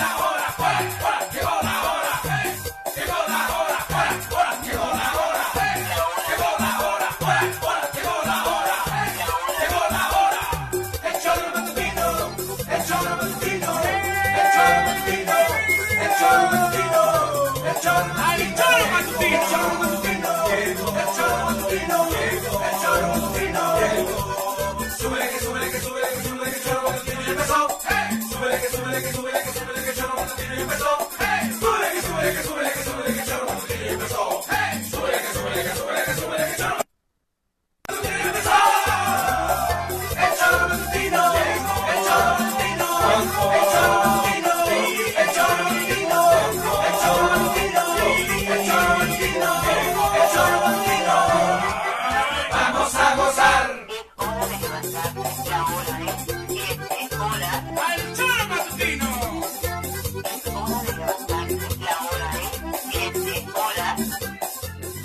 Llegó la hora, hora, hora, choro matutino ya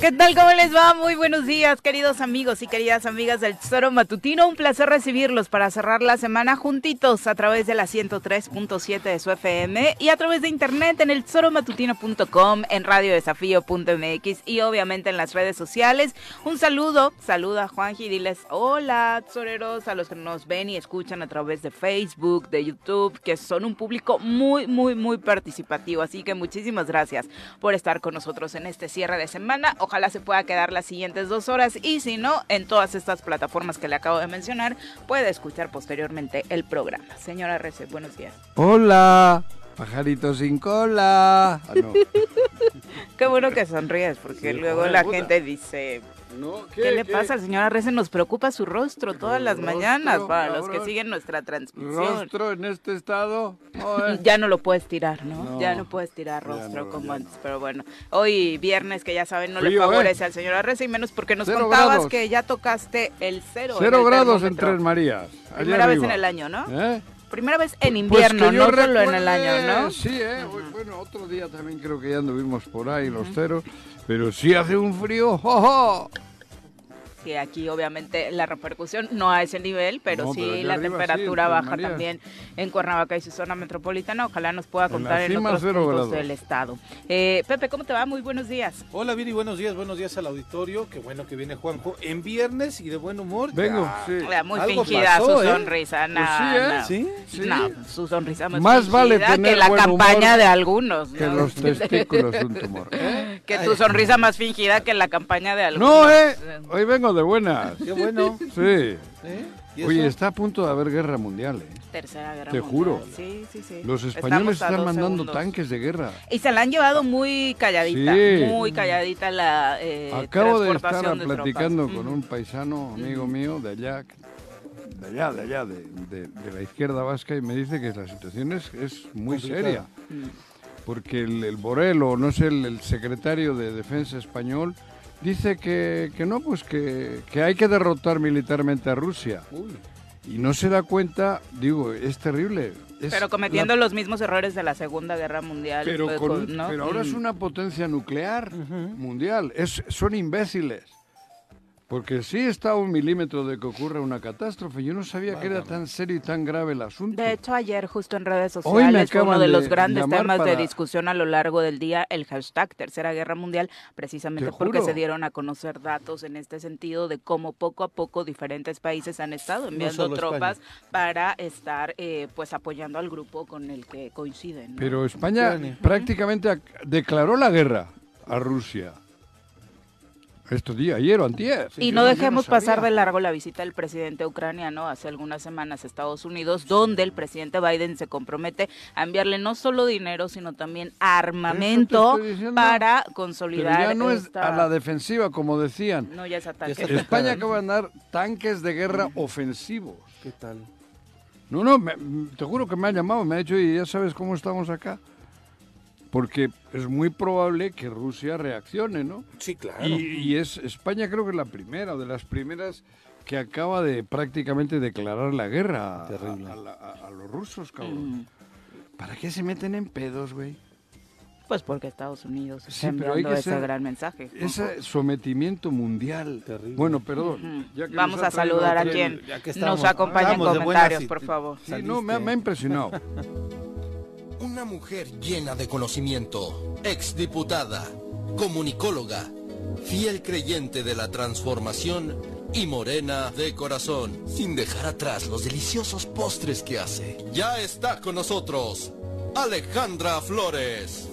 ¿Qué tal? ¿Cómo les va? Muy buenos días, queridos amigos y queridas amigas del Tesoro Matutino. Un placer recibirlos para cerrar la semana juntitos a través de la 103.7 de su FM y a través de internet en el tesoromatutino.com, en radiodesafío.mx y obviamente en las redes sociales. Un saludo, saluda a Juanji y diles hola, tesoreros, a los que nos ven y escuchan a través de Facebook, de YouTube, que son un público muy, muy, muy participativo. Así que muchísimas gracias por estar con nosotros en este cierre de semana. Ojalá se pueda quedar las siguientes dos horas y si no, en todas estas plataformas que le acabo de mencionar, puede escuchar posteriormente el programa. Señora Rece, buenos días. Hola, pajarito sin cola. Ah, no. Qué bueno que sonríes, porque Sí, luego la puta. gente dice, No, ¿qué, le pasa al señor Rece? Nos preocupa su rostro todas las Rostro, mañanas para los que siguen nuestra transmisión. Rostro en este estado. Ya no lo puedes tirar, ¿no? No. ya no puedes tirar rostro no, como antes. Pero bueno, hoy viernes, que ya saben, no le Frío, ¿eh? favorece al señor Arreza y menos porque nos Cero contabas grados. que ya tocaste el cero. en Cero el grados en. Tres Marías. Primera vez en el año, ¿no? ¿Eh? Primera vez en Pues invierno, no solo en el recuerde, año, ¿no? Sí, ¿eh? Bueno, otro día también creo que ya anduvimos por ahí, los ceros. Pero sí hace un frío. ¡jojo! Sí, aquí obviamente la repercusión no a ese nivel, pero No, sí pero la sí, temperatura en baja también en Cuernavaca y su zona metropolitana. Ojalá nos pueda En contar en, cima, otros cero puntos grados. del estado. Eh, Pepe, ¿cómo te va? Muy buenos días. Hola Viri, buenos días, buenos días al auditorio. Qué bueno que viene Juanjo en viernes y de buen humor. Vengo, Ya. sí. Muy fingida pasó, su ¿eh? sonrisa. Pues sí, ¿eh? no. ¿Sí? Sí. No, su sonrisa más, Más vale tener que la buen campaña humor de algunos. Que los testículos un tumor. ¿eh? Que tu sonrisa más fingida que la campaña de algunos. No, ¿eh? Hoy vengo de buenas. Qué bueno. Sí. ¿eh? Oye, está a punto de haber guerra mundial, ¿eh? Tercera guerra Te mundial. juro. Sí, sí, sí. Los españoles están mandando segundos. tanques de guerra. Y se la han llevado muy calladita, Sí. muy calladita la eh, Acabo de estar de platicando tropas. con un paisano, amigo mío, de allá, de allá, de allá, de, de- de la izquierda vasca, y me dice que la situación es, es muy Complicada. seria. Porque el, el Borel, o no sé, el, el secretario de Defensa español, dice que, que no, pues que, que hay que derrotar militarmente a Rusia. Uy, Y no se da cuenta, digo, es terrible. Es Pero cometiendo la- los mismos errores de la Segunda Guerra Mundial. pero, con un- ¿no? pero ahora es Mm. una potencia nuclear mundial. Es, son imbéciles. Porque sí está a un milímetro de que ocurra una catástrofe. Yo no sabía que era tan serio y tan grave el asunto. De hecho, ayer justo en redes sociales fue uno de de los grandes temas de para- discusión a lo largo del día, el hashtag Tercera Guerra Mundial, precisamente Te porque juro. se dieron a conocer datos en este sentido de cómo poco a poco diferentes países han estado enviando solo tropas para estar eh, pues apoyando al grupo con el que coinciden. ¿no? Pero España Ucrania. prácticamente declaró la guerra a Rusia. Estos días, ayer o antier. Y no dejemos pasar de largo la visita del presidente ucraniano hace algunas semanas a Estados Unidos, donde el presidente Biden se compromete a enviarle no solo dinero, sino también armamento para Pero consolidar ya no es a la defensiva, como decían. No, ya es ataque. está España acaba de dar tanques de guerra ofensivos. ¿Qué tal? No, no, me- te juro que me ha llamado, me ha dicho, y ya sabes cómo estamos acá. Porque es muy probable que Rusia reaccione, ¿no? Sí, claro. Y, y es España creo que es la primera, o de las primeras que acaba de prácticamente declarar la guerra a, Terrible. a la- a- a los rusos, cabrón. Mm, ¿Para qué se meten en pedos, güey? Pues porque Estados Unidos está Sí, pero hay enviando que ese ser- gran mensaje. Ese sometimiento mundial. Terrible. Bueno, perdón. Ujú. ya que Vamos a saludar a quien nos acompaña en comentarios, por favor. Sí, no, me, ha- me ha impresionado. Una mujer llena de conocimiento, exdiputada, comunicóloga, fiel creyente de la transformación y morena de corazón, sin dejar atrás los deliciosos postres que hace. Ya está con nosotros, Alejandra Flores.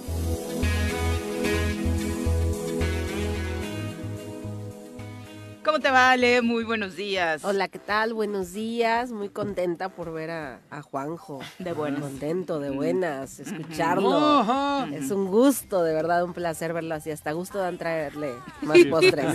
¿Cómo te va, Ale? Muy buenos días. Hola, ¿qué tal? Buenos días. Muy contenta por ver a, a Juanjo. De buenas. Contento, de buenas, escucharlo. Es un gusto, de verdad, un placer verlo así. Hasta gusto dan traerle más Sí, postres.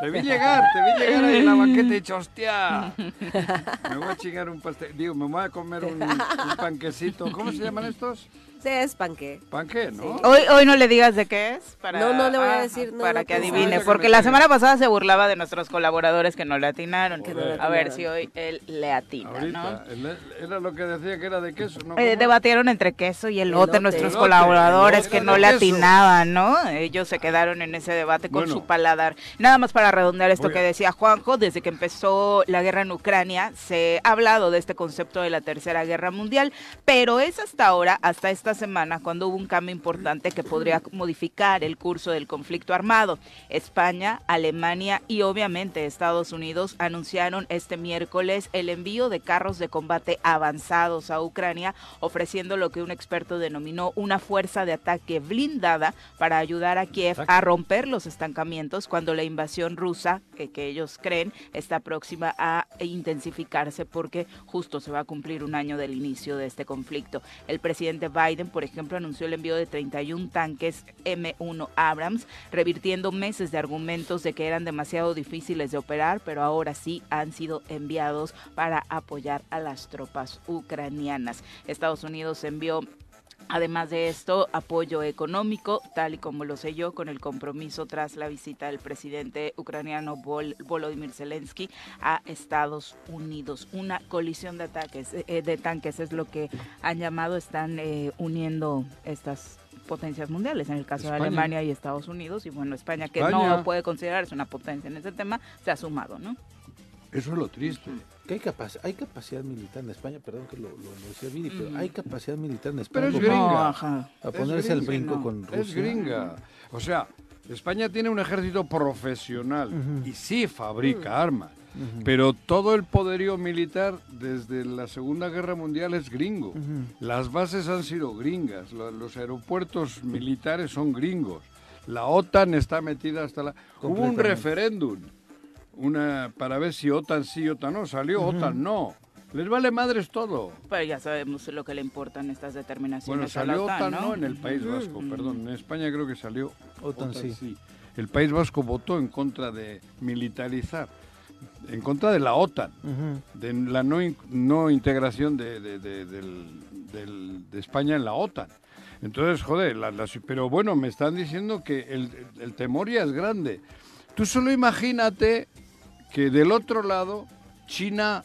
Te vi llegar, te vi llegar ahí en la banqueta y dicho, hostia. Me voy a chingar un pastel. Digo, me voy a comer un, un panquecito. ¿Cómo se llaman estos? Sí, es panque. Panque, ¿no? Hoy, hoy no le digas de qué es. Para, No, no le voy a decir, no, para no, que adivine. Porque la semana pasada se burlaba de nuestros colaboradores que no le atinaron. Que no le a ver si hoy él le atina, Ahorita. ¿no? el- Era lo que decía que era de queso, ¿no? Eh, debatieron entre queso y elote, Elote. nuestros Elote, colaboradores elote que no le atinaban, ¿no? Ellos se quedaron en ese debate con Bueno. su paladar. Nada más para redondear esto Voy que decía Juanjo, desde que empezó la guerra en Ucrania se ha hablado de este concepto de la Tercera Guerra Mundial, pero es hasta ahora, hasta esta semana, cuando hubo un cambio importante que podría modificar el curso del conflicto armado. España, Alemania y obviamente Estados Unidos anunciaron este miércoles el envío de carros de combate avanzados a Ucrania, ofreciendo lo que un experto denominó una fuerza de ataque blindada para ayudar a Kiev a romper los estancamientos cuando la invasión rusa, que ellos creen, está próxima a intensificarse porque justo se va a cumplir un año del inicio de este conflicto. El presidente Biden, por ejemplo, anunció el envío de 31 tanques M1 Abrams, revirtiendo meses de argumentos de que eran demasiado difíciles de operar, pero ahora sí han sido enviados para apoyar a las tropas ucranianas. Estados Unidos envió Además de esto, apoyo económico, tal y como lo selló con el compromiso tras la visita del presidente ucraniano Vol- Volodymyr Zelensky a Estados Unidos. Una colisión de ataques, eh, de tanques es lo que han llamado, están eh, uniendo estas potencias mundiales, en el caso de. Alemania y Estados Unidos, y bueno, España, que España. no puede considerarse una potencia en ese tema, se ha sumado, ¿no? Eso es lo triste. Que hay, capac- hay capacidad militar en España, perdón que lo, lo, lo decía Viri, pero Mm. hay capacidad militar en Pero España. es como gringa. No, ajá. A Es ponerse gringa, brinco no. con Rusia. Es gringa. O sea, España tiene un ejército profesional Ujú. y sí fabrica Mm. armas. Pero todo el poderío militar desde la Segunda Guerra Mundial es gringo. Las bases han sido gringas, lo- los aeropuertos militares son gringos. La OTAN está metida hasta la... Hubo un referéndum una, para ver si OTAN sí, OTAN no. Salió OTAN no. Les vale madres todo. Pero ya sabemos lo que le importan estas determinaciones. Bueno, a la salió OTAN, OTAN ¿no? no en el País Vasco, perdón. En España creo que salió OTAN sí. El País Vasco votó en contra de militarizar, en contra de la OTAN, de la no, in- no integración de, de- de- del- del- de España en la OTAN. Entonces, joder, la- pero bueno, me están diciendo que el, el temor ya es grande. Tú solo imagínate que del otro lado, China,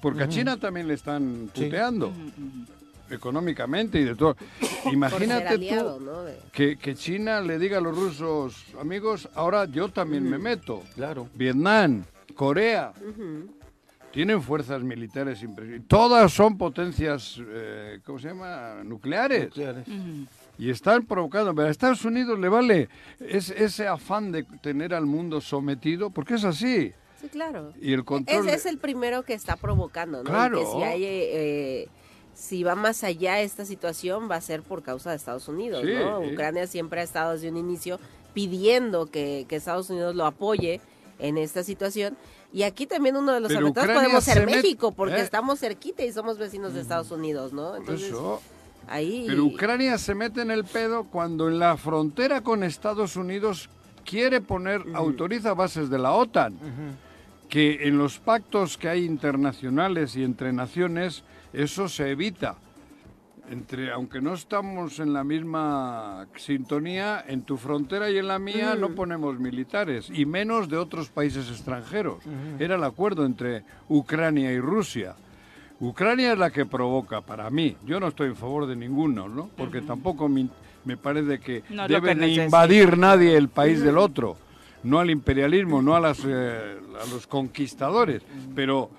porque a China también le están Sí. puteando económicamente y de todo. Imagínate aliado, tú ¿no? De- que, que China le diga a los rusos, amigos, ahora yo también me meto. Claro. Vietnam, Corea, tienen fuerzas militares impresionantes. Todas son potencias, eh, ¿cómo se llama? Nucleares. Nucleares. Y están provocando. Pero a Estados Unidos le vale es- ese afán de tener al mundo sometido, porque es así. Sí, claro. Y el control. Ese es el primero que está provocando, ¿no? Y Claro. Que si hay, eh, si va más allá esta situación, va a ser por causa de Estados Unidos, Sí, ¿no? Ucrania siempre ha estado desde un inicio pidiendo que, que Estados Unidos lo apoye en esta situación. Y aquí también uno de los afectados podemos ser se México, porque ¿eh? estamos cerquita y somos vecinos de Estados Unidos, ¿no? Entonces, Eso. Ahí... Pero Ucrania se mete en el pedo cuando en la frontera con Estados Unidos quiere poner, autoriza bases de la OTAN, que en los pactos que hay internacionales y entre naciones, eso se evita. Entre, aunque no estamos en la misma sintonía, en tu frontera y en la mía no ponemos militares, y menos de otros países extranjeros. Era el acuerdo entre Ucrania y Rusia. Ucrania es la que provoca, para mí. Yo no estoy en favor de ninguno, ¿no? Porque tampoco me, me parece que No debe que invadir nadie el país del otro. No al imperialismo, no a, las, eh, a los conquistadores. Pero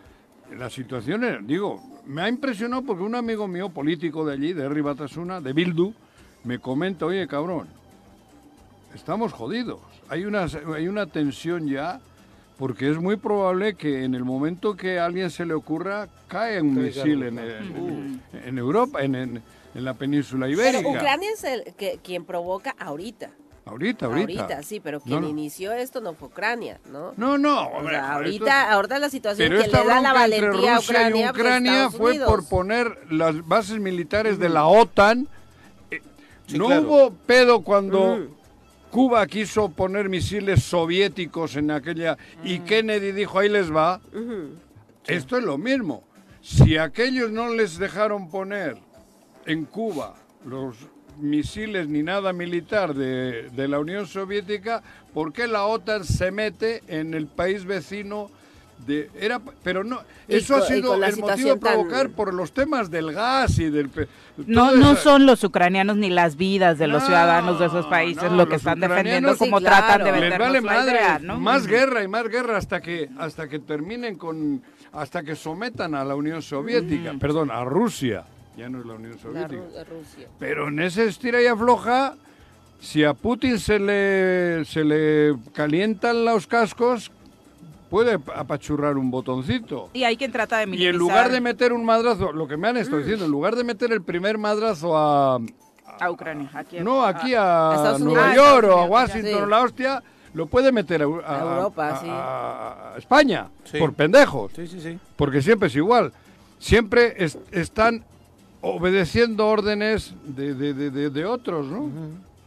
la situación, es- digo, me ha impresionado porque un amigo mío político de allí, de Herri Batasuna, de Bildu, me comenta, oye, cabrón, estamos jodidos. Hay una, hay una tensión ya, porque es muy probable que en el momento que a alguien se le ocurra, cae un misil en, el- en Europa, en, en- en la península ibérica. Pero Ucrania es el que, quien provoca ahorita. Ahorita, ahorita. sí, pero No, quien no. inició esto no fue Ucrania, ¿no? No, no, O sea, esto ahorita, ahorita la situación que le da la valentía a Ucrania, y pues, Ucrania Estados fue Unidos. por poner las bases militares de la OTAN. Eh, Sí, no claro. hubo pedo cuando. Cuba quiso poner misiles soviéticos en aquella y Kennedy dijo ahí les va. Esto es lo mismo. Si aquellos no les dejaron poner en Cuba los misiles ni nada militar de, de la Unión Soviética, ¿por qué la OTAN se mete en el país vecino? De, era, pero no, Y eso ha sido el motivo de tan- provocar por los temas del gas y del... No, no esa- son los ucranianos ni las vidas de los No, ciudadanos de esos países no, lo que están defendiendo, Sí, como claro. tratan de vendernos vale la madre, idea, ¿no? más guerra y más guerra hasta que hasta que terminen con hasta que sometan a la Unión Soviética, perdón, a Rusia, ya no es la Unión La Soviética. Ru- la Rusia. Pero en ese estira y afloja, si a Putin se le se le calientan los cascos, puede apachurrar un botoncito. Y hay quien trata de Y en lugar de meter un madrazo, lo que me han estado diciendo, en lugar de meter el primer madrazo a a Ucrania, aquí. no, aquí a a, Nueva. York o a Washington sí. la hostia, lo puede meter a, a- A Europa, a- sí. a- a España, Sí. por pendejos, Sí, sí, sí. porque siempre es igual. Siempre es- están obedeciendo órdenes de, de- de- de- de otros, ¿no?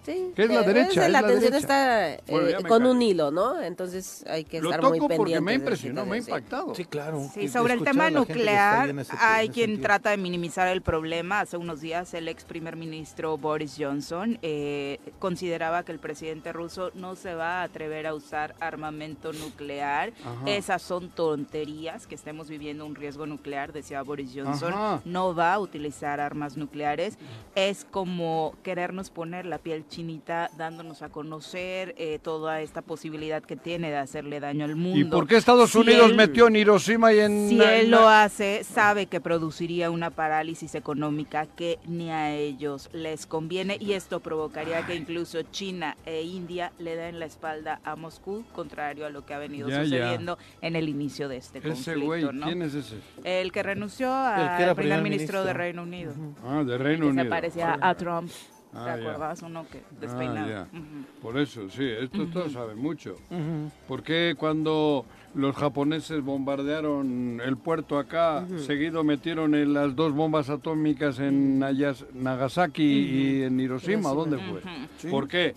Sí, ¿Qué es la eh, derecha? Es la la atención derecha. está Bueno, eh, con un hilo, ¿no? Entonces hay que Lo estar muy toco pendientes. porque me impresionado, me ha impactado. Sí, claro. Sí, sobre el tema nuclear, ese- hay quien sentido. trata de minimizar el problema. Hace unos días el ex primer ministro Boris Johnson eh, consideraba que el presidente ruso no se va a atrever a usar armamento nuclear. Ajá. Esas son tonterías, que estemos viviendo un riesgo nuclear, decía Boris Johnson. Ajá. No va a utilizar armas nucleares. Es como querernos poner la piel chinita, dándonos a conocer eh, toda esta posibilidad que tiene de hacerle daño al mundo. ¿Y por qué Estados Si Unidos él- metió en Hiroshima y en... si él lo hace, sabe que produciría una parálisis económica que ni a ellos les conviene y esto provocaría que incluso China e India le den la espalda a Moscú, contrario a lo que ha venido Ya, ya. sucediendo en el inicio de este Ese conflicto. güey, ¿no? ¿quién es ese? El que renunció al primer primer ministro de ministro. Reino Unido. Ah, de Reino que se Unido. parecía a Trump. ¿Te Ah, ya. Uno que Ah, despeinado. ya. Ujú. Por eso, sí, esto todos saben mucho. Ujú. ¿Por qué cuando los japoneses bombardearon el puerto acá, seguido metieron en las dos bombas atómicas en Nayas- Nagasaki y en Hiroshima? ¿Dónde fue? Sí. ¿Por qué?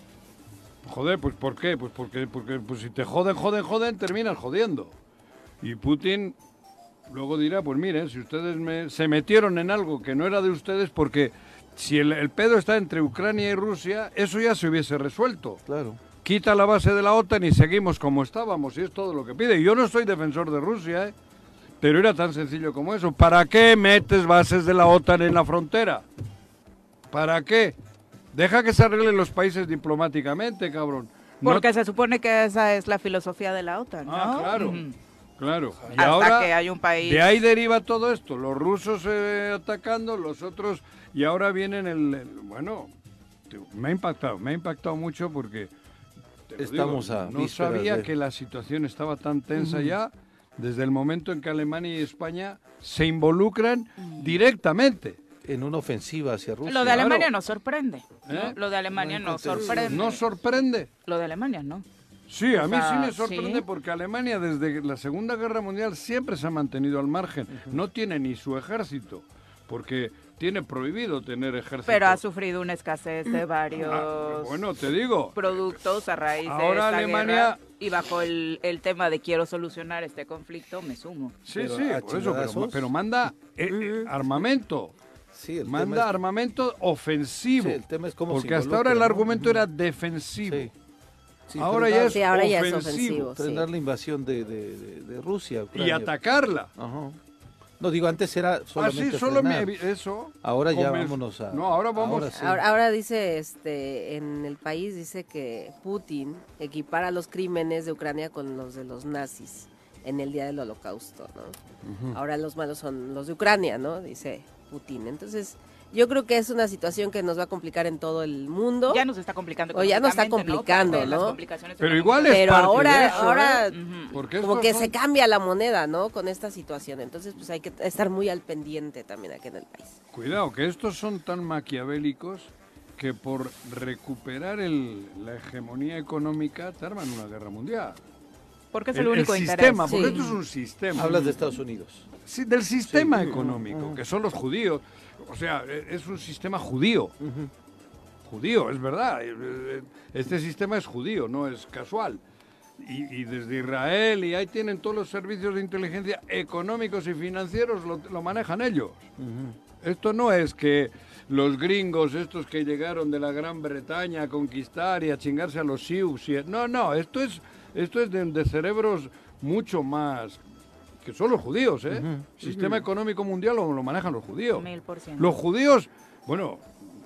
Joder, pues ¿por qué? Pues porque, porque pues si te joden, joden, joden, terminas jodiendo. Y Putin luego dirá, pues miren, si ustedes me- se metieron en algo que no era de ustedes, porque si el, el pedo está entre Ucrania y Rusia, eso ya se hubiese resuelto Claro. quita la base de la OTAN y seguimos como estábamos, y es todo lo que pide. Yo no soy defensor de Rusia, ¿eh? pero era tan sencillo como eso. ¿Para qué metes bases de la OTAN en la frontera? ¿Para qué? Deja que se arreglen los países diplomáticamente, cabrón. No- Porque se supone que esa es la filosofía de la OTAN, ¿no? Ah, claro, claro. Y Hasta ahora, que hay un país... de ahí deriva todo esto. Los rusos eh, atacando, los otros, y ahora vienen el... el- bueno, te- me ha impactado, me ha impactado mucho porque... Estamos a No sabía de- que la situación estaba tan tensa ya desde el momento en que Alemania y España se involucran directamente. en una ofensiva hacia Rusia. Lo de Alemania sorprende. ¿no? ¿Eh? Lo de Alemania No sorprende. ¿No sorprende? Lo de Alemania, ¿no? Sí, a O mí sea, sí me sorprende sí. porque Alemania desde la Segunda Guerra Mundial siempre se ha mantenido al margen. No tiene ni su ejército, porque tiene prohibido tener ejército. Pero ha sufrido una escasez de varios Ah, bueno, te digo, productos a raíz de Ahora esta Alemania- guerra. Y bajo el, el tema de quiero solucionar este conflicto, me sumo. sí, Pero sí, por eso, pero, pero manda eh, eh, armamento. Sí, el Manda tema es- armamento ofensivo. Sí, el tema es cómo se porque hasta ahora el argumento era defensivo. Sí. Sí, ahora ya es Sí, ahora ya es ofensivo. frenar la invasión de, de- de- de Rusia. Y atacarla. Ajá. No, digo, antes era solamente Así, solo me, frenar. eso. Ahora ya vámonos a... No, ahora vamos. ahora sí. Ahora, ahora dice, este, en el país dice que Putin equipara los crímenes de Ucrania con los de los nazis en el día del holocausto, ¿no? Ahora los malos son los de Ucrania, ¿no? Dice Putin. Entonces, yo creo que es una situación que nos va a complicar en todo el mundo. Ya nos está complicando. O ya nos está complicando, las ¿no? complicaciones Pero igual es Pero parte ahora, de eso, ahora ¿eh? Ujú. Porque como que son- se cambia la moneda, ¿no? Con esta situación. Entonces, pues hay que estar muy al pendiente también aquí en el país. Cuidado, que estos son tan maquiavélicos que por recuperar el- la hegemonía económica te arman una guerra mundial. Porque es el, único interés. sistema, porque Sí. esto es un sistema. Hablas de Estados Unidos. Sí, del sistema Sí. económico, que son los judíos. O sea, e- es un sistema judío. Judío, es verdad. eh, eh, Este sistema es judío, no es casual. Y, y desde Israel, y ahí tienen todos los servicios de inteligencia económicos y financieros, lo, lo manejan ellos. Esto no es que los gringos, estos que llegaron de la Gran Bretaña a conquistar y a chingarse a los Sioux. No, no, esto es, esto es de, de cerebros mucho más que son los judíos, ¿eh? Sistema económico mundial lo, lo manejan los judíos. Mil por ciento. Los judíos, bueno,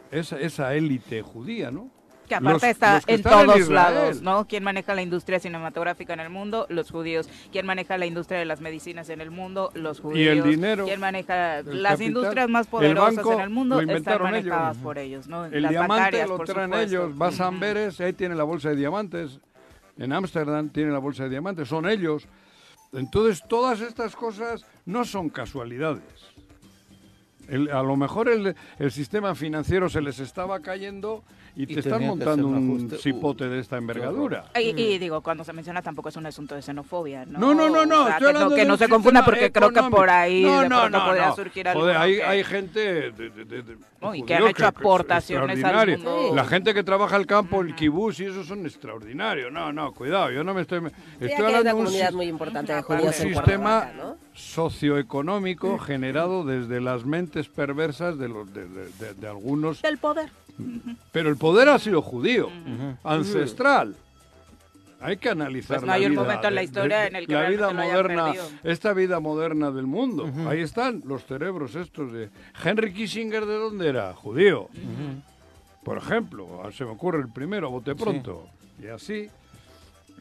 esa, esa élite judía, ¿no? Que aparte Los- está los que en todos lados, ¿no? ¿Quién maneja la industria cinematográfica en el mundo? Los judíos. ¿Quién maneja la industria de las medicinas en el mundo? Los judíos. Y el dinero, ¿Quién maneja las capital, industrias más el poderosas banco, en el mundo? Están manejadas ellos. por ellos, ¿no? El las diamante bancarias, lo traen ellos. Vas a. Amberes, ahí tiene la bolsa de diamantes. En Ámsterdam tiene la bolsa de diamantes. Son ellos. Entonces, todas estas cosas no son casualidades. El- a lo mejor el, el sistema financiero se les estaba cayendo y, Y te están montando un un cipote de esta envergadura. Y, y digo, cuando se menciona tampoco es un asunto de xenofobia, ¿no? No, no, no, no, O sea, estoy que no, hablando que de no un se confunda porque creo que por ahí no, de no, no, podría no. surgir Joder, alguno hay, que- hay gente de, de- de- de- No, y que han hecho es aportaciones al mundo. La gente que trabaja el campo, el kibús y eso son extraordinarios. No, no, cuidado, yo no me estoy... Estoy hablando una de un, comunidad muy importante de un judíos en sistema Cuernavaca, ¿no? Socioeconómico generado desde las mentes perversas de, los, de, de- de- de algunos... Del poder. Pero el poder ha sido judío, ancestral. Hay que analizar Pues no la hay un vida momento en la historia de- en el que la vida lo moderna, esta vida moderna del mundo. Ahí están los cerebros estos de Henry Kissinger de dónde era, judío. Por ejemplo, se me ocurre el primero, a bote pronto. Y así.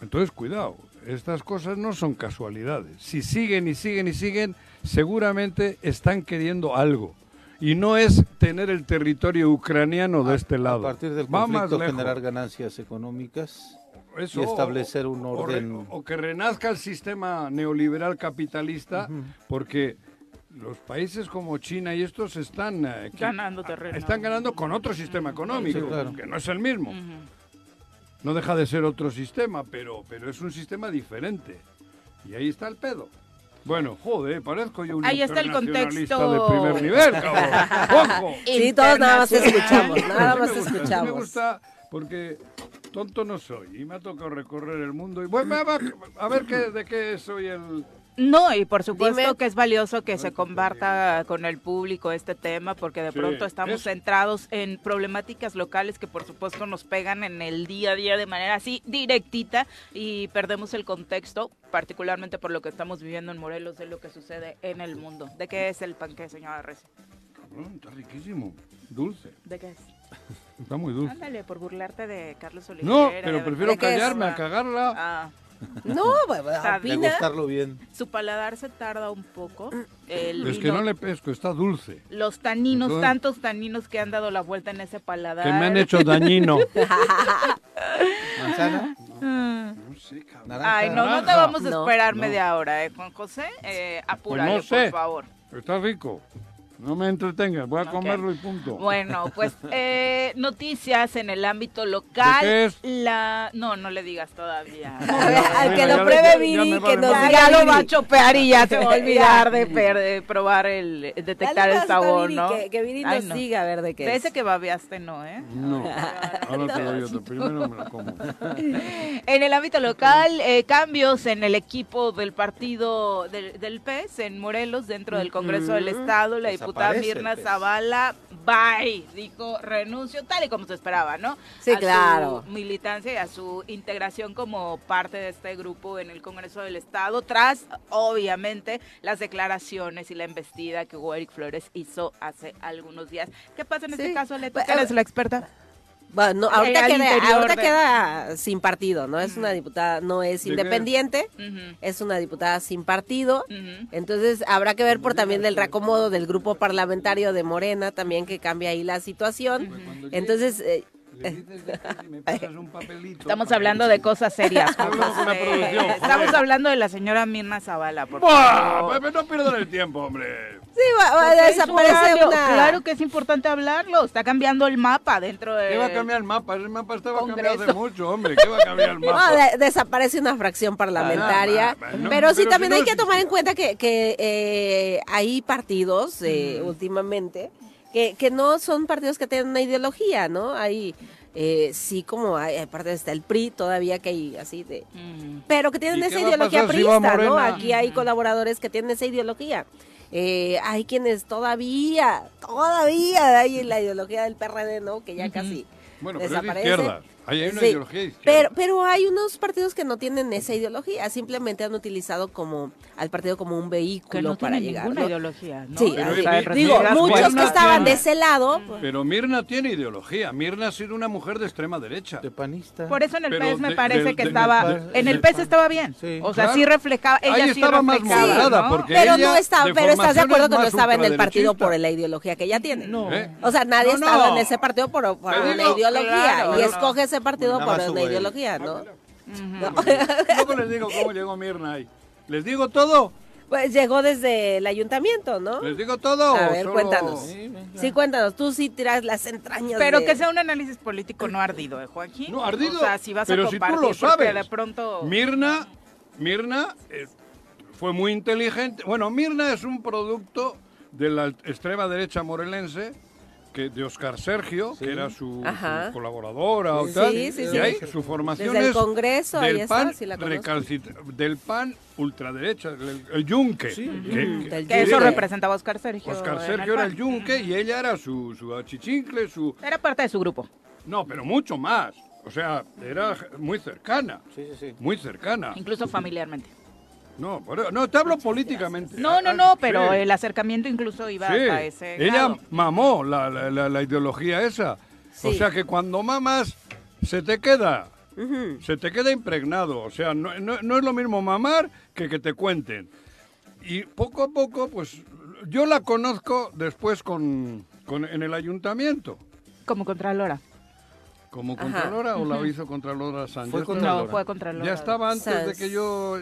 Entonces, cuidado, estas cosas no son casualidades. Si siguen y siguen y siguen, seguramente están queriendo algo. Y no es tener el territorio ucraniano de este lado. A partir del conflicto generar ganancias económicas. Eso, y establecer un o- o re- orden. O, que renazca el sistema neoliberal capitalista, porque los países como China y estos están eh, que- Ganando terreno. están ganando con otro sistema económico, Sí, claro. que no es el mismo. No deja de ser otro sistema, pero, pero es un sistema diferente. Y ahí está el pedo. Bueno, joder, parezco yo un Ahí está el contexto. de primer nivel, cabrón. ¡Ojo! Sí, todos nada más escuchamos, nada más sí escuchamos. me gusta porque tonto no soy y me ha tocado recorrer el mundo y bueno, a ver, a ver qué, de qué soy el... No, y por supuesto Dime. que es valioso que se comparta con el público este tema, porque de Sí, pronto estamos es- centrados en problemáticas locales que por supuesto nos pegan en el día a día de manera así directita y perdemos el contexto, particularmente por lo que estamos viviendo en Morelos, de lo que sucede en el mundo. ¿De qué es el panqué, señora? Cabrón, está riquísimo, dulce, ¿De qué es? está muy dulce. Ándale, por burlarte de Carlos Oliveira. No, pero prefiero callarme a cagarla. Ah, No, opina. gustarlo bien. su paladar se tarda un poco. El Es que vino- no le pesco, está dulce. Los taninos, Entonces- tantos taninos que han dado la vuelta en ese paladar. Que me han hecho dañino. ¿Manzana? Mm. No sé, cabrón. ¿Naranja? Ay, no, no te vamos a esperar No. media hora, ¿eh, Juan José? Eh, apúrale, Pues no sé. por favor. Está rico. No me entretengas, voy a Ok. comerlo y punto. Bueno, pues eh, noticias en el ámbito local. ¿De qué es? La no, no le digas todavía. Ver, al que lo pruebe Viri, que nos diga ya lo va a chopear y ya se va a olvidar de, de probar el, de detectar el sabor, Viri, ¿no? Que, que Viri Ay, nos no. diga a ver de qué es. ese que babeaste, no, ¿eh? No, ahora te doy otro. Primero me lo como. En el ámbito local, eh, cambios en el equipo del partido del, del PES en Morelos, dentro del Congreso del Estado. La diputada Desaparece Mirna. Zavala, bye, dijo renuncio, tal y como se esperaba, ¿no? Sí, a claro. su militancia y a su integración como parte de este grupo en el Congreso del Estado, tras, obviamente, las declaraciones y la embestida que Hugo Eric Flores hizo hace algunos días. ¿Qué pasa en Sí. este caso, Leto? Pues, ¿Tú a eres la experta? Bueno, no, ahorita, queda, ahorita de- queda sin partido, ¿no? Es una diputada, no es independiente, es una diputada sin partido. Entonces habrá que ver por también del reacomodo del grupo parlamentario de Morena también que cambia ahí la situación. Entonces, eh, Le dices de aquí y me pasas un papelito. Estamos hablando de cosas serias. Estamos hablando de la señora Mirna Zavala, favor. Pues no pierdan el tiempo, hombre. sí, va, va a desaparecer una... Claro que es importante hablarlo. Está cambiando el mapa dentro de. ¿Qué va a cambiar el mapa? Ese mapa estaba cambiado hace Congreso. mucho, hombre. ¿Qué va a cambiar el No, mapa? de- desaparece una fracción parlamentaria, Ah, no, no, pero sí pero también si hay no que tomar en cuenta que, que eh, hay partidos eh, últimamente que, que no son partidos que tienen una ideología, ¿no? Hay eh, sí como hay, aparte está el PRI todavía que hay así de Mm. pero que tienen ¿Y qué esa ideología si priista, ¿no? Aquí hay colaboradores que tienen esa ideología. Eh, hay quienes todavía, todavía hay la ideología del PRD, ¿no? Que ya casi Bueno, pero es de desaparece. izquierda. Ahí hay una Sí, ideología izquierda. Pero, pero hay unos partidos que no tienen esa ideología, simplemente han utilizado como al partido como un Que vehículo no para tiene llegar. ninguna ¿no? ideología, ¿no? Sí, Pero es- mi- digo, Mirna- muchos Mirna que estaban de tiene- ese lado, Pero Mirna tiene ideología. Mirna ha sido una mujer de extrema derecha. De panista. Por eso en el Pero PES me de- parece que estaba. en el PES estaba bien. Sí. O sea, Claro. sí reflejaba. Ella Ahí sí estaba más moderada, ¿no? porque pero ella no está, de pero estás de acuerdo que no estaba en el partido por la ideología que ella tiene. No. O sea, nadie estaba en ese partido por, digo, ideología y escoge ese partido Nada por más una hubo él. ideología, ¿no? No. Luego les digo cómo llegó Mirna ahí. ¿Les digo todo? Pues llegó desde el ayuntamiento, ¿no? ¿Les digo todo? A ver, solo- cuéntanos. Sí, cuéntanos, tú sí tiras las entrañas Pero de- que sea un análisis político no ardido, ¿eh, Joaquín? No, ardido. O sea, si vas pero a si tú compartir, lo sabes. de pronto... Mirna, Mirna eh, fue muy inteligente. Bueno, Mirna es un producto de la extrema derecha morelense que de Oscar Sergio, que era su, colaboradora o tal. sí, sí, y sí. ahí su formación Desde el es Congreso, ahí del está, pan la conozco. recalcit- del pan ultraderecha, el, el yunque. Sí, que- Mm, que- del Que eso representaba a Oscar Sergio. Oscar Sergio el era el yunque y ella era su, su achichincle, su... Era parte de su grupo. No, pero mucho más. O sea, era muy cercana, Sí, sí, sí. muy cercana. Incluso familiarmente. No, por- no, te hablo políticamente. No, no, no, sí. pero el acercamiento incluso iba Sí, hasta ese ella grado. mamó la, la- la- la ideología esa. O sea que cuando mamas, se te queda, se te queda impregnado. O sea, no, no- no es lo mismo mamar que que te cuenten. Y poco a poco, pues, yo la conozco después con, con- en el ayuntamiento. Como Contralora. ¿Como Ajá. Contralora o la hizo Contralora Sánchez? Fue Contralora. No, fue Contralora. Ya estaba antes de que yo...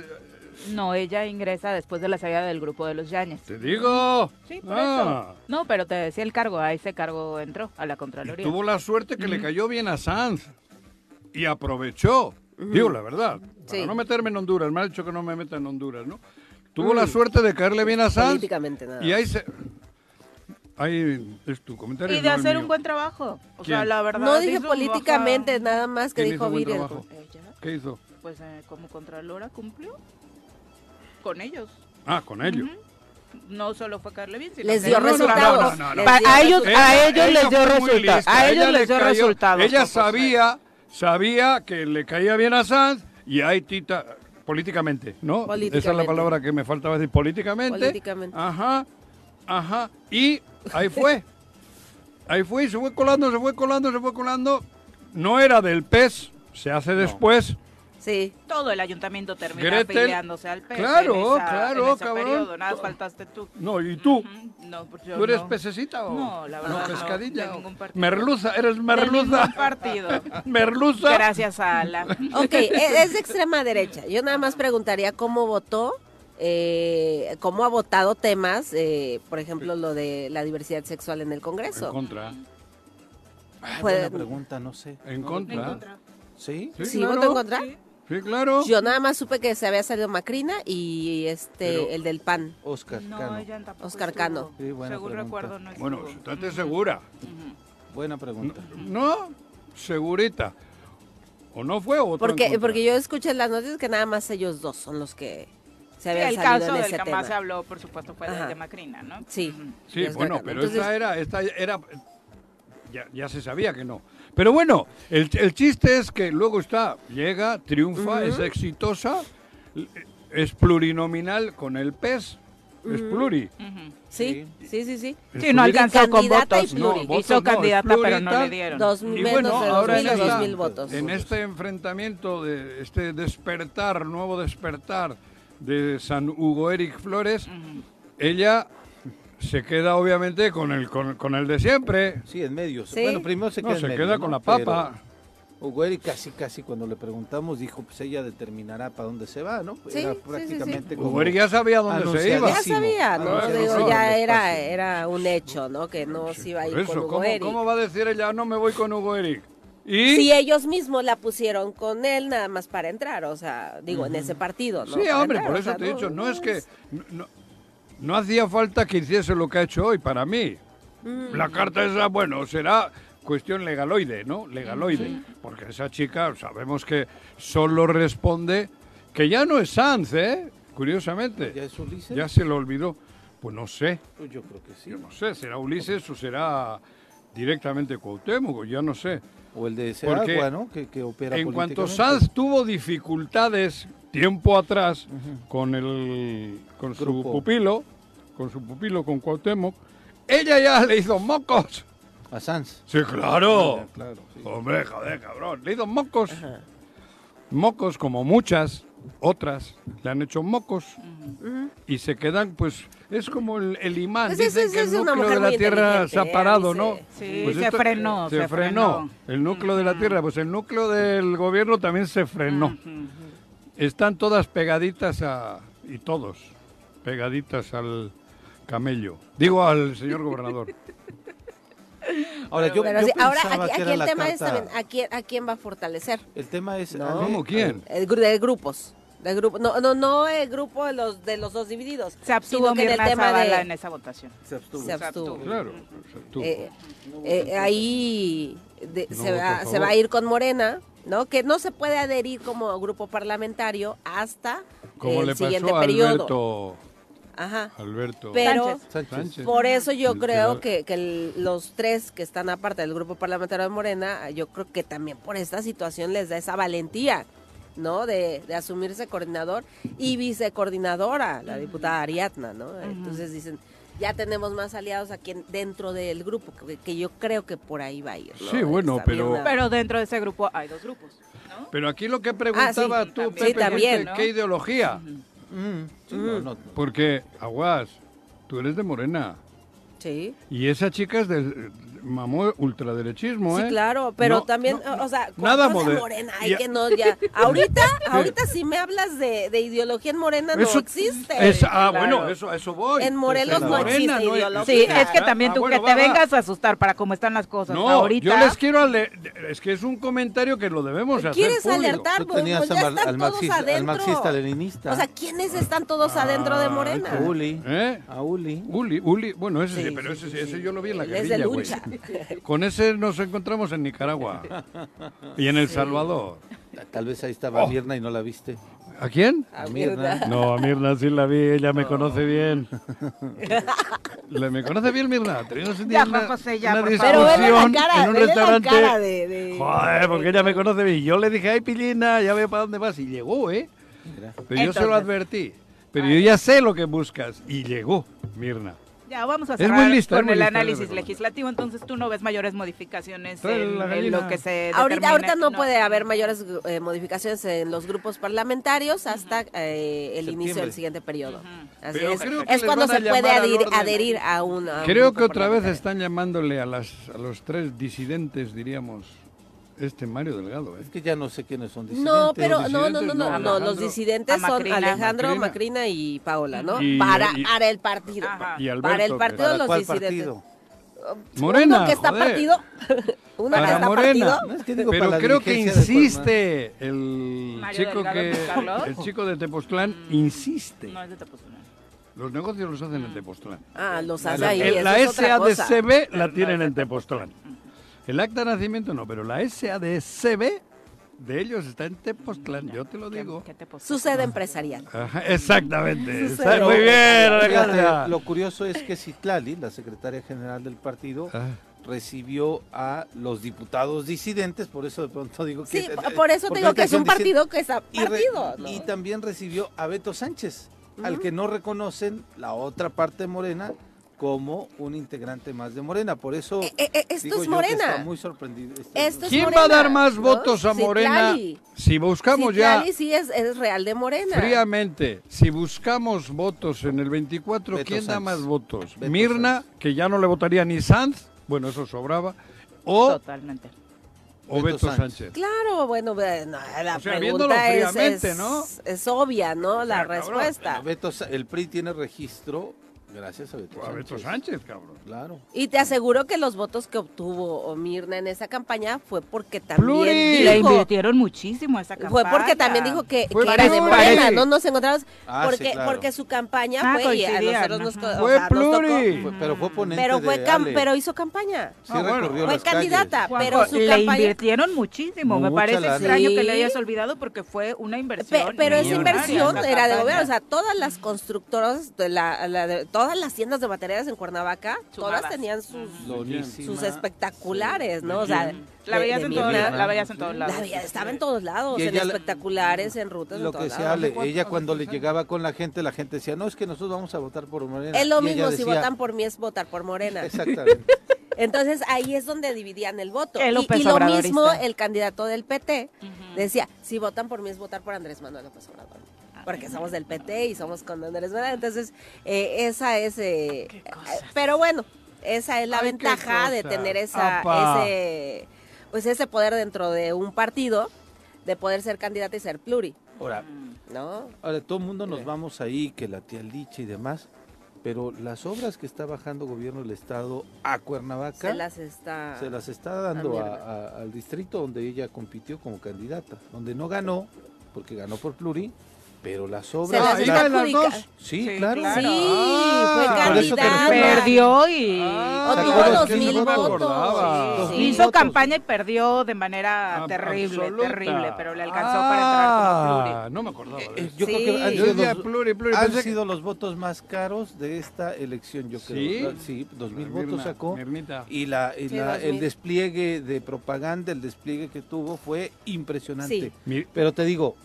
No, ella ingresa después de la salida del grupo de los Yañez. Te digo. Sí, por Ah. eso. No, pero te decía el cargo, a ese cargo entró, a la Y Contraloría. tuvo la suerte que le cayó bien a Sanz y aprovechó. Digo la verdad. Para Sí. no meterme en Honduras, me ha dicho que no me meta en Honduras, ¿no? Tuvo la suerte de caerle bien a Sanz. Políticamente nada Y ahí se. Ahí es tu comentario. Y de no hacer mío. un buen trabajo. O sea, la verdad. No dije políticamente, baja- nada más que ¿Quién dijo hizo buen Viri. trabajo? Ella, ¿Qué hizo? pues eh, como Contralora cumplió con ellos. Ah, con ellos. No solo fue caerle bien, sino Les que- dio resultados. a ellos- resultados. a ellos les dio resultados. A ellos Ella les le dio cayó- resultados, Ella sabía, sabía que le caía bien a Sanz y ahí Tita, políticamente, ¿no? Esa es la Políticamente. palabra que me faltaba decir, políticamente. Políticamente. Ajá, ajá. Y ahí fue. ahí fue y se fue colando, se fue colando, se fue colando. No era del PES, se hace después. Sí. Todo el ayuntamiento termina Gretel. afiliándose al PES. Claro, en esa- claro, en ese cabrón. periodo. Nada, faltaste tú. No, ¿y tú? No, pues yo ¿Tú eres no. pececita o No, la verdad no, pescadilla? de o- ningún partido. merluza, eres De merluza. ningún partido. merluza. Gracias a la. Ok, e- es de extrema derecha. Yo nada más preguntaría cómo votó eh, cómo ha votado temas, eh, por ejemplo, lo de la diversidad sexual en el En Congreso. contra. Ah, Puede- buena pregunta, no sé. En No, contra. ¿Sí? Sí, ¿Sí claro. votó en contra? Sí, claro. Yo nada más supe que se había salido Macrina y este, Pero- el del PAN. Oscar No, Cano. ella tampoco Oscar estuvo. Cano. Sí, buena Según pregunta. recuerdo, no Bueno, estate segura. Buena pregunta. No, segurita. O no fue o Porque, porque yo escuché en las noticias que nada más ellos dos son los que se Sí, habían el salido caso en del ese que tema. más se habló, por supuesto, fue el Ajá. de Macrina, ¿no? Sí. Sí, bueno, Cano. pero Entonces, esta era, esta era, ya, ya se sabía que no. Pero bueno, el, el chiste es que luego está, llega, triunfa, es exitosa, es plurinominal con el PES, es pluri. Sí, sí, sí, sí. Sí, no alcanzó con Candidata y votos. No, votos Hizo no, candidata, pero no le dieron. Dos, Y menos bueno, de ahora dos en mil o esta- dos mil votos. En este enfrentamiento, de este despertar, nuevo despertar de San Hugo Eric Flores, ella se queda obviamente con el, con, con el de siempre. Sí, en medio. Sí. Bueno, primero se No, queda en se medio, queda ¿no? con la Pero papa. Hugo Eric casi, casi cuando le preguntamos dijo, pues ella determinará para dónde se va, ¿no? Sí, Era sí, sí, prácticamente sí. como... Hugo Eric ya sabía dónde se iba. Ya sabía, ¿no? Ah, Digo, no, ya no, era, despacio. era un hecho, ¿no? Que no se iba a ir con Hugo ¿cómo, Eric. cómo va a decir ella, no me voy con Hugo Eric? ¿Y? Si ellos mismos la pusieron con él nada más para entrar, o sea, digo, en ese partido, ¿no? Sí, Para hombre, entrar, por o eso sea, te he no- dicho, no es que... No, no- hacía falta que hiciese lo que ha hecho hoy, para mí. Mm. La carta esa, bueno, será cuestión legaloide, ¿no? Legaloide. Porque esa chica, sabemos que solo responde que ya no es Sanz, ¿eh? Curiosamente. ¿Ya es Ulises? Ya se lo olvidó. Pues no sé, Pues yo creo que sí. yo no sé, será Ulises o será directamente Cuauhtémoc, ya no sé. O el de Porque Seagua, ¿no? Que, que opera En cuanto. Sanz tuvo dificultades tiempo atrás con el con su Grupo. pupilo, con su pupilo con Cuauhtémoc, ella ya le hizo mocos. A Sanz. Sí, claro. Ah, claro, sí. Hombre, joder, cabrón. Le hizo mocos. Mocos como muchas otras le han hecho mocos y se quedan, pues, es como el, el imán. Pues es- Dicen es- que el núcleo de la Tierra se ha parado. ¿no? Sí, Pues se esto- frenó, Se, se frenó. frenó. El núcleo de la Tierra, pues el núcleo del gobierno también se frenó. Están todas pegaditas a... y todos pegaditas al camello. Digo al señor gobernador. Ahora, yo, Pero yo sí, ahora aquí, aquí el tema es también a quién, a quién va a fortalecer. El tema es... No. ¿Cómo? ¿Quién? El gru- de grupos. De grupo, no, no, no el grupo de los de los dos divididos. Se abstuvo que en el tema de en esa votación. Se abstuvo. se abstuvo. Claro. se abstuvo. Eh, eh, ahí de- No se, va, se va a ir con Morena, ¿no? Que no se puede adherir como grupo parlamentario hasta Como el le siguiente pasó a periodo. Alberto... Ajá. Alberto Pero Sánchez. Por eso yo El creo que- que, que el- los tres que están aparte del grupo parlamentario de Morena, yo creo que también por esta situación les da esa valentía, ¿no? De, de asumirse coordinador y vicecoordinadora, la diputada Ariadna, ¿no? Entonces dicen, ya tenemos más aliados aquí en- dentro del grupo, que, que yo creo que por ahí va a ir. ¿no? Sí, bueno, pero-. Pero dentro de ese grupo hay dos grupos, ¿no? Pero aquí lo que preguntaba Ah, sí, tú, también. Pepe, Sí, también, ¿qué- ¿no? ¿qué ideología? Mm, sí, no, no, no. Porque, Aguas, tú eres de Morena. Sí. Y esa chica es del mamó ultraderechismo, Sí, ¿eh? claro, pero No, también, no, o sea, nada de moder- Morena, ay, Ya- que no, ya. Ahorita, ahorita si me hablas de, de ideología en Morena no existe. es- ah, Claro. bueno, eso, eso voy. En Morelos En no Morena existe no hay- ideología. Sí, es que también ah, tú bueno, que te va, va. vengas a asustar para cómo están las cosas No, ahorita. yo les quiero ale- es que es un comentario que lo debemos hacer ¿Quieres público. alertar? Tú Pues, pues, ya están al, todos marxista, al adentro. marxista leninista. O sea, ¿quiénes están todos adentro de Morena? Ah, a Uli. ¿Eh? A Uli. Uli, Uli, bueno, ese sí, Sí, pero sí, ese, sí, ese sí. yo lo vi en la Él es de guerrilla, güey. Con ese nos encontramos en Nicaragua y en El Salvador. Tal vez ahí estaba Oh. Mirna y no la viste. ¿A quién? A Mirna. No, a Mirna sí la vi, ella me conoce bien. Le- ¿Me conoce bien Mirna? Teníamos un día Ya, una, José, ya, una discusión cara, en un restaurante. cara de... de- Joder, porque ella me conoce bien. Yo le dije, ay, Pilina, ya veo para dónde vas. Y llegó, ¿eh? Pero yo se lo Entonces. advertí. Pero yo ya sé lo que buscas. Y llegó, Mirna. Ya, vamos a Es muy cerrar lista, es con muy el lista, análisis legislativo. Entonces tú no ves mayores modificaciones en, lo que se Ahorita, ahorita no, puede haber mayores eh, modificaciones en los grupos parlamentarios hasta eh, el inicio del siguiente periodo. Así Pero es, creo que es cuando se puede adherir, adherir a un a un Creo que otra vez están llamándole a, las, a los tres disidentes, diríamos, este Mario Delgado, ¿eh? Es que ya no sé quiénes son disidentes. No, pero no, no, no, no, no, los Alejandro. disidentes son Macrina. Alejandro, Macrina. Macrina y Paola, ¿no? Y- para, y- para el partido. Para el partido ¿Para los cuál disidentes. partido? Morena, Uno que está joder. partido. Uno que Para está Morena. partido. No, es que digo, Pero la creo que insiste el Mario chico Delgado que el chico de Tepoztlán insiste. No es de Tepoztlán. Los negocios los hacen en Tepoztlán. Ah, los La- hace la- ahí. Eso la cosa. SADCB la tienen en Tepoztlán. El acta de nacimiento no, pero la SADCB de ellos está en Tepoztlán, yo te lo digo. ¿Qué te pasó? Su sede empresarial. Ajá, exactamente. Está muy bien, Fíjate, Alejandra. lo curioso es que Citlali, la secretaria general del partido, Ah. recibió a los diputados disidentes, por eso de pronto digo que... Sí, por eso te digo que es un partido que está Y, re- partido. ¿no? y también recibió a Beto Sánchez, al que no reconocen la otra parte de Morena como un integrante más de Morena. Por eso Eh, eh, eh, esto digo es yo que Morena. está muy sorprendido. este- Esto es ¿Quién Morena, va a dar más ¿no? votos a Morena? Citlali. Si buscamos ya Citlali sí es, es real de Morena. fríamente, si buscamos votos en el 24, Beto ¿quién da Sanz. más votos? Beto Mirna, Sanz. que ya no le votaría ni Sanz, bueno, eso sobraba, o, Totalmente. o Beto Beto Sanz. Sánchez. Claro, bueno, la O sea, pregunta es, fríamente, es- ¿no? es obvia, ¿no? La Ah, cabrón. respuesta. Beto Sa- el PRI tiene registro gracias a Beto A Sánchez. Beto Sánchez, cabrón. Claro. Y te aseguro que los votos que obtuvo Mirna en esa campaña fue porque también Pluri. Y le dijo, invirtieron muchísimo a esa campaña. fue porque también dijo que, Fue que era de. Morena, no nos encontramos Ah, sí, porque claro. porque su campaña Ah, fue y a nosotros nos, co- o Fue sea, nos tocó- Pluri. Fue- pero fue ponente pero fue de cam- Ale. pero hizo campaña. Sí Ah, bueno. Fue calles. candidata, pero su le campaña invirtieron muchísimo. Me parece lana. extraño que le hayas olvidado porque fue una Pe- inversión. pero esa inversión era de gobierno, o sea, todas las constructoras, de la, la de- todas las tiendas de materiales en Cuernavaca, todas tenían sus, sus espectaculares, ¿no? O sea, La veías en lados. La veías en todos lados. La veía- estaba en todos lados, en espectaculares, en rutas, Lo en que todos decía lados. Ale, ella cuando le llegaba con la gente, la gente decía, no, es que nosotros vamos a votar por Morena. Es lo Y mismo, si decía, votan por mí es votar por Morena. Exactamente. Entonces ahí es donde dividían el voto. El Y, y lo mismo el candidato del PT decía, si votan por mí es votar por Andrés Manuel López Obrador. Porque somos del PT y somos con Andrés Manuel. Entonces, eh, esa es... eh, Qué eh, cosas. pero bueno, esa es la Ay, ventaja de tener esa, Apa. ese, pues ese poder dentro de un partido, de poder ser candidata y ser pluri, Ahora, ¿no? ahora todo el mundo nos vamos ahí, que la tía Licha y demás, pero las obras que está bajando gobierno del Estado a Cuernavaca Se las está... se las está dando a- al distrito donde ella compitió como candidata, donde no ganó, porque ganó por pluri, pero las Se obras... las Ah, está ¿iba en las adjudica- dos? Sí, Sí, claro. claro. Sí, Ah, fue candidata. Perdió y Ah, Obtuvo ¿te acuerdas dos mil no me votos. acordaba? Sí, sí. Hizo votos. campaña y perdió de manera Ab- terrible, absoluta. terrible, pero le alcanzó para entrar como Ah, no me acordaba de Eh, yo creo Sí. que han sido, los, pluri, pluri, han sido los votos más caros de esta elección, yo creo. ¿Sí? Sí, dos mil votos sacó. Y, la, y Sí, la- el despliegue de propaganda, el despliegue que tuvo fue impresionante. Pero te digo,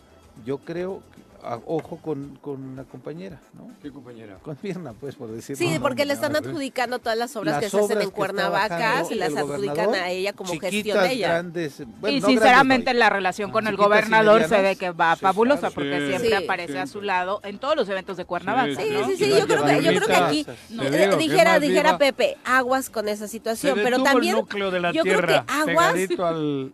yo creo, a- ojo con, con la compañera, ¿no? ¿Qué compañera? Con Mirna, pues, por decirlo. Sí, No, porque le están adjudicando todas las obras Las que se hacen en Cuernavaca, se las adjudican a ella como gestión de ella. grandes, bueno, y no sinceramente grandes, la relación con el gobernador se ve que va sí, fabulosa porque siempre Sí. aparece a su lado en todos los eventos de Cuernavaca. Sí, Sí, ¿no? sí, yo creo que, yo creo que aquí eh, digo, ¿qué dijera, dijera? Pepe, aguas con esa situación, pero también el núcleo de la yo creo que tierra, aguas,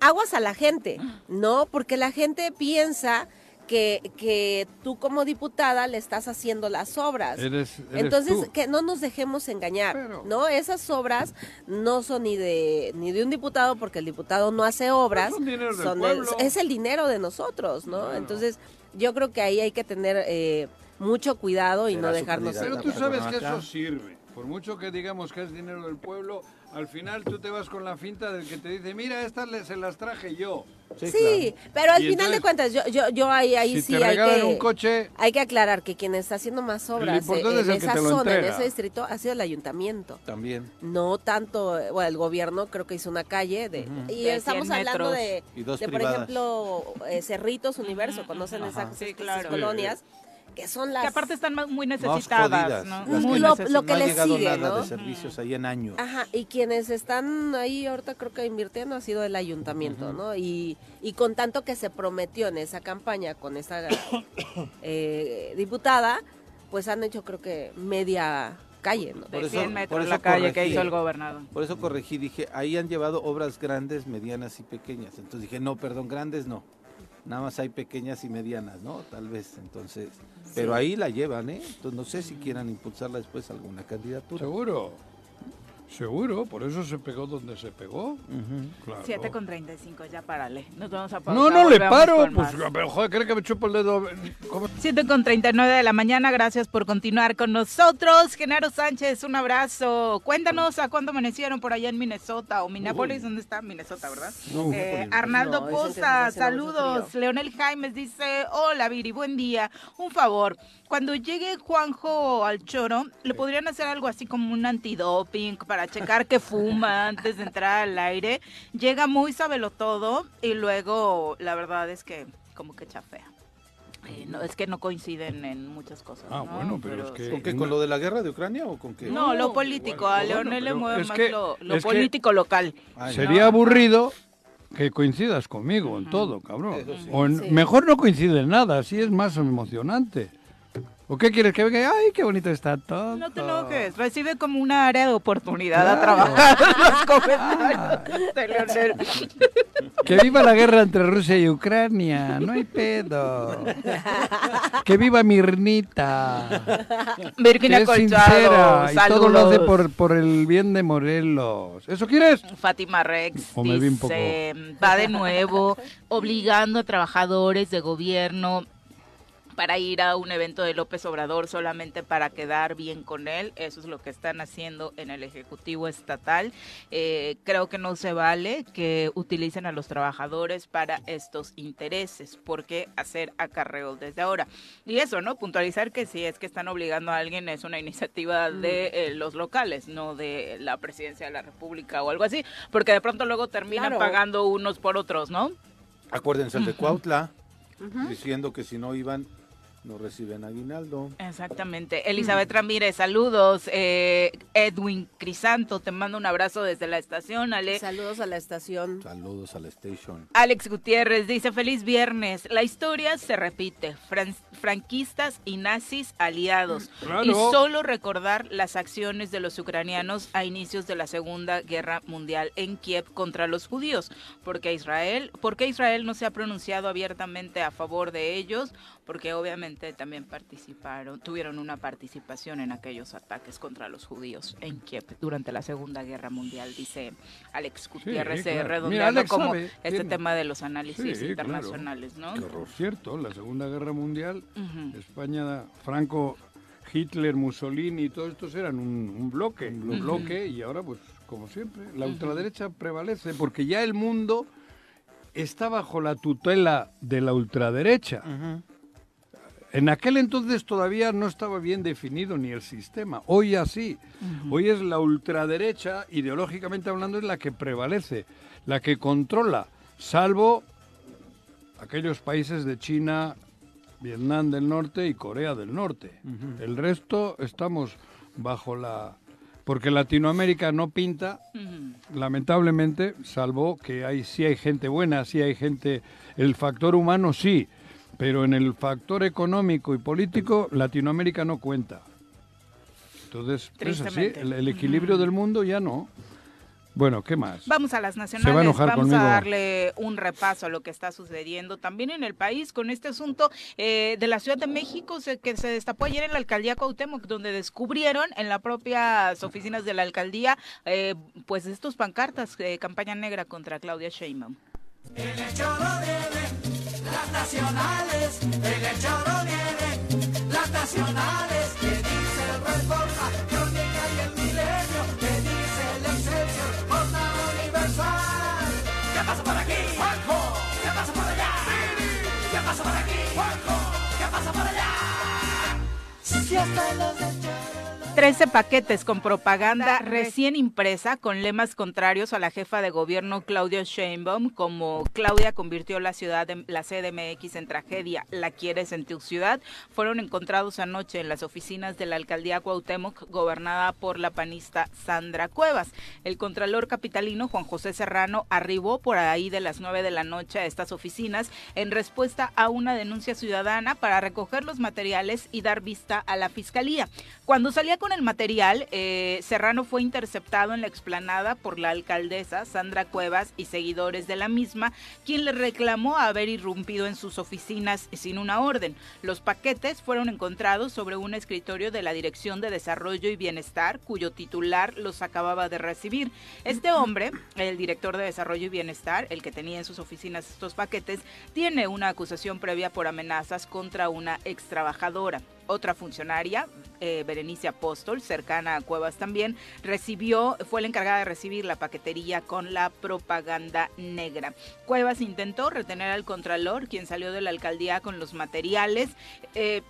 aguas a la gente, ¿no? Porque la gente piensa que, que tú como diputada le estás haciendo las obras. Eres, eres Entonces, tú. que no nos dejemos engañar, Pero- ¿no? Esas obras no son ni de ni de un diputado porque el diputado no hace obras, Son dinero del son pueblo. es el dinero de nosotros, ¿no? Entonces, yo creo que ahí hay que tener eh, mucho cuidado y Será no dejarnos prioridad. Pero tú sabes que eso sirve. Por mucho que digamos que es dinero del pueblo, al final tú te vas con la finta del que te dice, mira, estas le- se las traje yo. Sí, pero al Y final de cuentas, yo, yo, yo ahí, ahí si sí te hay que, un coche, hay que aclarar que quien está haciendo más obras importante en esa zona, en ese distrito, ha sido el ayuntamiento. También. No tanto, bueno, el gobierno creo que hizo una calle de, y De estamos 100 hablando de, de, por ejemplo, eh, Cerritos Universo, conocen esas, Sí, esas claro. colonias, que son las... Que aparte están más- muy Más necesitadas, jodidas, ¿no? Muy Lo- lo que no ha les llegado sigue, nada ¿no? de servicios ahí en años. Ajá, y quienes están ahí ahorita creo que invirtiendo ha sido el ayuntamiento, ¿no? Y, y con tanto que se prometió en esa campaña con esa eh, diputada, pues han hecho creo que media calle, ¿no? De Por eso- 100 por metros eso la calle que hizo el gobernador. Por eso corregí, dije, ahí han llevado obras grandes, medianas y pequeñas. Entonces dije, no, perdón, grandes no. Nada más hay pequeñas y medianas, ¿no? Tal vez, entonces. Pero ahí la llevan, ¿eh? Entonces no sé si quieran impulsarla después alguna candidatura. Seguro. Seguro, por eso se pegó donde se pegó. Ujú. Claro. 7 con 35, ya párale. Nos vamos a No, pausa, no le paro. Pues, pero joder, ¿cree que me chupo el dedo? ¿Cómo? 7 con 39 de la mañana, gracias por continuar con nosotros. Genaro Sánchez, un abrazo. Cuéntanos a cuándo amanecieron por allá en Minnesota o Minneapolis, ¿dónde está? Minnesota, ¿verdad? No, Eh. Arnaldo No, Poza, saludos. Leonel Jaimes dice, hola Viri, buen día. Un favor, cuando llegue Juanjo al choro, le podrían hacer algo así como un antidoping para checar que fuma antes de entrar al aire. Llega muy sabelo todo y luego la verdad es que como que chafea. Eh, no, es que no coinciden en muchas cosas. Ah, ¿no? bueno, pero es que- ¿Con qué? ¿Con lo de la guerra de Ucrania o con qué? No, lo político, a bueno, Leonel le mueve más que- lo, lo es que- político local. Ay, Sería No. aburrido que coincidas conmigo en todo, cabrón. Sí. O en- Sí. mejor no coincide en nada, así es más emocionante. ¿O qué quieres que venga? Ay, qué bonito está todo. No te enojes, recibe como una área de oportunidad a trabajar los comentarios de Leonel. Que viva la guerra entre Rusia y Ucrania, no hay pedo. Que viva Mirnita. Virginia que es sincera y todo lo hace saludos. por, por el bien de Morelos. ¿Eso quieres? Fátima Rex O me vi un dice, va de nuevo obligando a trabajadores de gobierno para ir a un evento de López Obrador solamente para quedar bien con él. Eso es lo que están haciendo en el Ejecutivo Estatal. Eh, creo que no se vale que utilicen a los trabajadores para estos intereses, porque hacer acarreos desde ahora. Y eso, ¿no? Puntualizar que si es que están obligando a alguien es una iniciativa de eh, los locales, no de la presidencia de la República o algo así, porque de pronto luego terminan Claro. pagando unos por otros, ¿no? Acuérdense el de Cuautla, diciendo que si no iban, no reciben aguinaldo. Exactamente. Elizabeth Ramírez, saludos. Eh, Edwin Crisanto, te mando un abrazo desde la estación, Ale. Saludos a la estación. Saludos a la station. Alex Gutiérrez dice, feliz viernes. La historia se repite. Fran- franquistas y nazis aliados. Claro. Y solo recordar las acciones de los ucranianos a inicios de la Segunda Guerra Mundial en Kiev contra los judíos. Porque Israel, porque Israel no se ha pronunciado abiertamente a favor de ellos, porque obviamente también participaron, tuvieron una participación en aquellos ataques contra los judíos en Kiev durante la Segunda Guerra Mundial, dice Alex Gutiérrez, eh, claro. redondeando Mira, Alex como sabe, este tiene- tema de los análisis Sí, internacionales, ¿no? Por cierto, la Segunda Guerra Mundial. España, Franco, Hitler, Mussolini, todos estos eran un, un bloque, un bloque, y ahora pues como siempre, la ultraderecha prevalece porque ya el mundo está bajo la tutela de la ultraderecha. En aquel entonces todavía no estaba bien definido ni el sistema. Hoy así. Hoy es la ultraderecha, ideológicamente hablando, es la que prevalece, la que controla, salvo aquellos países de China, Vietnam del Norte y Corea del Norte. El resto estamos bajo la... Porque Latinoamérica no pinta, lamentablemente, salvo que hay sí hay gente buena, sí hay gente, el factor humano sí, pero en el factor económico y político Latinoamérica no cuenta. Entonces, es así, Tristemente. el, el equilibrio del mundo ya no. Bueno, ¿qué más? Vamos a las nacionales, va a enojar vamos conmigo. a darle un repaso a lo que está sucediendo también en el país con este asunto eh, de la Ciudad de México se- que se destapó ayer en la alcaldía Cuauhtémoc, donde descubrieron en las propias oficinas de la alcaldía eh, pues estos pancartas de campaña negra contra Claudia Sheinbaum. El las nacionales, en el choro vienen las nacionales, que dice el Reforma, Crónica y el Milenio, que dice el Excelsior, Jornada Universal. ¿Qué pasa por aquí? Juanjo. ¿Qué pasa por allá? ¿Qué pasa por aquí? Juanjo. ¿Qué pasa por allá? Si hasta los del choro 13 paquetes con propaganda recién impresa con lemas contrarios a la jefa de gobierno Claudia Sheinbaum, como Claudia convirtió la ciudad de, la CDMX en tragedia, la quieres en tu ciudad, fueron encontrados anoche en las oficinas de la alcaldía Cuauhtémoc, gobernada por la panista Sandra Cuevas. El contralor capitalino Juan José Serrano arribó por ahí de las 9 de la noche a estas oficinas en respuesta a una denuncia ciudadana para recoger los materiales y dar vista a la fiscalía. Cuando salía con con el material, eh, Serrano fue interceptado en la explanada por la alcaldesa Sandra Cuevas y seguidores de la misma, quien le reclamó haber irrumpido en sus oficinas sin una orden. Los paquetes fueron encontrados sobre un escritorio de la Dirección de Desarrollo y Bienestar, cuyo titular los acababa de recibir. Este hombre, el director de Desarrollo y Bienestar, el que tenía en sus oficinas estos paquetes, tiene una acusación previa por amenazas contra una ex trabajadora. Otra funcionaria, eh, Berenice Apóstol, cercana a Cuevas también, recibió, fue la encargada de recibir la paquetería con la propaganda negra. Cuevas intentó retener al contralor, quien salió de la alcaldía con los materiales. eh,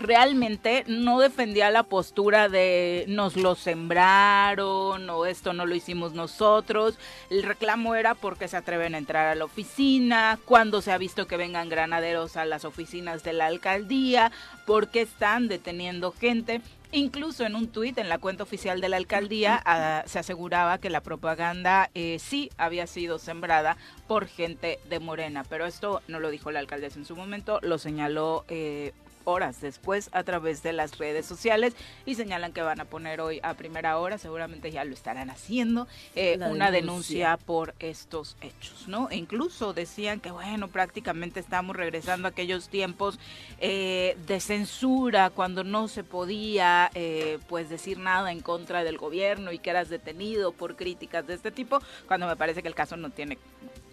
realmente no defendía la postura de nos lo sembraron o esto no lo hicimos nosotros. El reclamo era porque se atreven a entrar a la oficina, cuando se ha visto que vengan granaderos a las oficinas de la alcaldía, porque están deteniendo gente. Incluso en un tuit en la cuenta oficial de la alcaldía ah, se aseguraba que la propaganda eh, sí había sido sembrada por gente de Morena, pero esto no lo dijo la alcaldesa en su momento, lo señaló eh, horas después a través de las redes sociales y señalan que van a poner hoy a primera hora, seguramente ya lo estarán haciendo, eh, una denuncia. denuncia por estos hechos, ¿no? E incluso decían que, bueno, prácticamente estamos regresando a aquellos tiempos eh, de censura, cuando no se podía, eh, pues, decir nada en contra del gobierno y que eras detenido por críticas de este tipo, cuando me parece que el caso no tiene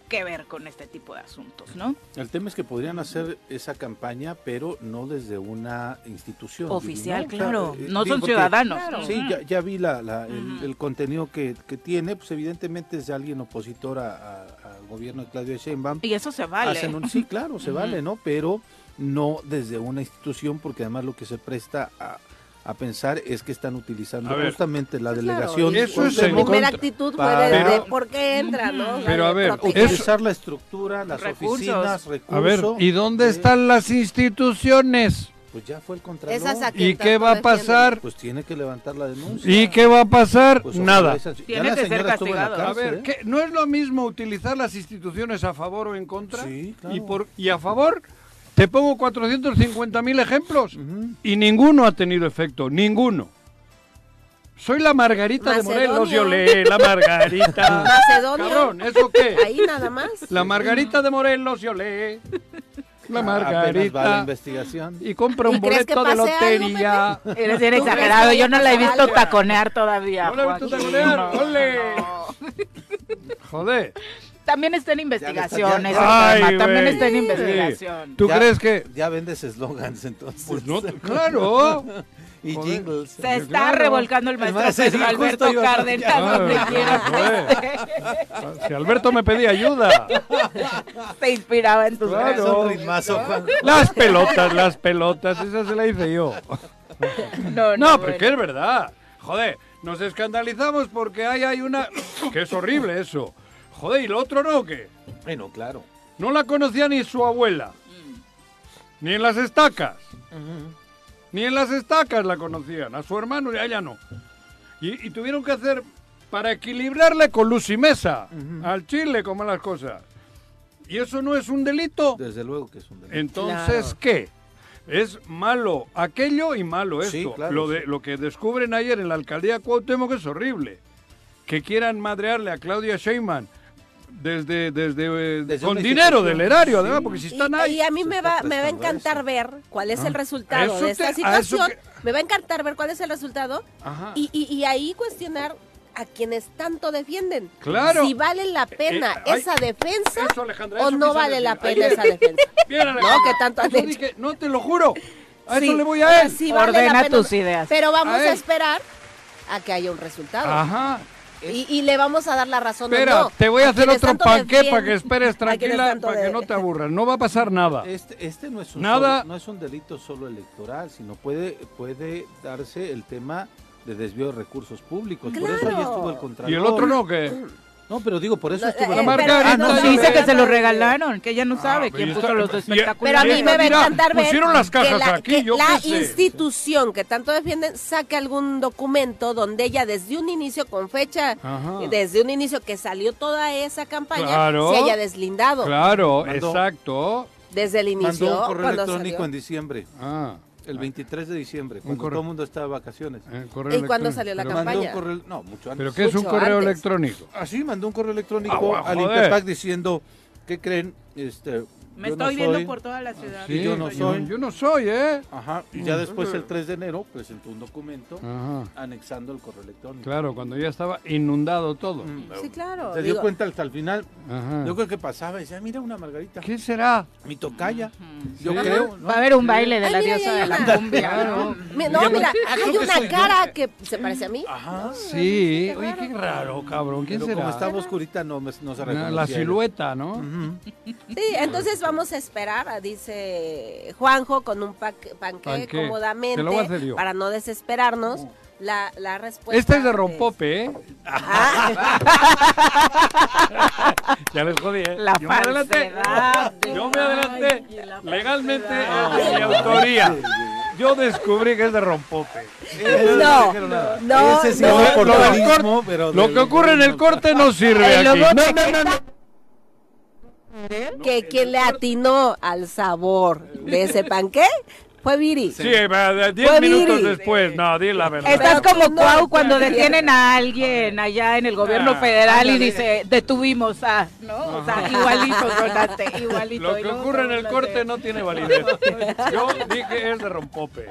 que ver con este tipo de asuntos, ¿no? El tema es que podrían hacer esa campaña, pero no desde una institución. Oficial, ¿no? O sea, claro. eh, No digo, son porque- ciudadanos. Sí, ya, ya vi la, la- el, contenido que, que tiene, pues evidentemente es de alguien opositor a- a- al gobierno de Claudio Sheinbaum. Y eso se vale. Hacen un- sí, claro, se vale, ¿no? Pero no desde una institución, porque además lo que se presta a, a pensar es que están utilizando ver. justamente la Claro, delegación. y Eso es su en primera contra- actitud fue de, de Pero- por qué entra, ¿no? Pero a ver. Utilizar la estructura, las Recursos. oficinas, recursos. A ver, ¿y dónde están las instituciones? Pues ya fue el contralor. ¿Y qué va a pasar? Pues tiene que levantar la denuncia. ¿Y qué va a pasar? Pues Nada. esa- Tiene la que ser la. A ver, ¿eh? ¿qué- ¿no es lo mismo utilizar las instituciones a favor o en contra? Sí, claro. y, por, y a favor, te pongo 450 mil ejemplos Ujú. y ninguno ha tenido efecto, ninguno. Soy la Margarita de Morelos, yo Macedonio. le, la Margarita. Macedonio. Cabrón, ¿eso qué? Ahí nada más. La Margarita de Morelos, yo le. La Apenas va la Margarita. investigación. Y compra un ¿Y crees que boleto de algo, lotería. Eres bien ¿Tú crees exagerado, yo no la he visto taconear todavía. ¿No la he visto taconear? no. ¡Ole! Joder. También está en investigación ya- ese Ay, tema, también güey. está en investigación. ¿Tú Ya- crees que.? Ya vendes eslogans entonces. Pues no, claro. y joder. jingles. Se está Claro. revolcando el maestro Además, Pedro Alberto a- Cárdenas Ah, donde quiera que esté. Si Alberto me pedía ayuda. Se inspiraba en tus Claro. Juan. Las pelotas, las pelotas, esa se la hice yo. No, No, pero bueno. que es verdad. Joder, nos escandalizamos porque ahí hay una... Que es horrible eso. Joder, ¿y lo otro no qué? Bueno, claro. No la conocía ni su abuela. Ni en las estacas. Ni en las estacas la conocían. A su hermano y a ella no. Y, y tuvieron que hacer para equilibrarle con luz y mesa. Al chile, como las cosas. ¿Y eso no es un delito? Desde luego que es un delito. Entonces, Claro. ¿qué? Es malo aquello y malo esto. Sí, claro, lo, de, sí. lo que descubren ayer en la alcaldía de Cuauhtémoc es horrible. Que quieran madrearle a Claudia Sheinbaum desde, desde, eh, Desde con dinero del erario, sí. además, porque si están Y, ahí... y a mí me va, me va a encantar eso. ver cuál es Ah. el resultado Eso de esta te- situación. que- Me va a encantar ver cuál es el resultado Ajá. y, y, y ahí cuestionar a quienes tanto defienden. Claro. Si vale la pena Eh, ay, esa defensa Eso, o no vale decir. la pena Ayer- esa defensa. Bien, No, que tanto hecho. dije, no te lo juro. A Sí, eso le voy a él. sí vale Ordena tus ideas. Pero vamos A a, esperar a que haya un resultado. Ajá. Y, y le vamos a dar la razón Espera, no. te voy a hacer quienes otro panqué para que esperes a tranquila, para que de- no te aburras. No va a pasar nada. Este, este no es un Nada. solo- no es un delito solo electoral, sino puede puede darse el tema de desvío de recursos públicos. Por eso ahí Claro. estuvo el ¿Y contralor. el otro no qué? No, pero digo, por eso No, estuvo eh, La pero- Margarita. ah, no, no, no, Dice que se lo regalaron, que ella no sabe Ah, quién y puso está- los espectáculos. Pero a mí me va a encantar ver pusieron las cajas que la, aquí, que yo la institución que tanto defienden saque algún documento donde ella desde un inicio con fecha, Ajá. desde un inicio que salió toda esa campaña, Claro. se haya deslindado. Claro, Mandó- exacto. Desde el inicio. Mandó un correo electrónico salió. en diciembre. Ah. El 23 de diciembre, cuando correo. todo el mundo estaba de vacaciones. Eh, ¿Y cuándo salió la Pero- Mandó un campaña? correo, no, mucho antes. ¿Pero qué es un Mucho correo antes. electrónico? Así mandó un correo electrónico Ah, bueno, al. Interpac diciendo, ¿qué creen? Este, Me yo no estoy viendo soy- por toda la ciudad. Sí, yo no Soy. Yo no soy, ¿eh? Ajá, y ya después el 3 de enero presentó un documento Ajá. anexando el correo electrónico. Claro, cuando ya estaba inundado todo. Mm. Sí, claro. Se dio digo, cuenta hasta el final. Ajá. Yo creo que pasaba y decía, mira una margarita. ¿Qué será? Mi tocaya. Yo Sí. creo. ¿no? Va a haber un baile de Ay, la mira, diosa de la cumbia. Claro. ¿no? mira, Ah, hay una cara que se parece a mí. Ajá. Sí, oye, qué raro, cabrón. ¿Quién Pero será? como estaba oscurita no, me- no se Ah, reconocía. La silueta, ¿no? Sí, entonces vamos a esperar, dice Juanjo, con un panqué Panqué. cómodamente Te lo voy a hacer yo. para no desesperarnos. La, la respuesta. Esta es de rompope, ¿eh? Ah, Ya les jodí, ¿eh? La Yo me adelanté. Yo me adelanté. Legalmente es mi autoría. Yo descubrí que es de rompope. no, no, Ese sí no, fue por no, realismo, pero Lo que ocurre en el corte no sirve aquí. No, no, no, no. que quien le atinó al sabor de ese panqué fue Viri. Sí, va, de- diez Fue minutos Viri. después. No, di la verdad. Estás como no, Cuau cuando detienen a alguien allá en el gobierno Ah, federal y dice, detuvimos a, ¿no? O sea, igualito sonaste, igualito. Lo que ocurre en el corte no tiene validez. Yo dije es de rompope.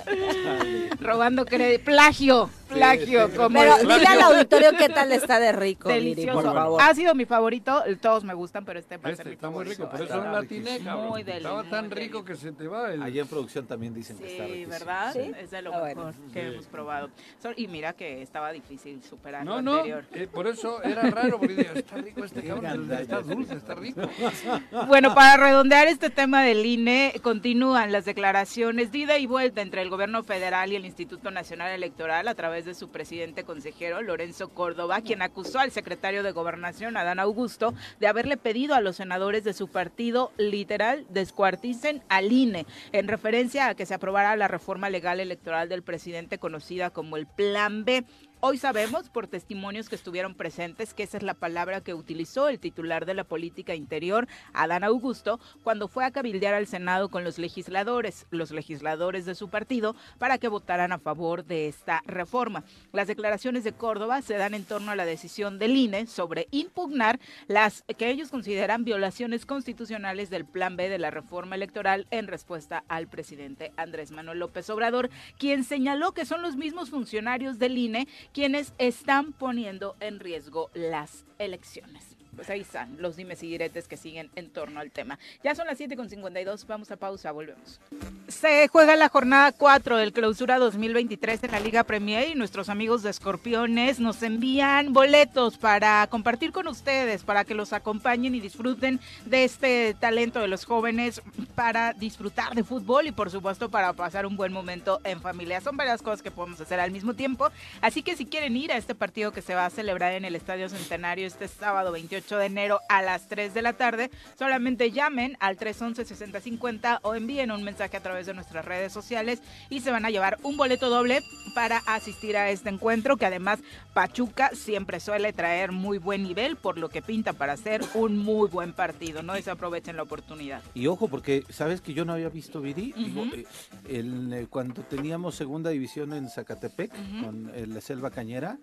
Robando crédito, plagio, plagio, como Pero el- dile al auditorio qué tal está de rico, delicioso. por favor. Ha sido mi favorito, todos me gustan, pero este ser Este mi está muy rico, por eso Está no la atiné, riquísimo. cabrón. Muy Estaba tan muy rico que se te va el... Allá en producción también dicen que está Sí, riquísimo. ¿verdad? Sí. Es de lo Ah, mejor bueno. que Sí. hemos probado. Y mira que estaba difícil superar No, lo no, anterior. eh, por eso era raro, porque digo, está rico este cabrón, está dulce, está rico. Bueno, para redondear este tema del INE, continúan las declaraciones de ida y vuelta entre el gobierno federal y el Instituto Nacional Electoral a través de su presidente consejero, Lorenzo Córdoba, quien acusó al secretario de Gobernación, Adán Augusto, de haberle pedido a los senadores de su partido, literal, descuarticen al INE, en referencia a que se aprobara la reforma legal electoral del presidente conocida como el Plan B. Hoy sabemos por testimonios que estuvieron presentes que esa es la palabra que utilizó el titular de la política interior, Adán Augusto, cuando fue a cabildear al Senado con los legisladores, los legisladores de su partido, para que votaran a favor de esta reforma. Las declaraciones de Córdoba se dan en torno a la decisión del INE sobre impugnar las que ellos consideran violaciones constitucionales del Plan B de la reforma electoral en respuesta al presidente Andrés Manuel López Obrador, quien señaló que son los mismos funcionarios del INE quienes están poniendo en riesgo las elecciones. Pues ahí están los dimes y diretes que siguen en torno al tema. Ya son las 7.52, vamos a pausa, volvemos. Se juega la jornada 4 del clausura 2023 en la Liga Premier y nuestros amigos de Escorpiones nos envían boletos para compartir con ustedes, para que los acompañen y disfruten de este talento de los jóvenes para disfrutar de fútbol y por supuesto para pasar un buen momento en familia. Son varias cosas que podemos hacer al mismo tiempo, así que si quieren ir a este partido que se va a celebrar en el Estadio Centenario este sábado 28 de enero a las 3 de la tarde, solamente llamen al 311-6050 o envíen un mensaje a través de nuestras redes sociales y se van a llevar un boleto doble para asistir a este encuentro que además Pachuca siempre suele traer muy buen nivel, por lo que pinta para ser un muy buen partido. No desaprovechen la oportunidad. Y ojo, porque sabes que yo no había visto Viri. Digo, Ujú. eh, eh, cuando teníamos segunda división en Zacatepec Ujú. con el Selva Cañera,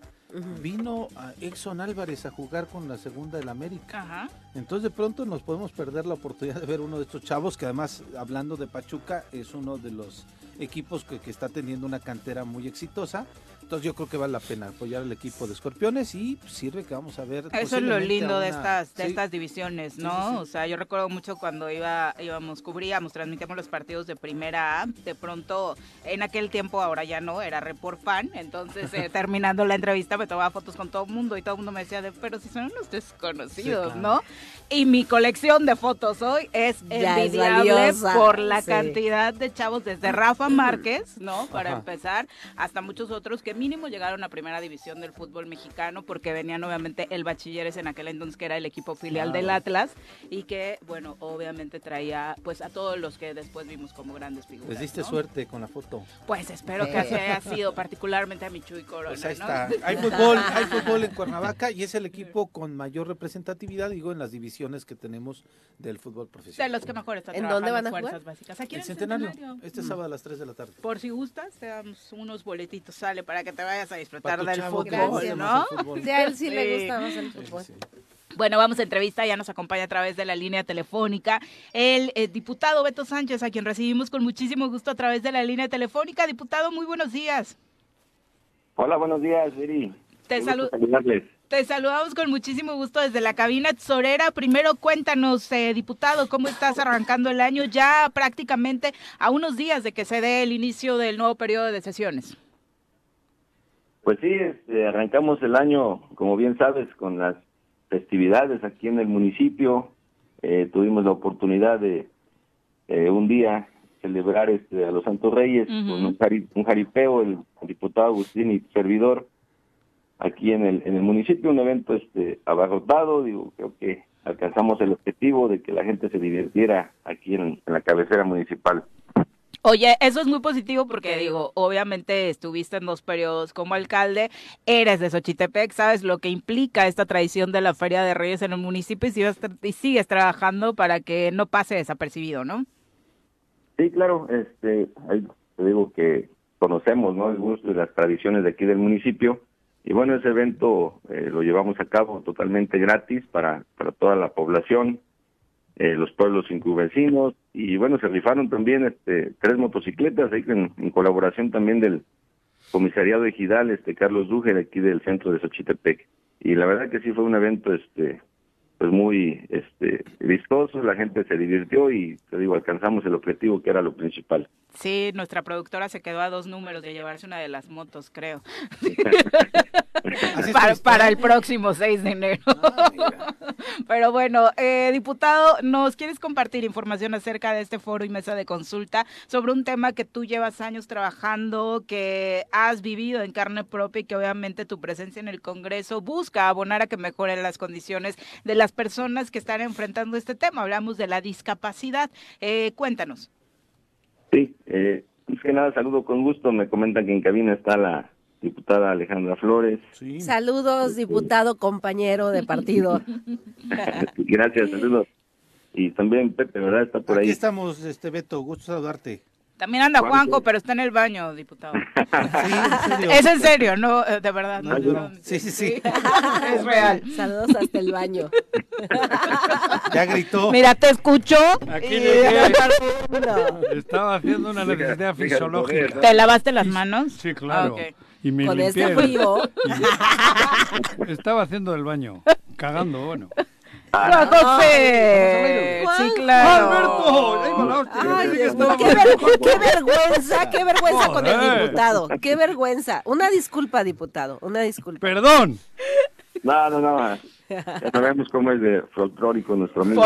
Vino a Exxon Álvarez a jugar con la segunda del América. Ajá. Entonces de pronto nos podemos perder la oportunidad de ver uno de estos chavos que además, hablando de Pachuca, es uno de los equipos que, que está teniendo una cantera muy exitosa. Entonces yo creo que vale la pena apoyar al equipo de Escorpiones y sirve que vamos a ver. Eso es lo lindo de estas de sí, estas divisiones, ¿no? sí, sí. O sea, yo recuerdo mucho cuando iba íbamos cubríamos, transmitíamos los partidos de Primera A, de pronto en aquel tiempo ahora ya no, era report fan, entonces eh, terminando la entrevista me tomaba fotos con todo el mundo y todo el mundo me decía, de, pero si son unos desconocidos, claro. ¿no? Y mi colección de fotos hoy es Ya es envidiable valiosa, por la sí. cantidad de chavos desde Rafa Márquez, ¿no? Para Ajá. empezar, hasta muchos otros que mínimo llegar a una primera división del fútbol mexicano, porque venían obviamente el Bachilleres en aquel entonces, que era el equipo filial del Atlas, y que, bueno, obviamente traía pues a todos los que después vimos como grandes figuras. Les diste ¿no? suerte con la foto. Pues espero que así haya sido, particularmente a mi Chuy Corona, Pues ahí ¿no? está. Hay fútbol, hay fútbol en Cuernavaca y es el equipo con mayor representatividad, digo, en las divisiones que tenemos del fútbol De profesional. los que mejor están ¿En dónde van a fuerzas jugar? básicas. Aquí en El el centenario, centenario. este Mm. sábado a las 3 de la tarde. Por si gustas, te damos unos boletitos, sale, para que te vayas a disfrutar del fútbol, ¿no? fútbol. Sí, a él sí, le gusta más el fútbol. Sí. Bueno, vamos a entrevista, ya nos acompaña a través de la línea telefónica el, eh, diputado Beto Sánchez, a quien recibimos con muchísimo gusto a través de la línea telefónica. Diputado, muy buenos días. Hola, buenos días, Viri. Te, salu- te saludamos con muchísimo gusto desde la cabina tesorera. Primero cuéntanos, eh, diputado, ¿cómo estás arrancando el año ya prácticamente a unos días de que se dé el inicio del nuevo periodo de sesiones? Pues sí, este, arrancamos el año, como bien sabes, con las festividades aquí en el municipio. Eh, tuvimos la oportunidad de eh, un día celebrar este, a los Santos Reyes con un, jari- un jaripeo, el, diputado Agustín y servidor, aquí en el, en el municipio, un evento este, abarrotado, digo, creo que alcanzamos el objetivo de que la gente se divirtiera aquí en- en la cabecera municipal. Oye, eso es muy positivo porque digo, obviamente estuviste en dos periodos como alcalde, eres de Xochitepec, sabes lo que implica esta tradición de la Feria de Reyes en el municipio y sigues, y sigues trabajando para que no pase desapercibido, ¿no? Sí, claro, este, te digo que conocemos, ¿no? El gusto y las tradiciones de aquí del municipio. Y bueno, ese evento eh, lo llevamos a cabo totalmente gratis para, para toda la población, eh, los pueblos incuvecinos. Y bueno, se rifaron también este, tres motocicletas ahí en, en colaboración también del comisariado ejidal, este Carlos Dúger, aquí del centro de Xochitepec. Y la verdad que sí fue un evento este pues muy este vistoso, la gente se divirtió y te digo, alcanzamos el objetivo que era lo principal. Sí, nuestra productora se quedó a dos números de llevarse una de las motos, creo, para, el próximo 6 de enero. Ah. Pero bueno, eh, diputado, ¿nos quieres compartir información acerca de este foro y mesa de consulta sobre un tema que tú llevas años trabajando, que has vivido en carne propia y que obviamente tu presencia en el Congreso busca abonar a que mejoren las condiciones de las personas que están enfrentando este tema? Hablamos de la discapacidad. Eh, cuéntanos. Sí, eh, más que nada saludo con gusto, me comentan que en cabina está la diputada Alejandra Flores. Sí. Saludos, diputado, compañero de partido. Gracias, saludos. Y también Pepe, ¿verdad? Está por Aquí ahí. estamos, este Beto, gusto saludarte. También anda. Juanjo, pero está en el baño, diputado. Sí, en serio. Es en serio, no, eh, de verdad. No, no. Sí, sí, sí. Es real. Saludos hasta el baño. Ya gritó. Mira, te escuchó. Aquí y- le No. Estaba haciendo una necesidad fisiológica. ¿Te lavaste las manos? Sí, claro. Ah. Y me Con limpié. este frío. Y Estaba haciendo el baño, cagando, bueno. ¡Juan José! Juan- Sí, claro. ¡Alberto! Ay, qué, ver- qué vergüenza, qué vergüenza con el diputado. Qué vergüenza. Una disculpa, diputado, una disculpa. Perdón. No, no, no. Ya sabemos cómo es de folclórico nuestro amigo.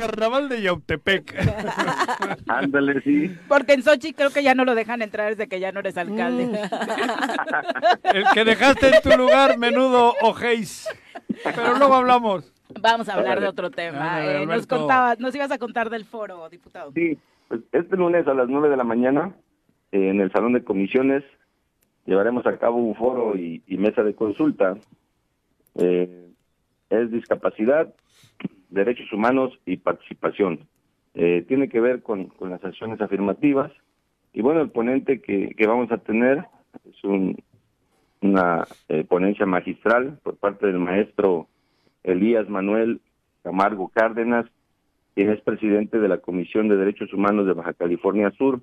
Carnaval de Yautepec. Ándale, sí. Porque en Sochi creo que ya no lo dejan entrar desde que ya no eres alcalde. El que dejaste en tu lugar, menudo ojéis. Pero luego hablamos. Vamos a hablar de otro tema. Eh, nos contabas, nos ibas a contar del foro, diputado. Sí, pues este lunes a las 9 de la mañana, eh, en el Salón de Comisiones, llevaremos a cabo un foro y, y mesa de consulta. Eh, es discapacidad, derechos humanos y participación. Eh, tiene que ver con, con las acciones afirmativas. Y bueno, el ponente que, que vamos a tener es un, una eh, ponencia magistral por parte del maestro Elías Manuel Camargo Cárdenas, quien es presidente de la Comisión de Derechos Humanos de Baja California Sur.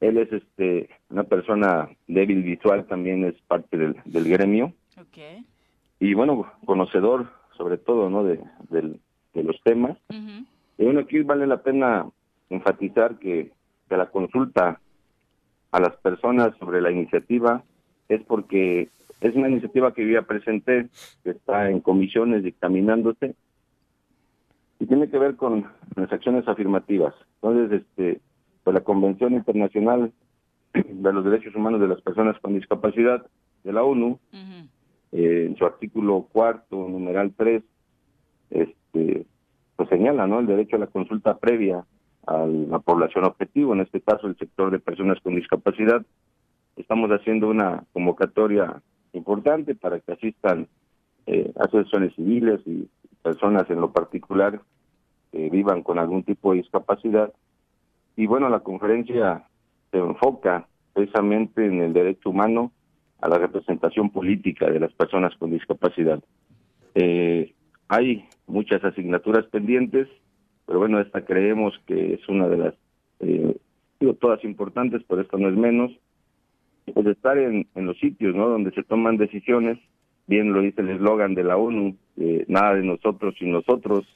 Él es este una persona débil visual, también es parte del, del gremio y bueno, conocedor sobre todo, ¿no? De, del- de los temas. Y bueno, aquí vale la pena enfatizar que, que la consulta a las personas sobre la iniciativa es porque es una iniciativa que yo ya presenté, que está en comisiones dictaminándose, y tiene que ver con las acciones afirmativas. Entonces, este, pues la Convención Internacional de los Derechos Humanos de las Personas con Discapacidad de la ONU, eh, en su artículo cuarto, numeral 3, este, pues señala ¿no? el derecho a la consulta previa a la población objetivo, en este caso el sector de personas con discapacidad. Estamos haciendo una convocatoria importante para que asistan eh, asociaciones civiles y personas en lo particular que vivan con algún tipo de discapacidad. Y bueno, la conferencia se enfoca precisamente en el derecho humano a la representación política de las personas con discapacidad. Eh, hay muchas asignaturas pendientes, pero bueno, esta creemos que es una de las, eh, digo, todas importantes, pero esta no es menos, pues estar en, en los sitios, ¿no? Donde se toman decisiones, bien lo dice el eslogan de la ONU, eh, nada de nosotros sin nosotros,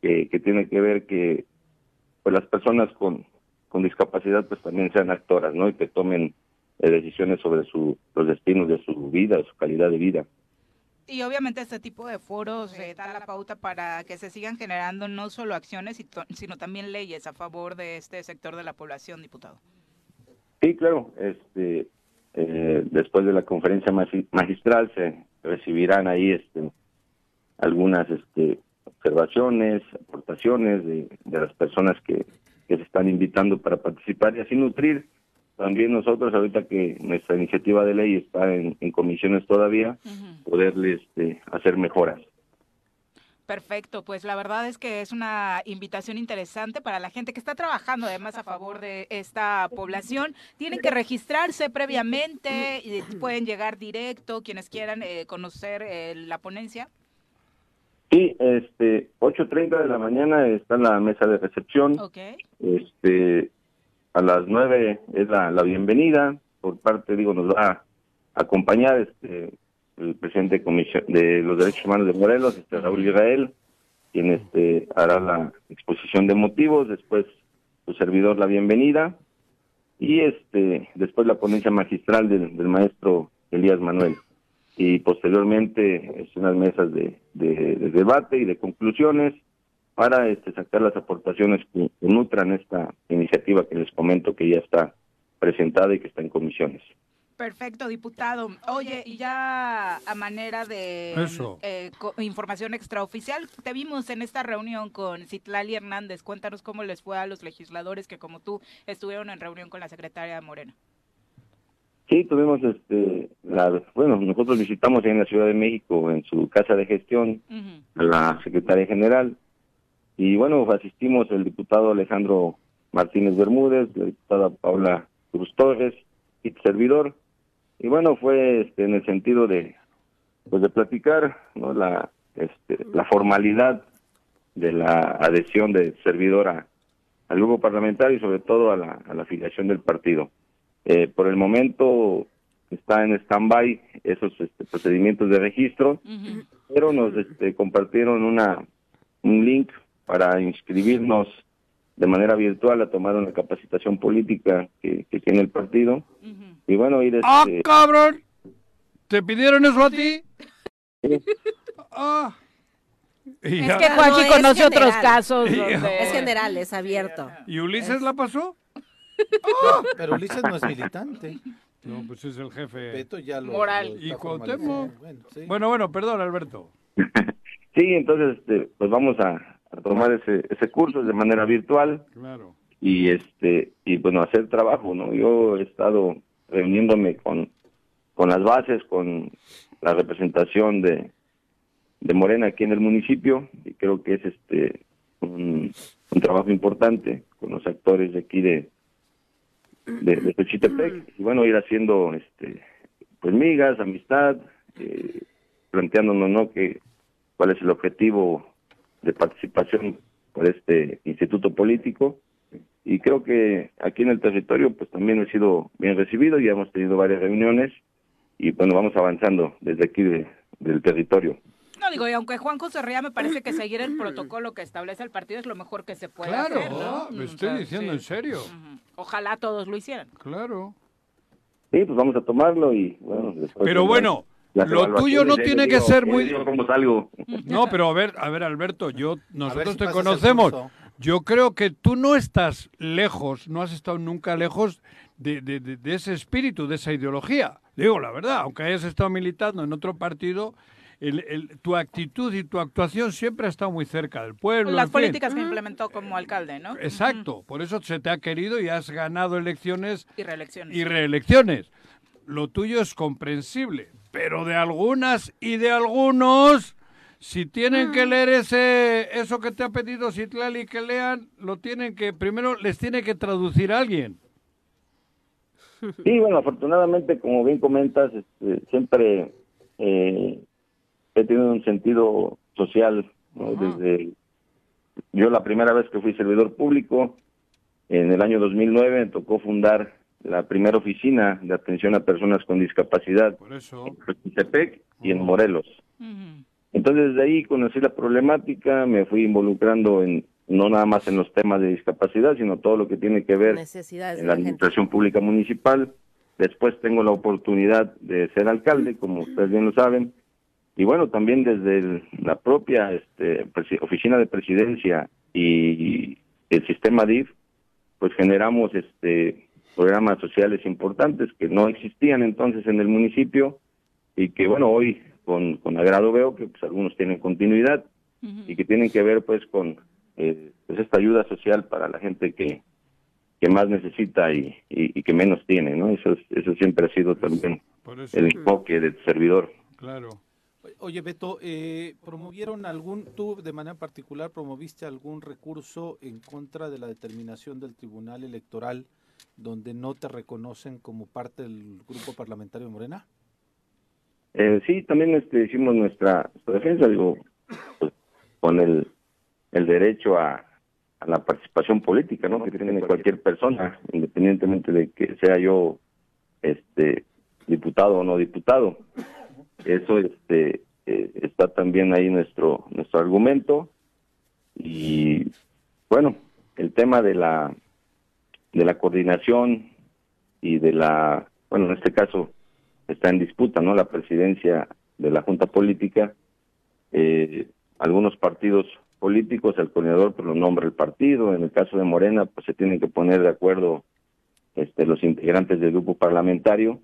que, que tiene que ver que pues las personas con, con discapacidad pues también sean actoras, ¿no? Y que tomen eh, decisiones sobre su, los destinos de su vida, su calidad de vida. Y obviamente este tipo de foros eh, da la pauta para que se sigan generando no solo acciones, sino también leyes a favor de este sector de la población, diputado. Sí, claro. Este, eh, después de la conferencia magistral se recibirán ahí este, algunas este, observaciones, aportaciones de, de las personas que, que se están invitando para participar y así nutrir también nosotros ahorita que nuestra iniciativa de ley está en, en comisiones todavía, poderle este, hacer mejoras. Perfecto, pues la verdad es que es una invitación interesante para la gente que está trabajando además a favor de esta población. Tienen que registrarse previamente y pueden llegar directo quienes quieran eh, conocer eh, la ponencia. Sí, este, 8.30 de la mañana está en la mesa de recepción. Okay. Este, a las 9 es la, la bienvenida. Por parte, digo, nos va a acompañar este, el presidente de, los Derechos Humanos de Morelos, este Raúl Israel, quien este, hará la exposición de motivos, después su servidor la bienvenida y este después la ponencia magistral del, maestro Elías Manuel y posteriormente este, unas mesas de, debate y de conclusiones para este, sacar las aportaciones que, que nutran esta iniciativa que les comento que ya está presentada y que está en comisiones. Perfecto, diputado. Oye, y ya a manera de eh, información extraoficial, te vimos en esta reunión con Citlali Hernández. Cuéntanos cómo les fue a los legisladores que, como tú, estuvieron en reunión con la secretaria Morena. Sí, tuvimos, este, la, bueno, nosotros visitamos en la Ciudad de México, en su casa de gestión, uh -huh. a la secretaria general, y bueno, asistimos el diputado Alejandro Martínez Bermúdez, la diputada Paula Cruz Torres y servidor, y bueno fue este, en el sentido de pues de platicar no la este, la formalidad de la adhesión del servidor a, al grupo parlamentario y sobre todo a la, a la afiliación del partido. Eh, por el momento está en stand-by esos este, procedimientos de registro uh -huh. pero nos este, compartieron una un link para inscribirnos de manera virtual a tomar una capacitación política que, que tiene el partido uh -huh. Y bueno, ir ¡Ah, este... cabrón! ¿Te pidieron eso a ti? ah. Y es que Juanji no, conoce general. otros casos. Donde... Es general, es abierto. ¿Y Ulises es... la pasó? ¡Ah! Pero Ulises no es militante. No, pues es el jefe. Beto ya lo, Moral. Lo y Cuauhtémoc. Bueno, sí. bueno, bueno, perdón, Alberto. sí, entonces, este, pues vamos a, a tomar ese, ese curso de manera virtual. Claro. Y este, y bueno, hacer trabajo, ¿no? Yo he estado reuniéndome con, con las bases, con la representación de, de Morena aquí en el municipio y creo que es este un, un trabajo importante con los actores de aquí de de, de Xochitepec y bueno ir haciendo este pues migas, amistad, eh, planteándonos no que cuál es el objetivo de participación por este instituto político y creo que aquí en el territorio pues también he sido bien recibido y hemos tenido varias reuniones y bueno, vamos avanzando desde aquí de, del territorio. No, digo, y aunque Juan José Ría me parece que seguir el protocolo que establece el partido es lo mejor que se puede claro, hacer, ¿no? me estoy o sea, diciendo sí. en serio. Ojalá todos lo hicieran. Claro. Sí, pues vamos a tomarlo y bueno, después... Pero bueno, Lo tuyo no tiene que digo- ser muy... No, pero a ver, a ver, Alberto, yo nosotros si te conocemos. Yo creo que tú no estás lejos, no has estado nunca lejos de, de- de- de ese espíritu, de esa ideología. Digo la verdad, aunque hayas estado militando en otro partido, el- el- tu actitud y tu actuación siempre ha estado muy cerca del pueblo. Las en fin. políticas que implementó como alcalde, ¿no? Exacto, por eso se te ha querido y has ganado elecciones Y reelecciones. y reelecciones. Lo tuyo es comprensible, pero de algunas y de algunos, si tienen que leer ese eso que te ha pedido Citlali que lean, lo tienen que primero les tiene que traducir alguien. Sí, bueno, afortunadamente, como bien comentas, este, siempre eh, he tenido un sentido social, ¿no? Desde yo la primera vez que fui servidor público, en el año 2009, me tocó fundar la primera oficina de atención a personas con discapacidad Por eso. en Xochitepec y en Morelos. Entonces, desde ahí conocí la problemática, me fui involucrando en no nada más en los temas de discapacidad, sino todo lo que tiene que ver Necesidades de en la la gente. administración pública municipal. Después tengo la oportunidad de ser alcalde, como ustedes bien lo saben. Y bueno, también desde el- la propia este, oficina de presidencia y el sistema DIF, pues generamos este programas sociales importantes que no existían entonces en el municipio y que bueno, hoy con, con agrado veo que pues algunos tienen continuidad y que tienen que ver pues con eh, pues esta ayuda social para la gente que, que más necesita y, y, y que menos tiene, ¿no? Eso, es- eso siempre ha sido también Por eso. el enfoque del servidor. Claro. Oye, Beto, eh, ¿promovieron algún, tú de manera particular, promoviste algún recurso en contra de la determinación del Tribunal Electoral donde no te reconocen como parte del grupo parlamentario de Morena? Eh, sí, también este, hicimos nuestra, nuestra defensa, digo, pues, con el, el derecho a, a la participación política, ¿no? Que tiene cualquier persona, independientemente de que sea yo, este, diputado o no diputado. Eso, este, eh, está también ahí nuestro, nuestro argumento y, bueno, el tema de la, de la coordinación y de la, bueno, en este caso está en disputa, ¿no? La presidencia de la Junta Política. Eh, algunos partidos políticos, el coordinador pues lo nombra el partido. En el caso de Morena, pues se tienen que poner de acuerdo este, los integrantes del grupo parlamentario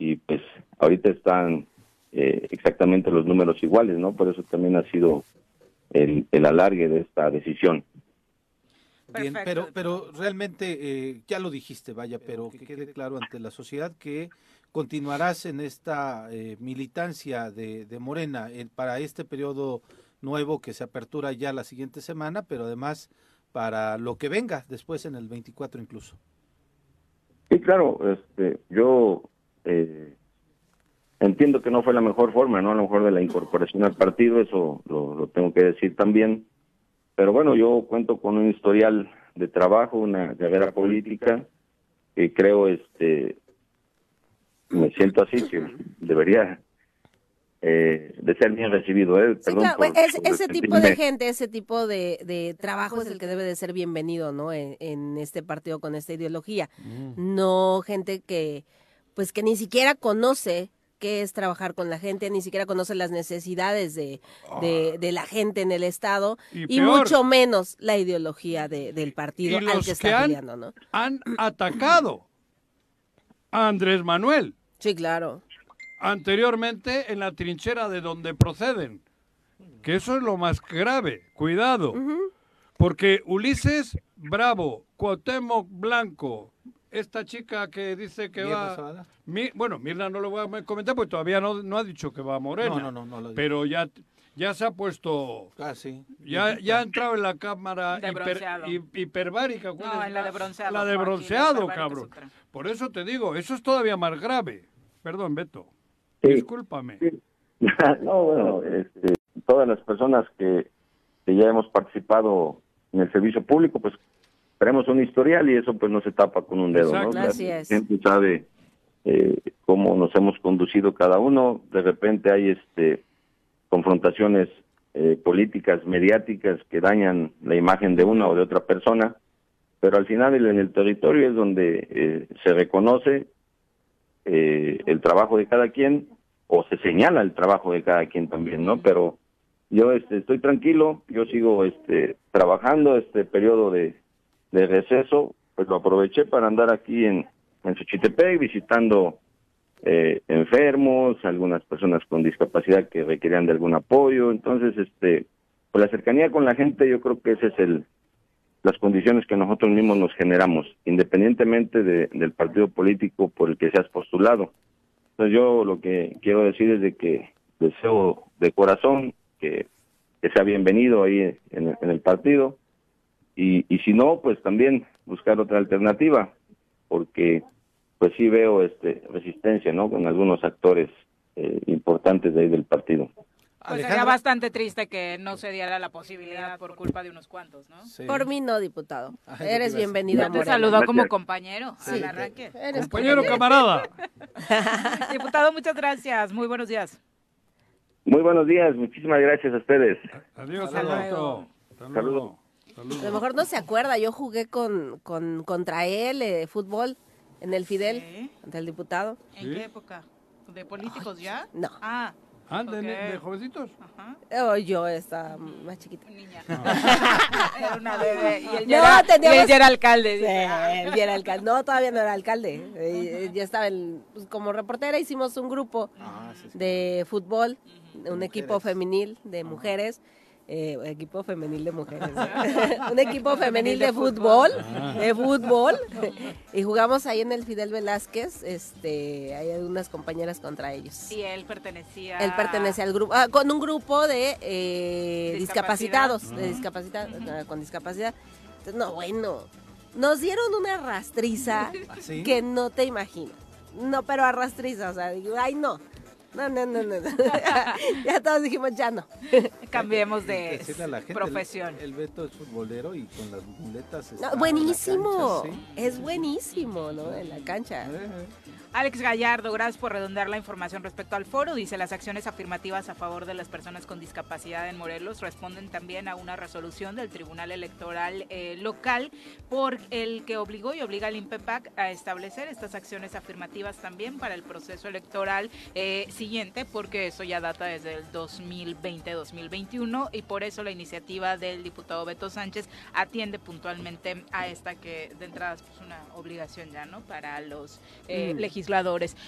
y pues ahorita están eh, exactamente los números iguales, ¿no? Por eso también ha sido el, el alargue de esta decisión. Bien, pero, pero realmente eh, ya lo dijiste, vaya, pero que quede claro ante la sociedad que continuarás en esta eh, militancia de, de Morena eh, para este periodo nuevo que se apertura ya la siguiente semana, pero además para lo que venga después en el 24 incluso. Sí, claro, este, yo eh, entiendo que no fue la mejor forma, ¿no? A lo mejor de la incorporación al partido, eso lo, lo tengo que decir también. Pero bueno, yo cuento con un historial de trabajo, una carrera política, que creo, este, me siento así, que debería eh, de ser bien recibido, ¿eh? Sí, Perdón claro, por- es- por ese tipo de gente, ese tipo de, de trabajo es el que debe de ser bienvenido, ¿no? En, en este partido con esta ideología. No gente que, pues que ni siquiera conoce qué es trabajar con la gente, ni siquiera conoce las necesidades de, de, de la gente en el Estado Y mucho menos la ideología de- del partido Y al los que que está han- peleando, ¿no? Han atacado a Andrés Manuel. Sí, claro. anteriormente en la trinchera de donde proceden. Que eso es lo más grave. Cuidado. Porque Ulises Bravo, Cuauhtémoc Blanco, esta chica que dice que Mirna va... Mi- bueno, Mirna no lo voy a comentar porque todavía no, no ha dicho que va a Morena. No, no, no, no. Pero ya, ya se ha puesto... Ah, sí. Ya, ya ha entrado en la cámara De hiper- hiperbárica. ¿cuál No, es? en la de bronceado, La de bronceado, cabrón. Por eso te digo, eso es todavía más grave. Perdón, Beto. Sí. Discúlpame. no, bueno, este, todas las personas que, que ya hemos participado en el servicio público, pues tenemos un historial y eso pues no se tapa con un dedo, Exacto. ¿no? La Así es. sabe eh, cómo nos hemos conducido cada uno. De repente hay este confrontaciones eh, políticas, mediáticas que dañan la imagen de una o de otra persona, pero al final en el territorio es donde eh, se reconoce eh, el trabajo de cada quien o se señala el trabajo de cada quien también, ¿no? Pero yo este, estoy tranquilo, yo sigo este, trabajando este periodo de, de receso, pues lo aproveché para andar aquí en, en Xochitepec visitando eh, enfermos, algunas personas con discapacidad que requerían de algún apoyo, entonces este, pues la cercanía con la gente yo creo que ese es el las condiciones que nosotros mismos nos generamos, independientemente de- del partido político por el que seas postulado. Entonces yo lo que quiero decir es de que deseo de corazón que, sea bienvenido ahí en en el partido y, y si no, pues también buscar otra alternativa, porque pues sí veo este resistencia, ¿no? Con algunos actores eh, importantes de ahí del partido. Pues sería bastante triste que no se diera la posibilidad por culpa de unos cuantos, ¿no? Por mí no, diputado. Ay, ¿qué Eres bienvenido te saludó como compañero Sí. al arranque. Eres Compañero camarada. Diputado, muchas gracias. Muy buenos días. Muy buenos días, muchísimas gracias a ustedes. Adiós, Hasta luego. Alberto. Hasta Saludos. A lo mejor no se acuerda, yo jugué con, con contra él eh, fútbol en el Fidel, Sí. ante el diputado. ¿En ¿Sí? qué época? ¿De políticos ya? No, Ah, Ah, de, Ok. de jovencitos. ajá. Oh, yo estaba más chiquita. Niña. Era una bebé. Y él No, ya, era, y teníamos- él ya era alcalde. Sí, él ya era alcalde. No, todavía no era alcalde. Eh, ya estaba en- pues, como reportera, hicimos un grupo Ah, sí, sí. de fútbol, un mujeres. equipo femenil de mujeres. Eh, equipo femenil de mujeres. un equipo femenil de fútbol, de fútbol. y jugamos ahí en el Fidel Velázquez. Este, hay unas compañeras contra ellos. Y él pertenecía. Él pertenece al grupo, ah, con un grupo de eh, discapacitados, de discapacidad, con discapacidad. Entonces, no, bueno, nos dieron una rastriza ¿Ah, sí? que no te imagino. No, pero arrastriza, o sea, digo, ay, no. No, no, no, no. ya todos dijimos, ya no. Cambiemos de Decirle a la gente, profesión. El, el Beto es futbolero y con las muletas está No, en la buenísimo. cancha, sí. Es buenísimo, ¿no? En la cancha. Eh, eh. Alex Gallardo, gracias por redondear la información respecto al foro. Dice, las acciones afirmativas a favor de las personas con discapacidad en Morelos responden también a una resolución del Tribunal Electoral eh, local por el que obligó y obliga al INPEPAC a establecer estas acciones afirmativas también para el proceso electoral eh, siguiente, porque eso ya data desde el 2020-2021 y por eso la iniciativa del diputado Beto Sánchez atiende puntualmente a esta que de entrada es pues, una obligación ya, ¿no? Para los eh, Mm. legisladores.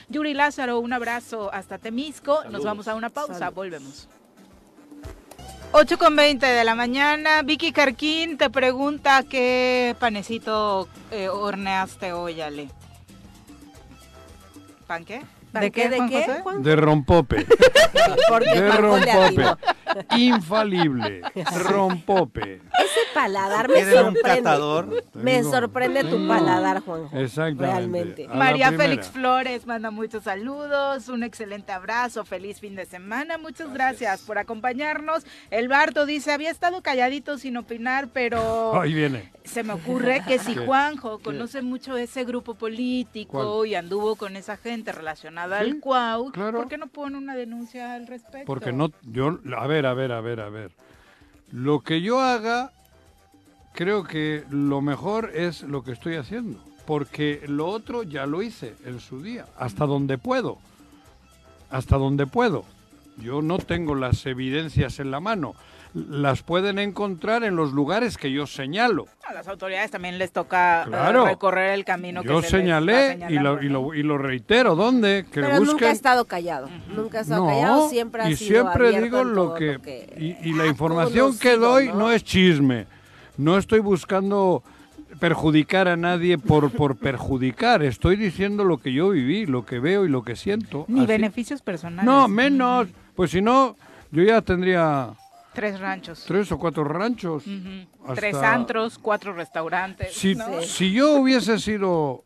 Yuri Lázaro, un abrazo hasta Temisco. Nos vamos a una pausa, Saludos. volvemos. 8 con 20 de la mañana. Vicky Carquín te pregunta qué panecito eh, horneaste hoy, Ale. ¿Pan qué? ¿De qué? ¿De Juan qué? José? Juan? De rompope. Porque De rompope. Infalible. Rompope. Ese paladar me Tienen un sorprende. catador. Me sorprende tu paladar, Juanjo. Exactamente. Realmente. María. Félix Flores manda muchos saludos, un excelente abrazo, feliz fin de semana, muchas gracias, por acompañarnos. El Barto dice, había estado calladito sin opinar, pero Ahí viene. se me ocurre que si ¿Qué? Juanjo conoce mucho ese grupo político ¿Cuál? y anduvo con esa gente relacionada Sí, al CUAU, claro. ¿por qué no pone una denuncia al respecto? Porque no, yo, a ver, a ver, a ver, a ver. Lo que yo haga, creo que lo mejor es lo que estoy haciendo. Porque lo otro ya lo hice en su día, hasta donde puedo. Hasta donde puedo. Yo no tengo las evidencias en la mano. Las pueden encontrar en los lugares que yo señalo. A las autoridades también les toca eh, recorrer el camino Yo que señalé va y lo, y, lo, y lo reitero. ¿Dónde? Que Pero busquen. nunca ha estado callado. Nunca ha estado No, callado. Siempre ha y sido siempre digo lo que, y, la información que doy no es chisme. No estoy buscando perjudicar a nadie por, por perjudicar. Estoy diciendo lo que yo viví, lo que veo y lo que siento. Ni Así- beneficios personales. No, menos. Pues si no, yo ya tendría Tres ranchos. tres o cuatro ranchos. Hasta- Tres antros, cuatro restaurantes. Si, ¿no? si yo hubiese sido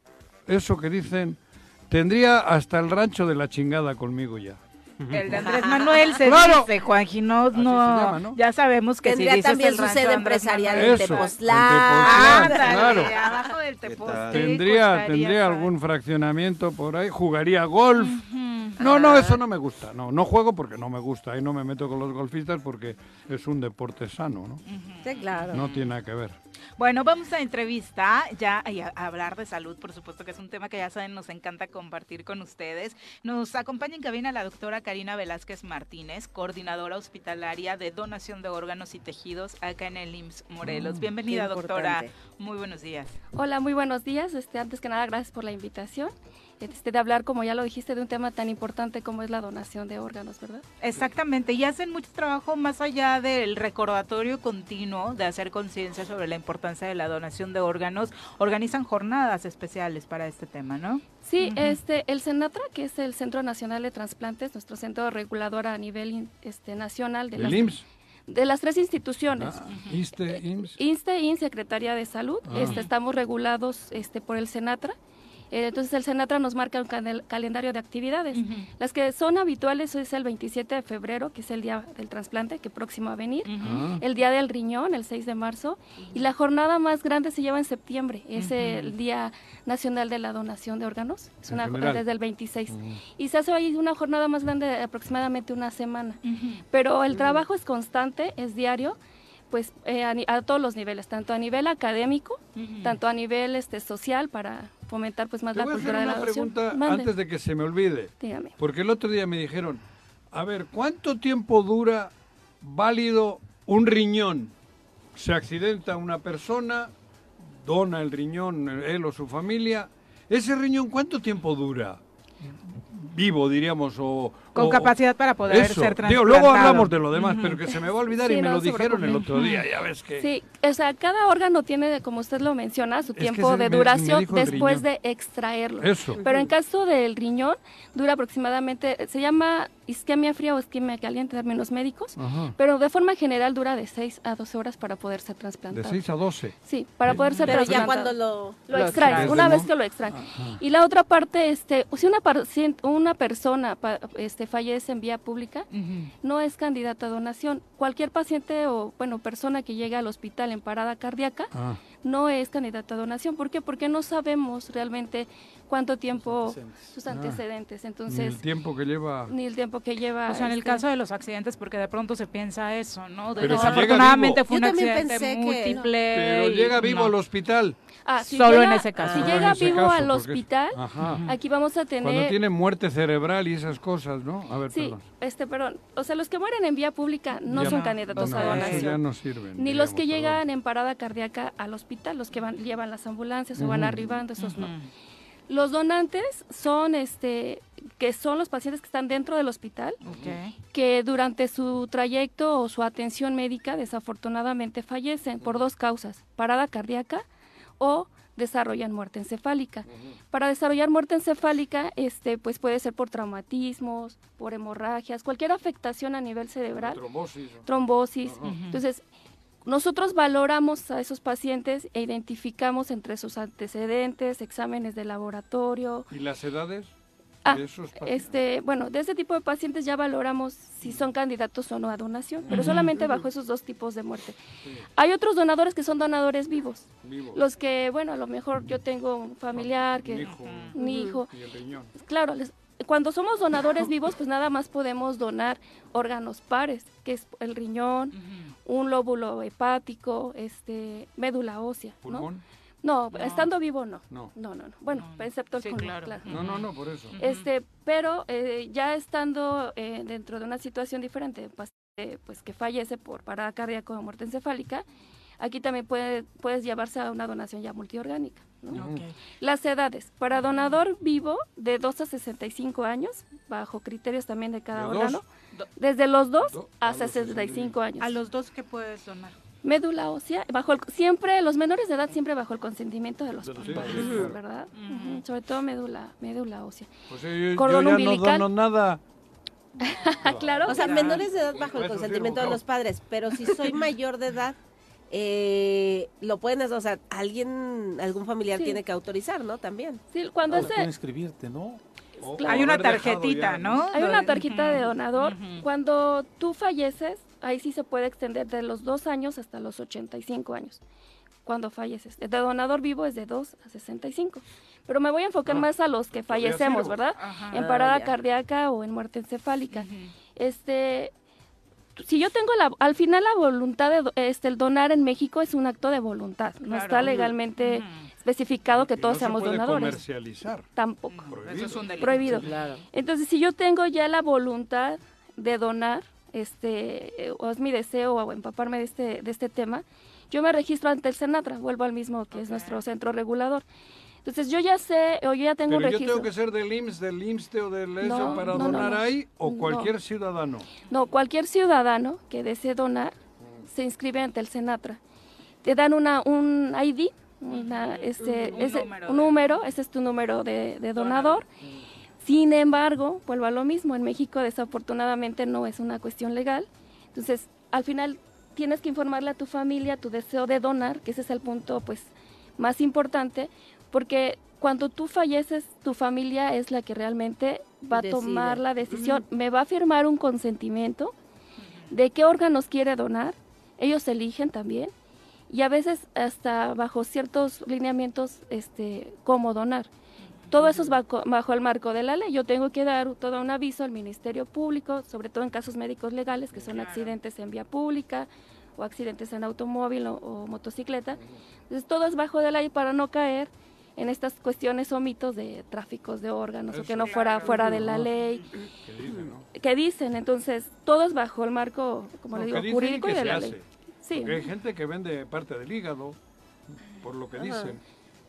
eso que dicen, tendría hasta el rancho de la chingada conmigo ya. El de Andrés Manuel se Claro. dice, Así se no, llama, ¿no? ya sabemos que Tendría si dices también el su sede empresarial Manuel- en Eso, Tepoztlán. en Tepoztlán, Ándale, claro. abajo del tal? Tepozteco Tendría, tendría algún fraccionamiento por ahí, jugaría golf, No, no, eso no me gusta. No, no juego porque no me gusta. Ahí no me meto con los golfistas porque es un deporte sano, ¿no? Sí, claro. No tiene nada que ver. Bueno, vamos a entrevista ya y a, a hablar de salud, por supuesto que es un tema que ya saben, nos encanta compartir con ustedes. Nos acompaña en cabina la doctora Karina Velázquez Martínez, coordinadora hospitalaria de donación de órganos y tejidos acá en el IMSS Morelos. Mm, Bienvenida, doctora. Muy buenos días. Hola, muy buenos días. Este, antes que nada, gracias por la invitación. Este, de hablar, como ya lo dijiste, de un tema tan importante como es la donación de órganos, ¿verdad? Exactamente, y hacen mucho trabajo más allá del recordatorio continuo de hacer conciencia sobre la importancia de la donación de órganos. Organizan jornadas especiales para este tema, ¿no? Sí, este, el CENATRA, que es el Centro Nacional de Transplantes, nuestro centro regulador a nivel este, nacional de ¿El las, IMSS? de las tres instituciones. Ah, IMSS. INSTE, IN, Secretaría de Salud, Ah. este, estamos regulados este, por el CENATRA. Eh, entonces el CENATRA nos marca un canel- calendario de actividades. Las que son habituales es el 27 de febrero, que es el día del trasplante, que próximo a venir. Ah. El día del riñón, el 6 de marzo. Y la jornada más grande se lleva en septiembre. Es el Día Nacional de la Donación de Órganos. Es una general. desde el 26. Mm. Y se hace ahí una jornada más grande de aproximadamente una semana. Pero el trabajo es constante, es diario, pues eh, a, ni- a todos los niveles, tanto a nivel académico, tanto a nivel este social para fomentar pues más Te la voy a hacer cultura de la adopción. pregunta Mande. antes de que se me olvide. Dígame. Porque el otro día me dijeron, a ver, ¿cuánto tiempo dura válido un riñón? Se accidenta una persona, dona el riñón él o su familia. ¿Ese riñón cuánto tiempo dura? Vivo, diríamos, o... Con o- capacidad para poder eso. ser Digo, luego trasplantado. hablamos de lo demás, pero que se me va a olvidar Sí, y me no lo dijeron el otro día, ya ves que... Sí, o sea, cada órgano tiene, como usted lo menciona, su tiempo de me- me duración después de extraerlo. Eso. Pero en caso del riñón, dura aproximadamente, se llama isquemia fría o isquemia caliente en términos médicos, Ajá. pero de forma general dura de 6 a 12 horas para poder ser De trasplantado. 6 a 12. Sí, para poder ser Pero ya trasplantado. cuando lo... lo extraes, una vez que lo extraes. Ajá. Y la otra parte, este, si una, pacien- una persona pa- este, fallece en vía pública, no es candidato a donación. Cualquier paciente o, bueno, persona que llegue al hospital en parada cardíaca Ah. No es candidato a donación. ¿Por qué? Porque no sabemos realmente cuánto tiempo antecedentes. sus Ah. antecedentes. Ni Entonces, el tiempo que lleva... ni el tiempo que lleva. O sea, en el este, caso de los accidentes, porque de pronto se piensa eso, ¿no? De- Pero si fue un Yo también accidente pensé que- múltiple. Pero llega vivo no. al hospital. ah, si Solo en ese caso. Si llega vivo caso, al es- hospital, aquí vamos a tener. Cuando tiene muerte cerebral y esas cosas, ¿no? A ver, Sí, perdón. este, perdón. O sea, los que mueren en vía pública no Ya son no, candidatos no, a eso donación. ya no sirven. Ni los que llegan perdón. en parada cardíaca al hospital, los que van, llevan las ambulancias o van arribando, esos no. Los donantes son, este, que son los pacientes que están dentro del hospital, que durante su trayecto o su atención médica desafortunadamente fallecen por dos causas, parada cardíaca o desarrollan muerte encefálica. Para desarrollar muerte encefálica, este, pues puede ser por traumatismos, por hemorragias, cualquier afectación a nivel cerebral Trombosis. trombosis. Entonces, nosotros valoramos a esos pacientes e identificamos entre sus antecedentes, exámenes de laboratorio. ¿Y las edades? Ah, de esos este, bueno, de ese tipo de pacientes ya valoramos si son candidatos o no a donación, pero solamente bajo esos dos tipos de muerte. Hay otros donadores que son donadores vivos, Vivos. los que, bueno, a lo mejor yo tengo un familiar Un que hijo. un hijo, Y el riñón. claro, les- cuando somos donadores vivos, pues nada más podemos donar órganos pares, que es el riñón, un lóbulo hepático, este, médula ósea, ¿no? ¿Pulmón? No, No. estando vivo no. No. No, no, no. Bueno, No, excepto el sí, claro. claro. No, no, no, por eso. Este, pero eh, ya estando eh, dentro de una situación diferente, paciente, pues que fallece por parada cardíaca o muerte encefálica, aquí también puede, puedes llevarse a una donación ya multiorgánica. Las edades, para donador vivo de 2 a 65 años, bajo criterios también de cada ¿De dos? órgano, desde los 2 Do- a a los 65 años. A los dos que puedes donar. Médula ósea, bajo el, siempre, los menores de edad siempre bajo el consentimiento de los De. ¿verdad? Sobre todo médula, médula ósea. Pues eh, yo, yo Cordón ya umbilical. no dono nada. claro. O sea, menores de edad bajo el sí, consentimiento de los padres, pero si soy mayor de edad, eh, lo pueden hacer, o sea, alguien, algún familiar Sí. tiene que autorizar, ¿no? También. Sí, cuando O ese, inscribirte, ¿no? O- Claro. Hay una tarjetita, ya, ¿no? hay una tarjeta de donador, cuando tú falleces, ahí sí se puede extender de los dos años hasta los 85 años. cuando falleces. De donador vivo es de 2 a 65. Pero me voy a enfocar más a los que fallecemos. ¿verdad? Ajá. En Ah, parada ya. cardíaca o en muerte encefálica. Este, si yo tengo la, al final la voluntad de este, el donar en México es un acto de voluntad. No Claro. está legalmente especificado que Y todos no seamos se puede donadores. comercializar. Tampoco. Eso es un delito. Prohibido. Claro. Entonces, si yo tengo ya la voluntad de donar, este, o es mi deseo o empaparme de este, de este tema, yo me registro ante el Senatra, vuelvo al mismo que es nuestro centro regulador. Entonces, yo ya sé, o yo ya tengo Pero yo registro. tengo que ser del IMSS, del IMSSTE o del ESO No, para no, donar no. ahí o No. cualquier ciudadano. No, cualquier ciudadano que desee donar se inscribe ante el Senatra. Te dan una, un ID, una, este, Un ese- número un de- número, ese es tu número de, de donador. Sin embargo, vuelvo a lo mismo, en México desafortunadamente no es una cuestión legal. Entonces, al final tienes que informarle a tu familia tu deseo de donar, que ese es el punto pues más importante, porque cuando tú falleces, tu familia es la que realmente va a Decide. tomar la decisión, me va a firmar un consentimiento de qué órganos quiere donar, ellos eligen también, y a veces hasta bajo ciertos lineamientos este, cómo donar. Todo eso es bajo, bajo el marco de la ley. Yo tengo que dar todo un aviso al Ministerio Público, sobre todo en casos médicos legales, que son accidentes en vía pública o accidentes en automóvil o, o motocicleta. Entonces, todo es bajo de la ley para no caer en estas cuestiones o mitos de tráficos de órganos o que no fuera fuera de la ley. Que dicen, ¿no? Que dicen, entonces, todo es bajo el marco, como No, le digo, y jurídico y de se la hace. ley. Sí. Porque hay gente que vende parte del hígado, por lo que dicen.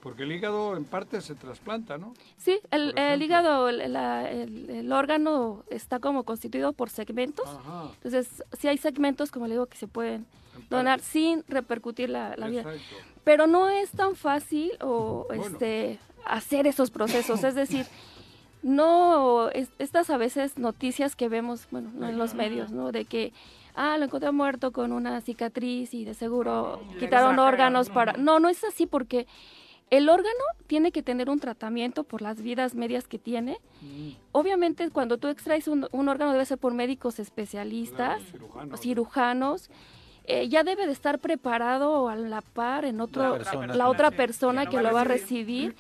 Porque el hígado en parte se trasplanta, ¿no? Sí, el, el hígado, el, la- el- el órgano está como constituido por segmentos. Ajá. Entonces, sí hay segmentos, como le digo, que se pueden En donar sin repercutir la, la vida. Pero no es tan fácil o Bueno. este hacer esos procesos. es decir, no es- estas a veces noticias que vemos, bueno, no en los medios, ¿no? De que ah, lo encontré muerto con una cicatriz y de seguro Y quitaron órganos ¿no? para No, no es así porque el órgano tiene que tener un tratamiento por las vidas medias que tiene. Obviamente, cuando tú extraes un, un órgano debe ser por médicos especialistas, Claro, cirujanos. Eh, ya debe de estar preparado a la par en otro, La la, persona. otra Sí, persona que que lo va lo va a recibir.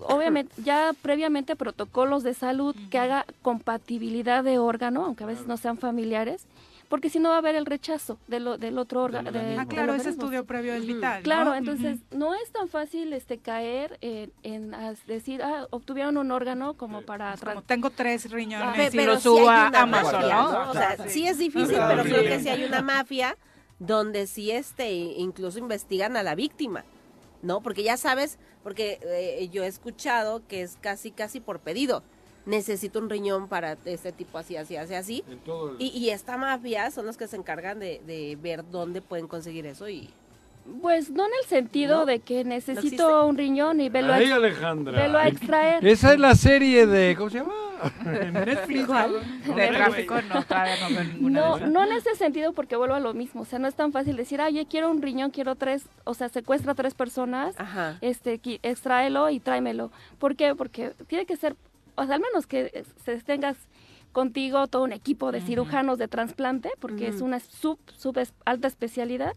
Obviamente, ya previamente protocolos de salud que haga compatibilidad de órgano, aunque a veces no sean familiares, porque si no va a haber el rechazo de lo- del otro órgano. de-. Ah, claro, ese estudio previo es vital. ¿no? Claro, entonces no es tan fácil este caer en, decir, ah, obtuvieron un órgano como para... Como tengo tres riñones y pero lo sí subo a Amazon, mafia, ¿no? O sea, sí es difícil, pero creo Sí. que sí hay una mafia donde sí este incluso investigan a la víctima, ¿no? Porque ya sabes, porque eh, yo he escuchado que es casi casi por pedido. Necesito un riñón para este tipo así, así, así, así. El- Y, y esta mafia son los que se encargan de, de ver dónde pueden conseguir eso y Pues no en el sentido ¿No? de que necesito un riñón y velo a, Ay, ex- Alejandra. velo a extraer. Esa es la serie de. ¿Cómo se llama? En Netflix. De tráfico no, todavía no veo ninguna No, de no en ese sentido porque vuelvo a lo mismo, o sea, no es tan fácil decir, ah, yo quiero un riñón, quiero tres, o sea, secuestra a tres personas, Ajá. este, extráelo y tráemelo. ¿Por qué? Porque tiene que ser, o sea, al menos que eh, se tengas contigo todo un equipo de cirujanos de trasplante, porque es una sub, sub alta especialidad,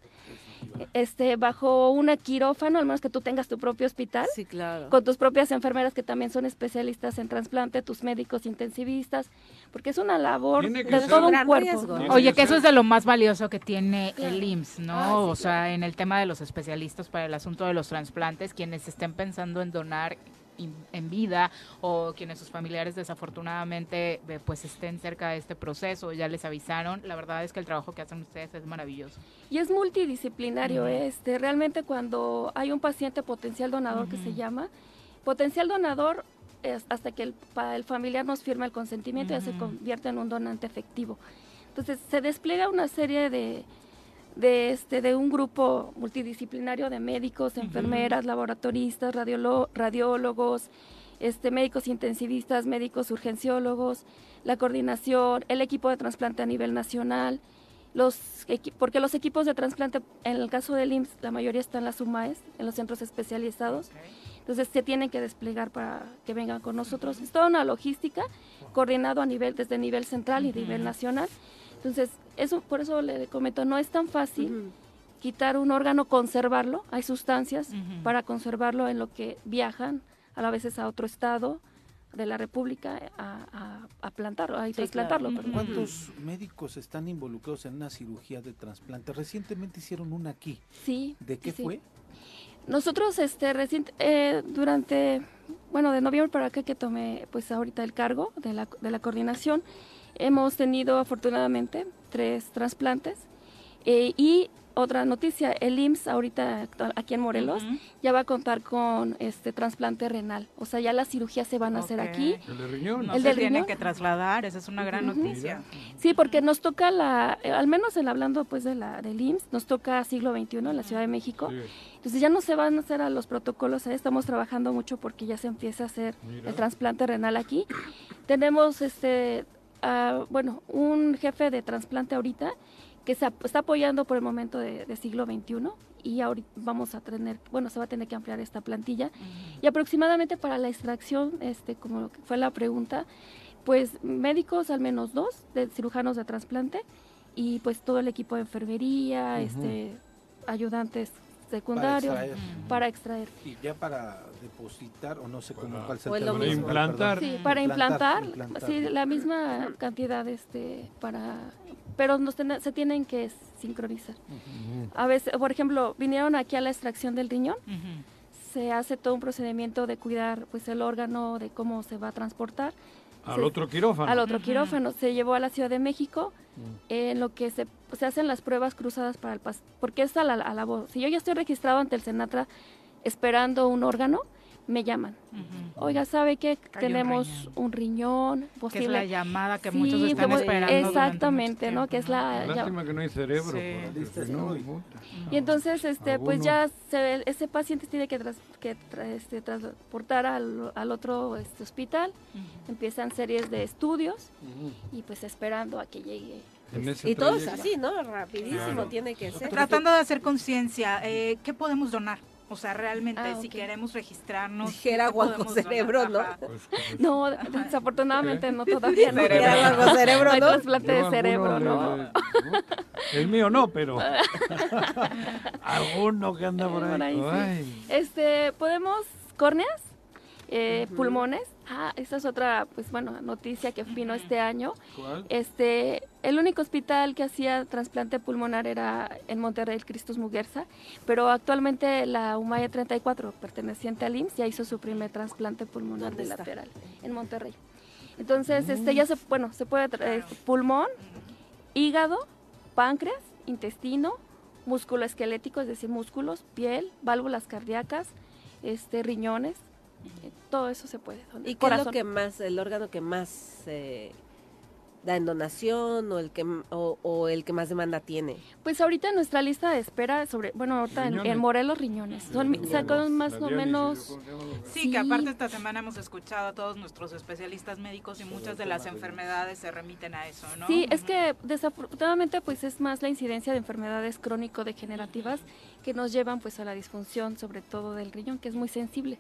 este, bajo un quirófano, al menos que tú tengas tu propio hospital, Sí, claro. con tus propias enfermeras que también son especialistas en trasplante, tus médicos intensivistas, porque es una labor de ser- todo un cuerpo. Oye, que eso es de lo más valioso que tiene Claro. el IMSS, ¿no? Ah, sí, o sea, en el tema de los especialistas para el asunto de los trasplantes, quienes estén pensando en donar en vida o quienes sus familiares desafortunadamente eh, pues estén cerca de este proceso, ya les avisaron, la verdad es que el trabajo que hacen ustedes es maravilloso. Y es multidisciplinario, este, realmente cuando hay un paciente potencial donador que se llama, potencial donador es hasta que el, el familiar nos firma el consentimiento ya se convierte en un donante efectivo. Entonces se despliega una serie de, de, este, de un grupo multidisciplinario de médicos, enfermeras, laboratoristas, radiolo- radiólogos, este, médicos intensivistas, médicos urgenciólogos, la coordinación, el equipo de trasplante a nivel nacional, los porque los equipos de trasplante, en el caso del IMSS, la mayoría están en las UMAES, en los centros especializados, entonces se tienen que desplegar para que vengan con nosotros. Es toda una logística coordinado a nivel, desde nivel central y nivel nacional. Entonces, eso, por eso le comento, no es tan fácil quitar un órgano, conservarlo. Hay sustancias para conservarlo en lo que viajan a la veces a otro estado de la República a, a, a plantarlo, a trasplantarlo. perdón. ¿Cuántos médicos están involucrados en una cirugía de trasplante? Recientemente hicieron una aquí. Sí. ¿De qué sí, sí. fue? Nosotros, este, reciente, eh, durante, bueno, de noviembre para acá que tomé, pues ahorita el cargo de la, de la coordinación, hemos tenido afortunadamente tres trasplantes eh, y otra noticia, el IMSS ahorita actual- aquí en Morelos ya va a contar con este trasplante renal, o sea, ya las cirugías se van a hacer aquí. El de riñón. No El se del tiene riñón. que trasladar, esa es una gran noticia. Sí, porque nos toca la, eh, al menos en hablando pues de la del IMSS, nos toca siglo XXI en la Ciudad de México. Sí. Entonces ya no se van a hacer a los protocolos, ahí estamos trabajando mucho porque ya se empieza a hacer Mira. el trasplante renal aquí. Tenemos este bueno, un jefe de trasplante ahorita que se está apoyando por el momento de, de siglo XXI y ahorita vamos a tener, bueno, se va a tener que ampliar esta plantilla y aproximadamente para la extracción, este, como lo que fue la pregunta, pues médicos al menos dos, de cirujanos de trasplante y pues todo el equipo de enfermería, este, ayudantes secundarios Para extraer. para extraer. Y ya para depositar, o no sé cómo, cuál sea O el es lo término, mismo. Implantar. Sí, para implantar, implantar. sí, la misma cantidad este para pero nos ten- se tienen que sincronizar. A veces, por ejemplo, vinieron aquí a la extracción del riñón, se hace todo un procedimiento de cuidar pues el órgano, de cómo se va a transportar Al se- otro quirófano. al otro quirófano. Se llevó a la Ciudad de México, en lo que se, se hacen las pruebas cruzadas para el pas porque es a la, a la voz. Si yo ya estoy registrado ante el Senatra esperando un órgano, me llaman. Ujú. Oiga, ¿sabe qué? Hay un Tenemos riñón. un riñón, Que es posible. la llamada que Sí, muchos están como- esperando. Exactamente, ¿no? Que es la ya- Lástima que no hay cerebro. Sí. por- no. Y entonces, este, pues ya se- ese paciente tiene que, tras- que tra- este, transportar al, al otro este, hospital. Empiezan series de estudios y pues esperando a que llegue. Y todo es así, ¿no? Rapidísimo Claro. tiene que ser. Tratando de hacer conciencia, eh, ¿qué podemos donar? O sea, realmente, Ah, si queremos registrarnos. Dijera ¿qué Juan podemos José donar? Cerebro, ¿no? No, desafortunadamente no todavía. No, Cerebro. Era bajo cerebro, No de cerebro, ¿no? El mío no, pero. Alguno que anda por Por ahí, sí. Este, podemos córneas, eh, pulmones. Ah, esta es otra, pues bueno, noticia que vino este año. ¿Cuál? Este, el único hospital que hacía trasplante pulmonar era en Monterrey, el Cristus Muguerza, pero actualmente la Humaya 34, perteneciente al IMSS, ya hizo su primer trasplante pulmonar ¿Dónde está? bilateral en Monterrey. Entonces, este, ya se, bueno, se puede este, pulmón, hígado, páncreas, intestino, músculo esquelético, es decir, músculos, piel, válvulas cardíacas, este, riñones, todo eso se puede. donar. ¿Y qué es lo que más, el órgano que más eh, da en donación o el que o, o el que más demanda tiene? Pues ahorita en nuestra lista de espera sobre, bueno, ahorita en, Riñones. en Morelos riñones. Son, mi- sacan más o menos. Sí, Sí. que aparte esta semana hemos escuchado a todos nuestros especialistas médicos y muchas de las enfermedades se remiten a eso, ¿no? Sí, es que desafortunadamente pues es más la incidencia de enfermedades crónico-degenerativas que nos llevan pues a la disfunción sobre todo del riñón, que es muy sensible.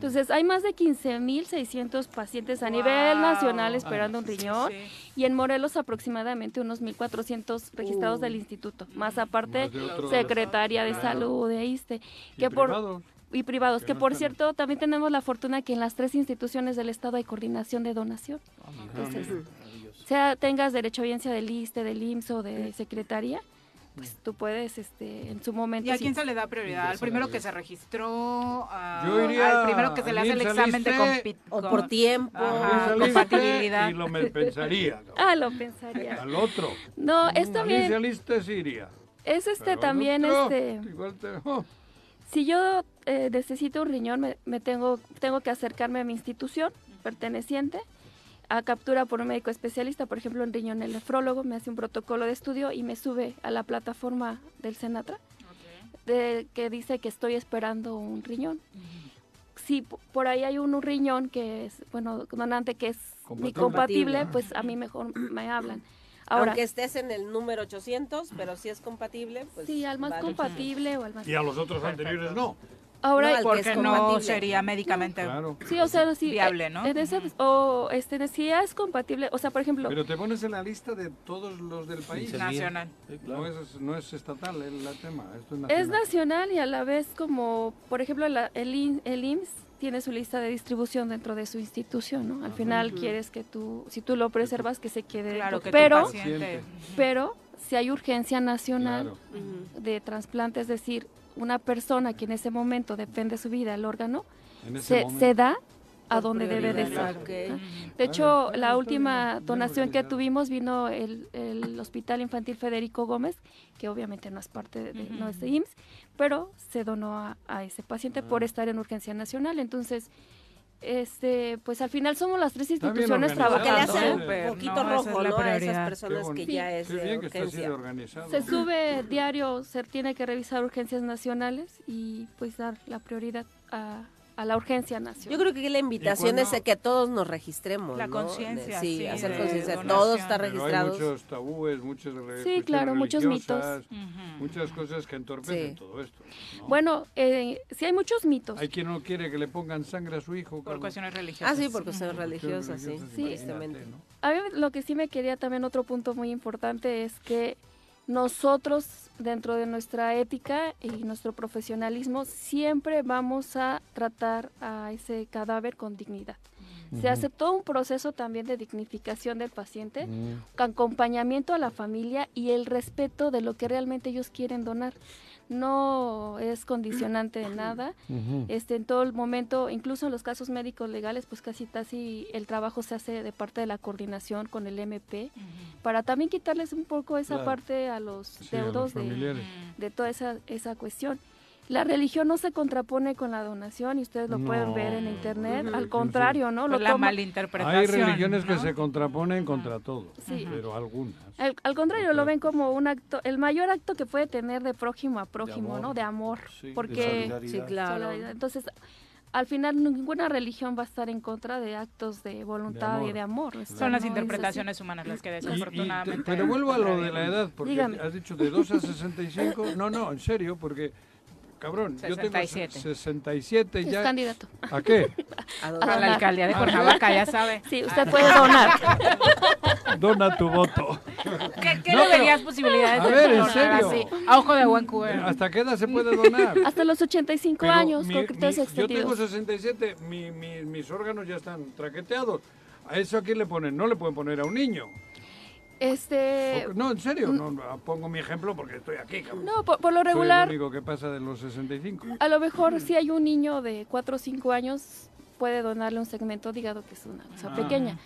Entonces hay más de 15.600 pacientes a nivel nacional esperando un riñón sí. y en Morelos aproximadamente unos 1.400 registrados del instituto, más aparte Más de Secretaría de Claro. Salud de ISTE, Y que por privados. y privados, Que que no por están- cierto también tenemos la fortuna que en las tres instituciones del Estado hay coordinación de donación. Ah, Entonces, sea tengas derecho a audiencia del ISTE, del IMSS o de Secretaría, pues tú puedes este en su momento... ¿Y a sí. quién se le da prioridad? ¿Al primero que se registró? a- Yo iría ¿Al primero que se le hace el examen de O con- por tiempo. Ajá, compatibilidad. Y lo me pensaría. Ah, lo pensaría. Al otro. No, es Al también, inicialista sí iría. es este Pero también, otro, este, Igual te. oh, si yo eh, necesito un riñón, me, me tengo, tengo que acercarme a mi institución perteneciente a captura por un médico especialista, por ejemplo, en riñón el nefrólogo, me hace un protocolo de estudio y me sube a la plataforma del Senatra, de, que dice que estoy esperando un riñón. Si p- por ahí hay un, un riñón que es, bueno, donante que es ni Compatible. compatible, pues a mí mejor me hablan. Ahora, Aunque estés en el número 800, pero si es compatible, pues sí, al más vale. compatible o al más... Y a los otros anteriores no. Ahora, No, porque no sería médicamente Claro. sí, o sea, sí, viable, eh, ¿no? En ese, o este, si ya es compatible, o sea, por ejemplo, Pero te pones en la lista de todos los del país. Nacional. Sí, No es, no es estatal el, tema, esto es nacional. es nacional y a la vez como, por ejemplo, la- el, IN- el IMSS tiene su lista de distribución dentro de su institución, ¿no? Al final quieres que tú, si tú lo preservas, que se quede Claro que tu pero, paciente- pero si hay urgencia nacional Claro. de trasplante, es decir, una persona que en ese momento depende su vida, el órgano, se, se da a donde debe de. Ajá. De hecho, la última donación que tuvimos vino el, el Hospital Infantil Federico Gómez, que obviamente no es parte de, no es de IMSS, pero se donó a, a ese paciente Ah. por estar en urgencia nacional. Entonces, este, pues al final somos las tres instituciones organizado, Que le trabajando. hace ¿eh? un poquito no, rojo, es ¿no? A esas personas que ya es qué de que urgencia. Se sube diario, se tiene que revisar urgencias nacionales y pues dar la prioridad a, a la urgencia nacional. Yo creo que la invitación es a que todos nos registremos. La ¿no? conciencia, Sí, sí, hacer conciencia. Todos están Pero hay muchos tabúes, muchas Sí, cuestiones claro, muchos Ujú. muchas cosas que entorpecen Sí. todo esto. ¿no? Bueno, eh, sí hay muchos mitos. Hay quien no quiere que le pongan sangre a su hijo. Por cuestiones religiosas. Ah, sí, Ujú. religiosas, sí. Religiosas, Sí. imagínate, ¿no? A mí lo que sí me quería también otro punto muy importante es que nosotros dentro de nuestra ética y nuestro profesionalismo siempre vamos a tratar a ese cadáver con dignidad. Se hace todo un proceso también de dignificación del paciente, acompañamiento a la familia y el respeto de lo que realmente ellos quieren donar. No es condicionante de nada. Este, en todo el momento, incluso en los casos médicos legales, pues casi casi el trabajo se hace de parte de la coordinación con el MP para también quitarles un poco esa Claro. parte a los Sí, a los deudos de, de toda esa, esa cuestión. La religión no se contrapone con la donación y ustedes lo pueden ver en internet. Al contrario, ¿no? Lo la toma- malinterpretación. Hay religiones que se contraponen contra todo, Sí. pero algunas. Al, al contrario, lo ven como un acto, el mayor acto que puede tener de prójimo a prójimo, amor. ¿no? De amor. Sí, de porque. Sí, claro. Entonces, al final ninguna religión va a estar en contra de actos de voluntad y de amor. Son las no interpretaciones humanas las que Y- y te- desafortunadamente. pero vuelvo a lo de la edad, porque Dígame. has dicho de 2 a 65. No, no, en serio, porque, cabrón, yo tengo 67. 67 así. Es ya. candidato. ¿A qué? ¿A A la alcaldía de Ah, Cuernavaca, ya sabe. Sí, usted puede donar. Dona tu voto. ¿Qué, qué No, le verías posibilidades a de ver, en donar serio. así? A ojo de buen cubero. ¿Hasta qué edad se puede donar? Hasta los 85 Pero años, mi- con mi- criterios yo tengo extendidos. 67, mi- mi- mis órganos ya están traqueteados. ¿A eso a quién le ponen? No le pueden poner a un niño. Este, no, en serio, no, pongo mi ejemplo porque estoy aquí, cabrón. no, por, por lo Soy regular, el único que pasa de los 65. a lo mejor si hay un niño de 4 o 5 años, puede donarle un segmento de hígado que es una cosa Ah. pequeña.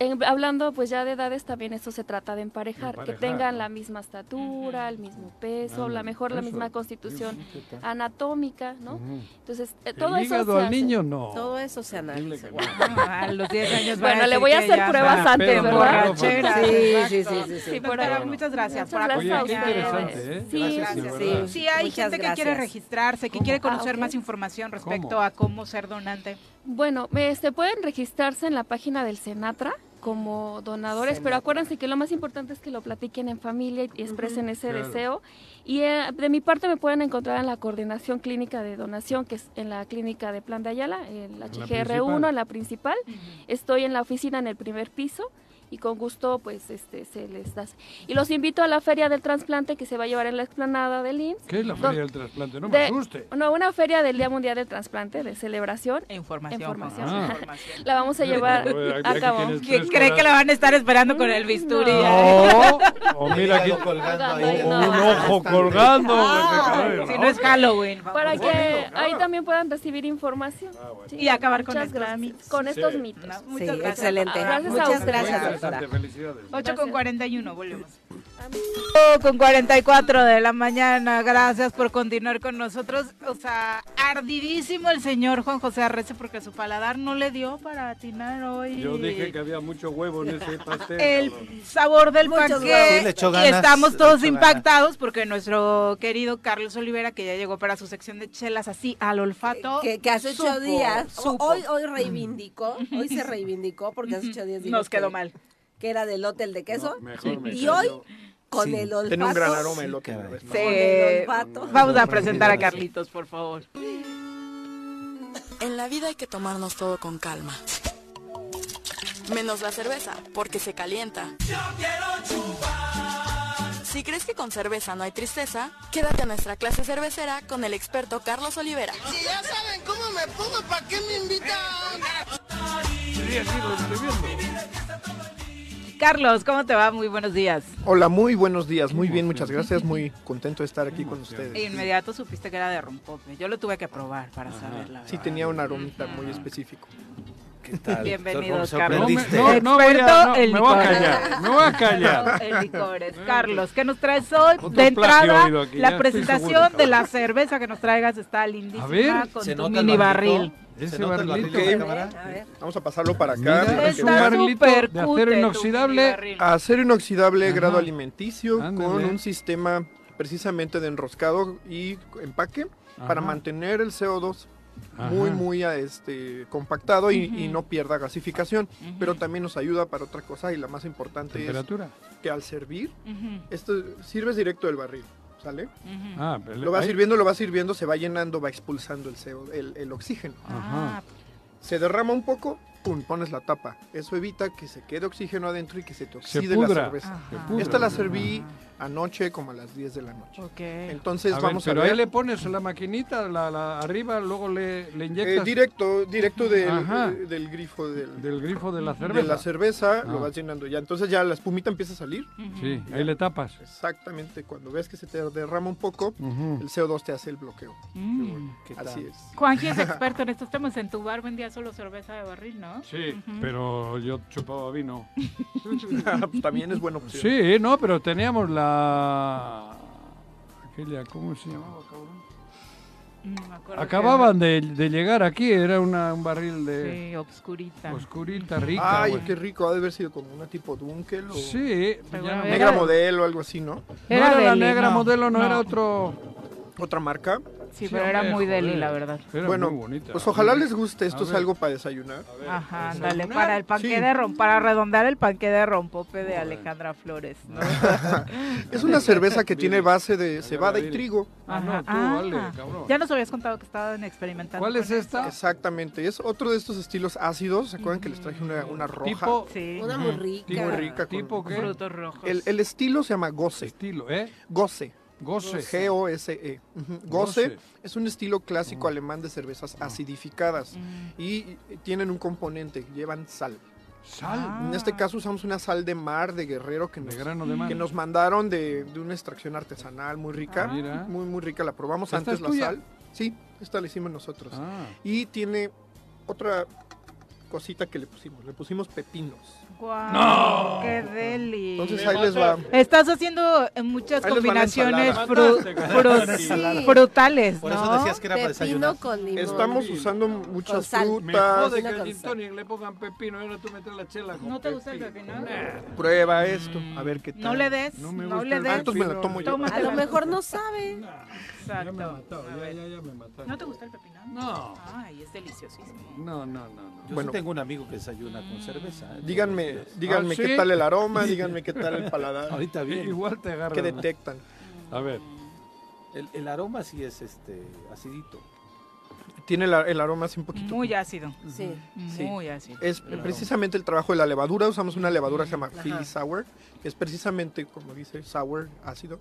En- hablando pues ya de edades, también eso se trata de emparejar, que tengan la misma estatura, el mismo peso, Ándale, la mejor la misma constitución anatómica, ¿no? Entonces, eh, todo ¿El eso hígado se al hace. niño? No. Todo eso se analiza. a los 10 años Bueno, le voy a hacer pruebas antes, ¿verdad? borrachera. Sí, sí, sí, sí, sí. Sí, por Pero muchas gracias Muchas por gracias Oye, a qué ustedes. interesante, ¿eh? Sí, Gracias, Sí, hay Muchas gente que quiere registrarse, que ¿Cómo? quiere Ah, conocer más información respecto ¿Cómo? a cómo ser donante. Bueno, este, pueden registrarse en la página del Senatra como donadores, pero acuérdense que lo más importante es que lo platiquen en familia y, expresen ese Claro. deseo. Y eh, de mi parte me pueden encontrar en la coordinación clínica de donación, que es en la clínica de Plan de Ayala, en la En la HGR1, principal. la principal. Estoy en la oficina en el primer piso y con gusto pues este se les da. Y los invito a la Feria del Trasplante que se va a llevar en la explanada del IMSS. ¿Qué es la feria del trasplante? No me de- asuste. No, una feria del Día Mundial del Trasplante, de celebración. Información. Información. Ah. La vamos a llevar a cabo. ¿Quién cree que lo van a estar esperando con el bisturí? No, o mira aquí colgando ahí. No. un ojo colgando. Ah, Si no es Halloween. Para que ahí también puedan recibir información. Ah, bueno. Sí, Y acabar con estos gracias. mitos. Con estos Sí. mitos. Sí, muchas gracias. excelente. Gracias a Muchas ustedes. gracias, doctora. felicidades. 8 con Gracias. 41, volvemos. Con 44 de la mañana, gracias por continuar con nosotros. O sea, ardidísimo el señor Juan José Arrece porque su paladar no le dio para atinar hoy. Yo dije que había mucho huevo en ese pastel. el cabrón. sabor del gracias. Sí, y estamos le todos impactados porque nuestro querido Carlos Olivera que ya llegó para su sección de chelas así al olfato Que, que hace ocho supo, días, supo. hoy, hoy reivindicó, hoy se reivindicó porque hace ocho días nos quedó que- mal que era del hotel de queso. No, mejor me Y hoy Con Sí, el olfato. Tiene un gran aroma el Sí, caray. Sí. El olfato. Vamos a presentar a Carlitos, por favor. En la vida hay que tomarnos todo con calma. Menos la cerveza, porque se calienta. Si crees que con cerveza no hay tristeza, quédate a nuestra clase cervecera con el experto Carlos Olivera. Si ya saben cómo me pongo, ¿para qué me invitan? Carlos, ¿cómo te va? Muy buenos días. Hola, muy buenos días. Muy bien, muchas gracias. Muy contento de estar aquí con De ustedes. inmediato supiste que era de rompope. Yo lo tuve que probar para saber la Sí, verdad. tenía un aromita muy específico. ¿Qué tal? Bienvenidos, Carlos. No no, Experto no, en me voy a licores. callar, me voy a callar. En licores. Carlos, ¿qué nos traes hoy? Otro de entrada, aquí, la presentación de la cerveza que nos traigas está lindísima A ver. con ¿Se tu mini barril. Ese ¿Se nota el barrilito. barril ver. Vamos a pasarlo para acá. Mira, es que un barrilito de acero inoxidable. Acero inoxidable Ajá. grado alimenticio Ándale. con un sistema precisamente de enroscado y empaque para mantener el CO2 muy Ajá. muy este compactado y, no pierda gasificación pero también nos ayuda para otra cosa y la más importante es que al servir esto sirves directo del barril ¿sale? Ah, pero lo ahí- sirviendo lo vas sirviendo se va llenando va expulsando el CO el, el oxígeno. Ah, Ajá. se derrama un poco pum pones la tapa eso evita que se quede oxígeno adentro y que se te Se oxide la cerveza Ajá. Se pudra. esta la serví anoche como a las 10 de la noche ok. entonces A ver, vamos pero a ver ahí le pones la maquinita la, la- arriba, luego le, le Eh, inyectas directo directo del, Ajá. del grifo del, del grifo de la de cerveza. la cerveza Ah. lo vas llenando ya entonces ya la espumita empieza a salir. Sí, ahí le tapas. exactamente cuando ves que se te derrama un poco el CO2 te hace el bloqueo Mm. Así es Juanji es experto en estos temas. En tu bar vendía solo cerveza de barril, ¿no? Sí, pero yo chupaba vino. También es buena opción Sí, no, pero teníamos la... Aquella, ¿cómo se llamaba, cabrón? Acababan de, de llegar aquí, era una, un barril de Sí, obscurita. oscurita, rica. ay qué rico ha de haber sido como una tipo Dunkel o Sí, Pero ya no- era- negra modelo algo así no no Era era la negra no, modelo, no, no. era otro... otra marca Sí, Sí, pero era muy deli, joder. la verdad. Era bueno muy bonita. pues ojalá les guste esto es algo para desayunar A ver, Ajá, ¿desayunar? ándale, para el panque Sí. de rom, para redondear el panque de rompope de Alejandra Flores, ¿no? es una cerveza que tiene base de cebada y trigo Ah, no, Ajá. tú, Ah, vale, cabrón. Ya nos habías contado que estaban experimentando. ¿Cuál es esta? exactamente es otro de estos estilos ácidos se acuerdan que les traje una, una roja Tipo, Sí, Una muy rica. tipo, Muy rica con- tipo qué? frutos rojos. el, el estilo se llama Goce Estilo, ¿eh? Goce Goce. G-O-S-E. Goce Goce. es un estilo clásico alemán de cervezas acidificadas Mm. y tienen un componente, llevan sal. Sal. Ah. En este caso usamos una sal de mar de guerrero que De nos, grano de mar. que nos mandaron de, de una extracción artesanal muy rica. Ah, mira. Muy, muy rica. La probamos ¿Esta antes es la tuya? sal. Sí, esta la hicimos nosotros. Ah. Y tiene otra cosita que le pusimos. Le pusimos pepinos. Guau, ¡No! ¡Qué deli! Entonces ahí les va. Estás haciendo eh, muchas Ahí combinaciones fru- fru-. Sí. frutales, Por eso ¿no? decías que era para desayunar. Pepino con limón. Estamos usando muchas sal. Me frutas. jode que Una al gin cosa. tonic le pongan pepino y ahora tú metes la chela con ¿No te gusta el pepino. pepino? Nah. Prueba esto. A ver qué tal. No le des, No no, me gusta le el des. Ah, entonces me la pepino. tomo yo. A lo mejor no sabe. Ya me Exacto. mató, ya, ya, ya me mataron. ¿No te gusta el pepino? No. Ay, es deliciosísimo. No, no, no. no. Yo Bueno. sí tengo un amigo que desayuna con cerveza. ¿eh? Díganme, días. díganme ¿Ah, qué tal el aroma, díganme qué tal el paladar, Ahorita bien. Igual te agarra. qué detectan. A ver. El, el aroma sí es este acidito. Tiene la- el aroma así un poquito. Muy ácido. Sí. Sí. Muy ácido. Es precisamente el trabajo de la levadura. Usamos una levadura que se llama Philly Sour, que es precisamente, como dice, sour, ácido.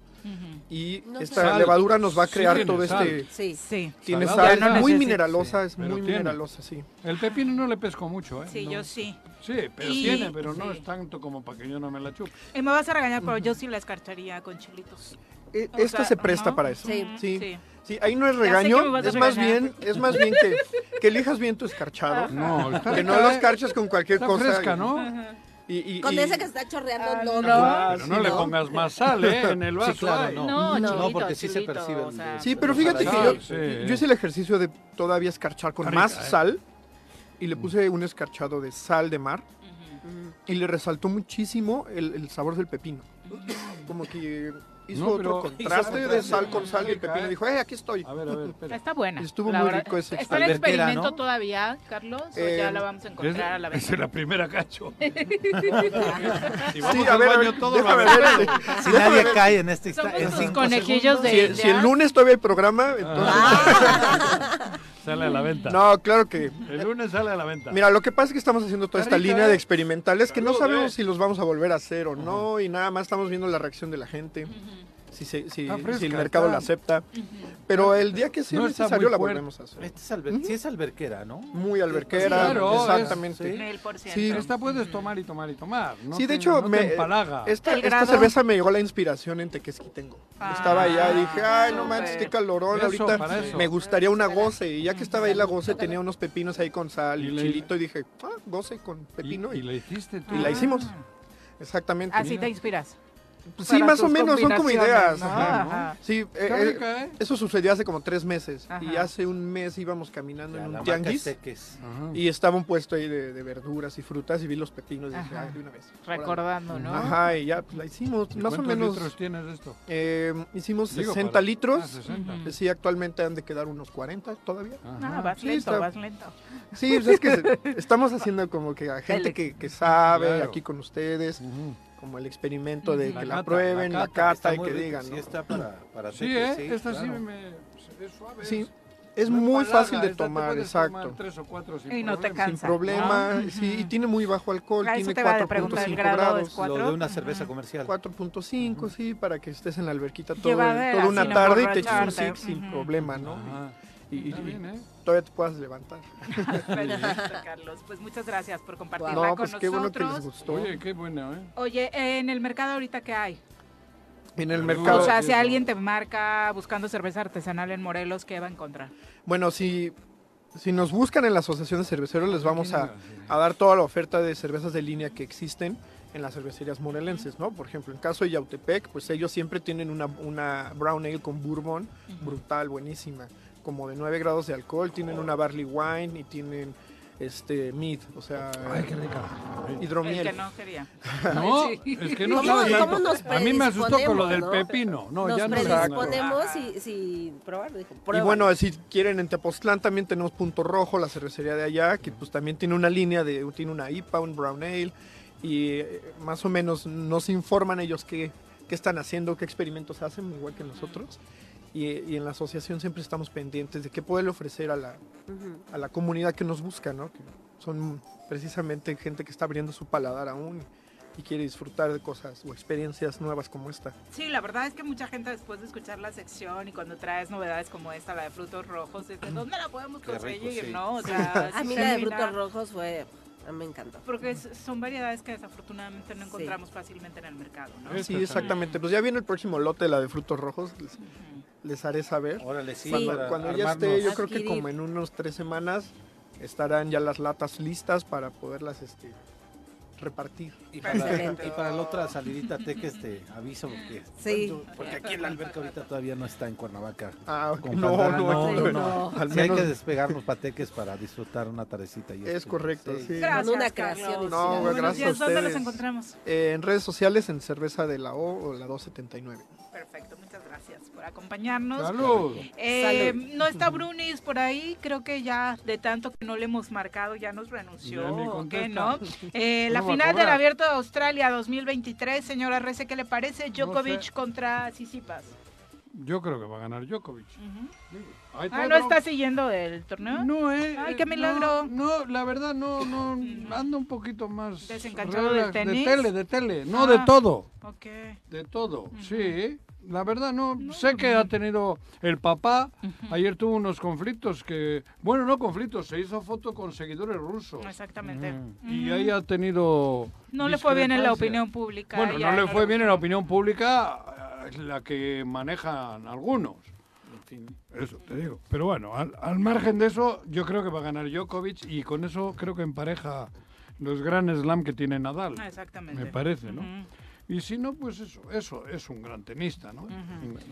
Y No esta Sal. levadura nos va a crear todo sal. este. Sí. Sí. Tiene sal, no muy mineralosa, sí, es pero muy tiene. mineralosa, sí. El pepino no le pesco mucho, ¿eh? Sí, No. yo sí. Sí, pero Y- tiene, pero no es tanto como para que yo no me la chupe. Y me vas a regañar, pero yo sí la escarcharía con chilitos. E- O Esta sea, se presta para eso. Sí. Sí. Sí. Ahí no es regaño, es más bien, es más bien que, que elijas bien tu escarchado. No, está Que no lo escarches con cualquier Está cosa. fresca, y- ¿no? Y, y- Con y- ese que está chorreando Ah, no. no. Ah, Pero sí, no le pongas más sal, ¿eh? En el vaso. Sí, claro, no. No, No, porque sí se percibe o el- sea, Sí, pero fíjate que Sal, yo, sí. yo hice el ejercicio de todavía escarchar con más ¿eh? sal y le puse un escarchado de sal de mar y le resaltó muchísimo el, el sabor del pepino. Como que hizo No, otro contraste hizo de sal con sal y el pepino. Dijo, eh, aquí estoy. A ver, a ver, espera. Está buena. Estuvo la muy verdad. rico ese ¿Está en alberquera, experimento ¿no? todavía, Carlos? ¿O Eh, ya la vamos a encontrar a la Esa es la primera cacho. Si Sí, vamos a al ver, a baño ver, todos, déjame ver. Si nadie ver. cae en este Somos conejillos de Si, si el lunes todavía hay programa, entonces... Sale a la venta. No, claro que... El lunes sale a la venta. Mira, lo que pasa es que estamos haciendo toda esta línea ¿eh? de experimentales que no sabemos eh. si los vamos a volver a hacer o no y nada más estamos viendo la reacción de la gente. Si, se- si, fresca, si el mercado está- la acepta. Pero el día que sea No necesario la volvemos a hacer. Este es alber- sí es alberquera, ¿no? Muy alberquera, Claro, es- exactamente. sí. Ciento. Sí. Esta puedes tomar y tomar y tomar. No sí, de te- hecho, no me, esta, esta cerveza me llegó la inspiración en Tequesquitengo. estaba allá y dije, ay, no manches, qué calorón. Eso, Ahorita me gustaría una goce. Y ya que estaba ahí la goce, tenía unos pepinos ahí con sal y, chilito. Y dije, ah, goce con pepino. Y, Y, y la hiciste tú. y la hicimos. Exactamente. Así te inspiras. Pues sí, más o menos, son como ideas. ajá. Ajá. Sí, eh, eh, rica, ¿eh? eso sucedió hace como tres meses. Ajá. Y hace un mes íbamos caminando Ya, en un tianguis. Y estaba un puesto ahí de, de verduras y frutas y vi los pepinos y dije, de una vez. órale". Recordando, ¿no? Ajá, y ya pues, la hicimos. ¿Y Más o cuántos menos. litros tienes de esto? eh, hicimos Digo, 60 para- litros. Ah, 60. Ujú. Sí, actualmente han de quedar unos 40 todavía. Ah, vas Sí, lento, está- vas lento. Sí, pues es que estamos haciendo como que a gente que, que sabe Claro. aquí con ustedes. Como el experimento de Ujú. que La la, cata, prueben, la la cata, cata, Está y que rico, digan, Sí, ¿no? está para, para Sí, ¿eh? Esta sí claro. me... Es suave. Sí, es no muy empalaga, fácil de esta te tomar, exacto. tomar tres o cuatro sin Y no te problema. Sin cansa. problema, ¿no? sí, y tiene muy bajo alcohol, Ah, eso tiene te iba a preguntar, el 4.5 grado grados. cuatro. Lo de una cerveza comercial. 4.5, sí, para que estés en la alberquita todo, Llevadera, toda una sin tarde y te eches un six sin problema, ¿no? Ajá. Y, bien, ¿eh? todavía te puedas levantar. Perfecto, Carlos. Pues muchas gracias por compartirla No, con pues qué bueno que les nosotros. gustó. Oye, qué bueno, ¿eh? Oye, en el mercado ahorita qué hay? En el mercado. O sea, si alguien te marca buscando cerveza artesanal en Morelos, ¿qué va a encontrar? Bueno, si, si nos buscan en la Asociación de Cerveceros, les vamos a, dar toda la oferta de cervezas de línea que existen en las cervecerías morelenses, ¿no? Por ejemplo, en caso de Yautepec, pues ellos siempre tienen una, una brown ale con bourbon brutal, buenísima, como de 9 grados de alcohol, tienen una barley wine y tienen este mead, o sea, Ay, qué rica. El hidromiel. que no quería. No, Ay, sí. es que no ¿Cómo- sabe cómo tanto. nos A mí me asustó con lo del predisponemos, no? pepino. No, Nos ya no predisponemos y, si probar, dijo, Y pruébalo. bueno, si quieren en Tepoztlán también tenemos Punto Rojo, la cervecería de allá, que pues también tiene una línea de, tiene una IPA, un Brown Ale, y eh, más o menos nos informan ellos qué, qué están haciendo, qué experimentos hacen, igual que nosotros. Y, y en la asociación siempre estamos pendientes de qué puede ofrecer a la, Ujú. a la comunidad que nos busca, ¿no? Que son precisamente gente que está abriendo su paladar aún y quiere disfrutar de cosas o experiencias nuevas como esta. Sí, la verdad es que mucha gente después de escuchar la sección y cuando traes novedades como esta, la de frutos rojos, dice, ¿dónde la podemos rico, conseguir? sí. ¿no? O sea, A mí la de frutos rojos fue, me encantó. Porque es- son variedades que desafortunadamente no encontramos fácilmente en el mercado, ¿no? Sí, exactamente. Pues ya viene el próximo lote la de frutos rojos. Les, haré saber. Órale, sí. cuando para cuando ya esté, yo creo que como en unos tres semanas estarán ya las latas listas para poderlas este, repartir. Y para, y para la otra salidita Teques te aviso porque, Sí. porque aquí en la alberca ahorita todavía no está en Cuernavaca. Ah. Con no, no, no, no, no. Al Sí hay menos que despegarnos para Teques para disfrutar una tardecita. y es este, correcto, sí. Gracias, Con una creación. No, gracias días, a ¿Dónde los encontramos? Eh, en redes sociales, en Cerveza de la O o la 279. Perfecto, gracias acompañarnos. Salud. Eh, no está Brunis por ahí, creo que ya de tanto que no le hemos marcado ya nos renunció, ni ¿o qué no? Eh, la No final del. Abierto de Australia 2023, señora Rece, ¿qué le parece? Djokovic sé. contra Tsitsipas. Yo creo que va a ganar Djokovic. Ahí Ah, ¿no está siguiendo el torneo? No, eh. Ay, eh, qué milagro. No, no, la verdad no, no, ando un poquito más... ¿Desencanchado del tenis? De tele, de tele, no Ah. de todo. Ok. De todo, sí. La verdad no, sé que ha tenido el papá, ayer tuvo unos conflictos que, bueno, no conflictos, se hizo foto con seguidores rusos. Exactamente. Y ahí ha tenido... No le fue bien en la opinión pública. Bueno, no le fue bien en la opinión pública, eh, la que manejan algunos. En fin. Eso te digo. Pero bueno, al, al margen de eso, yo creo que va a ganar Djokovic y con eso creo que empareja los Grand Slam que tiene Nadal. Exactamente. Me parece, ¿no? Y si no, pues eso, eso es un gran tenista, ¿no?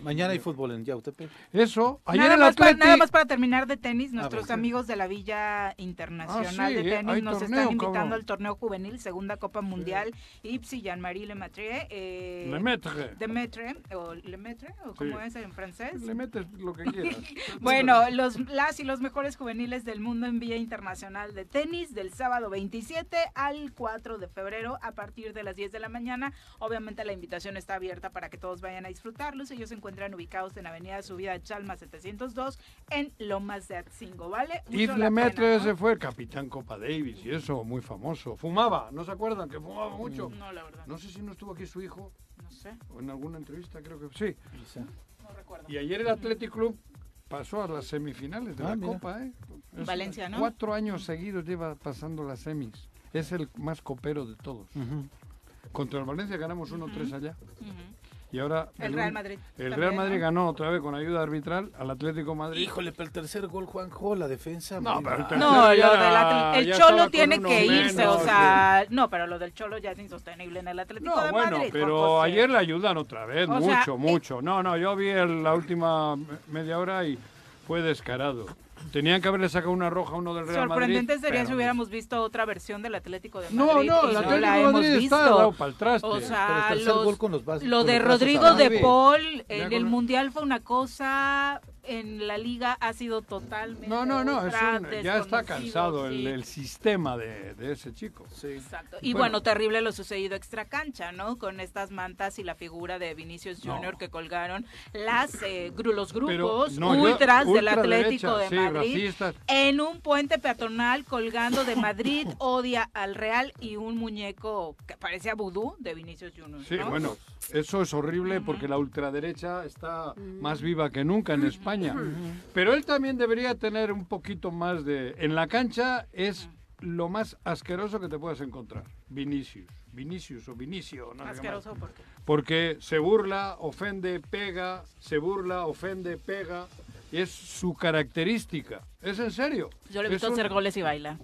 Mañana hay fútbol en Yautepec. Eso, ayer Nada el más, para, Atleti... nada más para terminar de tenis, nuestros bueno. amigos de la Villa Internacional Ah, sí, de Tenis nos torneo, están invitando cabrón. al torneo juvenil, segunda Copa Mundial, Ipsi, Jean-Marie Lemaitre. Eh, Lemaitre. Lemaitre, o Lemaitre, o cómo Sí. es en francés. Le metes lo que quieras. Bueno, los, las y los mejores juveniles del mundo en Vía Internacional de Tenis del sábado 27 al 4 de febrero a partir de las 10 de la mañana. Obviamente la invitación está abierta para que todos vayan a disfrutarlos. Ellos se encuentran ubicados en Avenida Subida Chalma 702 en Lomas de Atzingo, ¿vale? La pena, ¿no? ese fue el capitán Copa Davis y eso, muy famoso. Fumaba, ¿no se acuerdan que fumaba mucho? No, la verdad. No sé si no estuvo aquí su hijo No sé, o en alguna entrevista, creo que sí. no recuerdo. Y ayer el Athletic Club pasó a las semifinales de Ah, la mira. Copa, ¿eh? Es- Valencia, ¿no? Cuatro años seguidos lleva pasando las semis. Es el más copero de todos. Contra el Valencia ganamos 1-3 allá. Y ahora... El Real Madrid El también, Real Madrid ¿no? ganó otra vez con ayuda arbitral al Atlético Madrid. Híjole, pero el tercer gol, Juanjo, la defensa. No, pero el No, lo ya del era- Atl- el Cholo tiene que irse, menos, o sea, no, pero lo del Cholo ya es insostenible en el Atlético No, de bueno, Madrid. pero ayer le ayudan otra vez, O sea, mucho, eh, mucho. No, no, yo vi el- la última me- media hora y fue descarado. Tenían que haberle sacado una roja a uno del Real Sorprendente Madrid. sería pero- si hubiéramos visto otra versión del Atlético de Madrid. no, el no Atlético de Madrid visto. está dado traste. O sea, tercer los- gol con los brazos- lo de Rodrigo de. Paul en el Mundial fue una cosa, en la liga ha sido totalmente No, no, no, es otra, un- ya está cansado el, sí. el sistema de, de ese chico. Exacto. Y Bueno. bueno, terrible lo sucedido extra cancha, ¿no? Con estas mantas y la figura de Vinicius No. Junior que colgaron las eh, gru- los Pero, grupos yo- ultras del Atlético de sí, Madrid racistas. en un puente peatonal colgando de Madrid odia al Real y un muñeco que parecía vudú de Vinicius Junior. Sí, ¿no? bueno, eso es horrible porque la ultraderecha está más viva que nunca en España. Pero él también debería tener un poquito más de... En la cancha es lo más asqueroso que te puedas encontrar. Vinicius. Vinicius o Vinicio, no sé qué más. Asqueroso porque se burla, ofende, pega, se burla, ofende, pega. Es su característica. Es en serio. yo le he visto un- hacer goles y baila.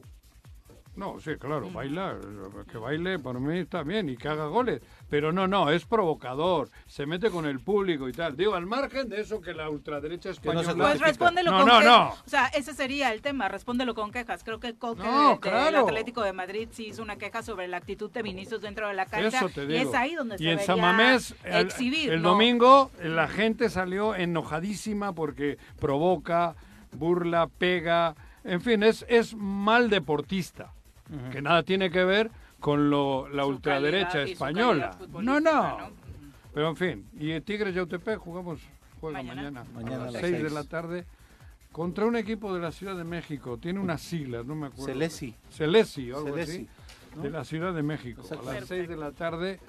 No, sí, claro, bailar, que baile para mí está bien y que haga goles, pero no, no, es provocador, se mete con el público y tal. Digo, al margen de eso que la ultraderecha no española... se Pues respóndelo no, con no, que- no, O sea, ese sería el tema, respóndelo con quejas. Creo que Coque No, de- del claro. Atlético de Madrid sí hizo una queja sobre la actitud de Vinicius dentro de la cancha. eso te y digo. es ahí donde y se en debería San Mamés, el, exhibir. el ¿no? domingo, la gente salió enojadísima porque provoca, burla, pega, en fin, es, es mal deportista, que nada tiene que ver con lo, la Su ultraderecha y española. No, no. Pero en fin, y el Tigres Yautepec jugamos, juega Mañana. mañana, Mañana a las las 6 de la tarde contra un equipo de la Ciudad de México. Tiene unas siglas, no me acuerdo. Celesi. Celesi o algo Celesi, así. ¿no? De la Ciudad de México. Exacto. A las 6 de la tarde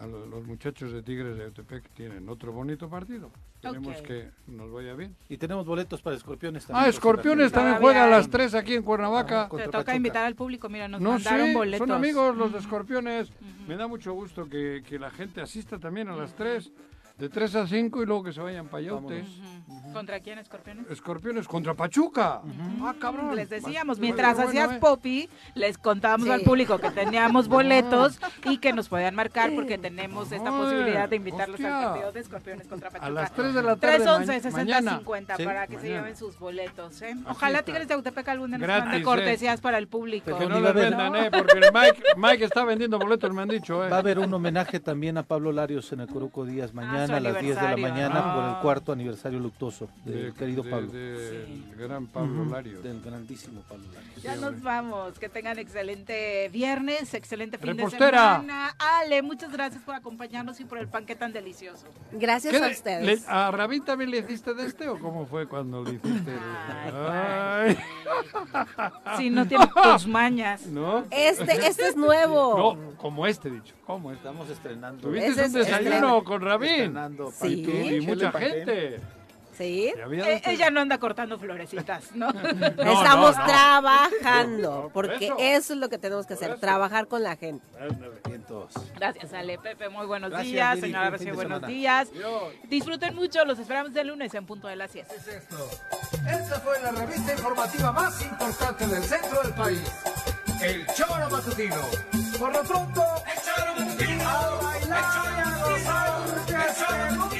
a lo- los muchachos de Tigres de Yautepec tienen otro bonito partido. Tenemos que nos vaya bien. Y tenemos boletos para escorpiones también. Ah, Escorpiones también juega a las hay. 3 aquí en Cuernavaca. Te toca Pachuca. invitar al público, mira, nos No mandaron sé, boletos. son amigos los de Escorpiones. Me da mucho gusto que, que la gente asista también a las 3, de 3 a 5 y luego que se vayan para Yaute. Vámonos. Ujú. ¿Contra quién, Escorpiones? Escorpiones contra Pachuca. Ah, cabrón. Les decíamos, mientras bueno, hacías eh. popi, les contábamos Sí. al público que teníamos boletos y que nos podían marcar porque tenemos esta Ay, posibilidad de invitarlos hostia. al partido de Escorpiones contra Pachuca. A las 3 de la tarde. 311 ma- mañana. 6050 Sí, para que se mañana. lleven sus boletos. ¿eh? Ojalá. Tigres de Autepec algún día nos Gratis, mande ¿eh? cortesías para el público. Que no haber- vendan, eh, porque el Mike, Mike está vendiendo boletos, me han dicho, eh. Va a haber un homenaje también a Pablo Larios en el Coruco Díaz mañana su a las 10 de la mañana ¿no? por el cuarto aniversario luctuoso del De- querido de- Pablo. del gran Pablo Ujú, Larios. Del grandísimo Pablo Larios. Ya nos vamos. Que tengan excelente viernes, excelente fin Repostera. de semana. Ale, muchas gracias por acompañarnos y por el panque tan delicioso. Gracias ¿Qué a ustedes. le- ¿A Rabín también le hiciste de este o cómo fue cuando le hiciste? el- Ay, Si no tiene tus mañas. ¿No? Este, este es nuevo. No, como este dicho. ¿Cómo este? Estamos estrenando. Tuviste Ese un es- desayuno este- con Rabín. Sí. Y, panqué, y mucha gente. ¿Sí? Eh, ella no anda cortando florecitas, ¿no? Estamos no, no. trabajando, porque eso. eso. es lo que tenemos que hacer, eso. trabajar con la gente. Gracias, Ale. Pepe, muy buenos Gracias, días. Señora de buenos semana. días. Disfruten mucho. Los esperamos el lunes en punto de las 7. es esto? Esta fue la revista informativa más importante del centro del país. El Choro Matutino. Por lo pronto, el Choro Matutino. A bailar y a gozar, que este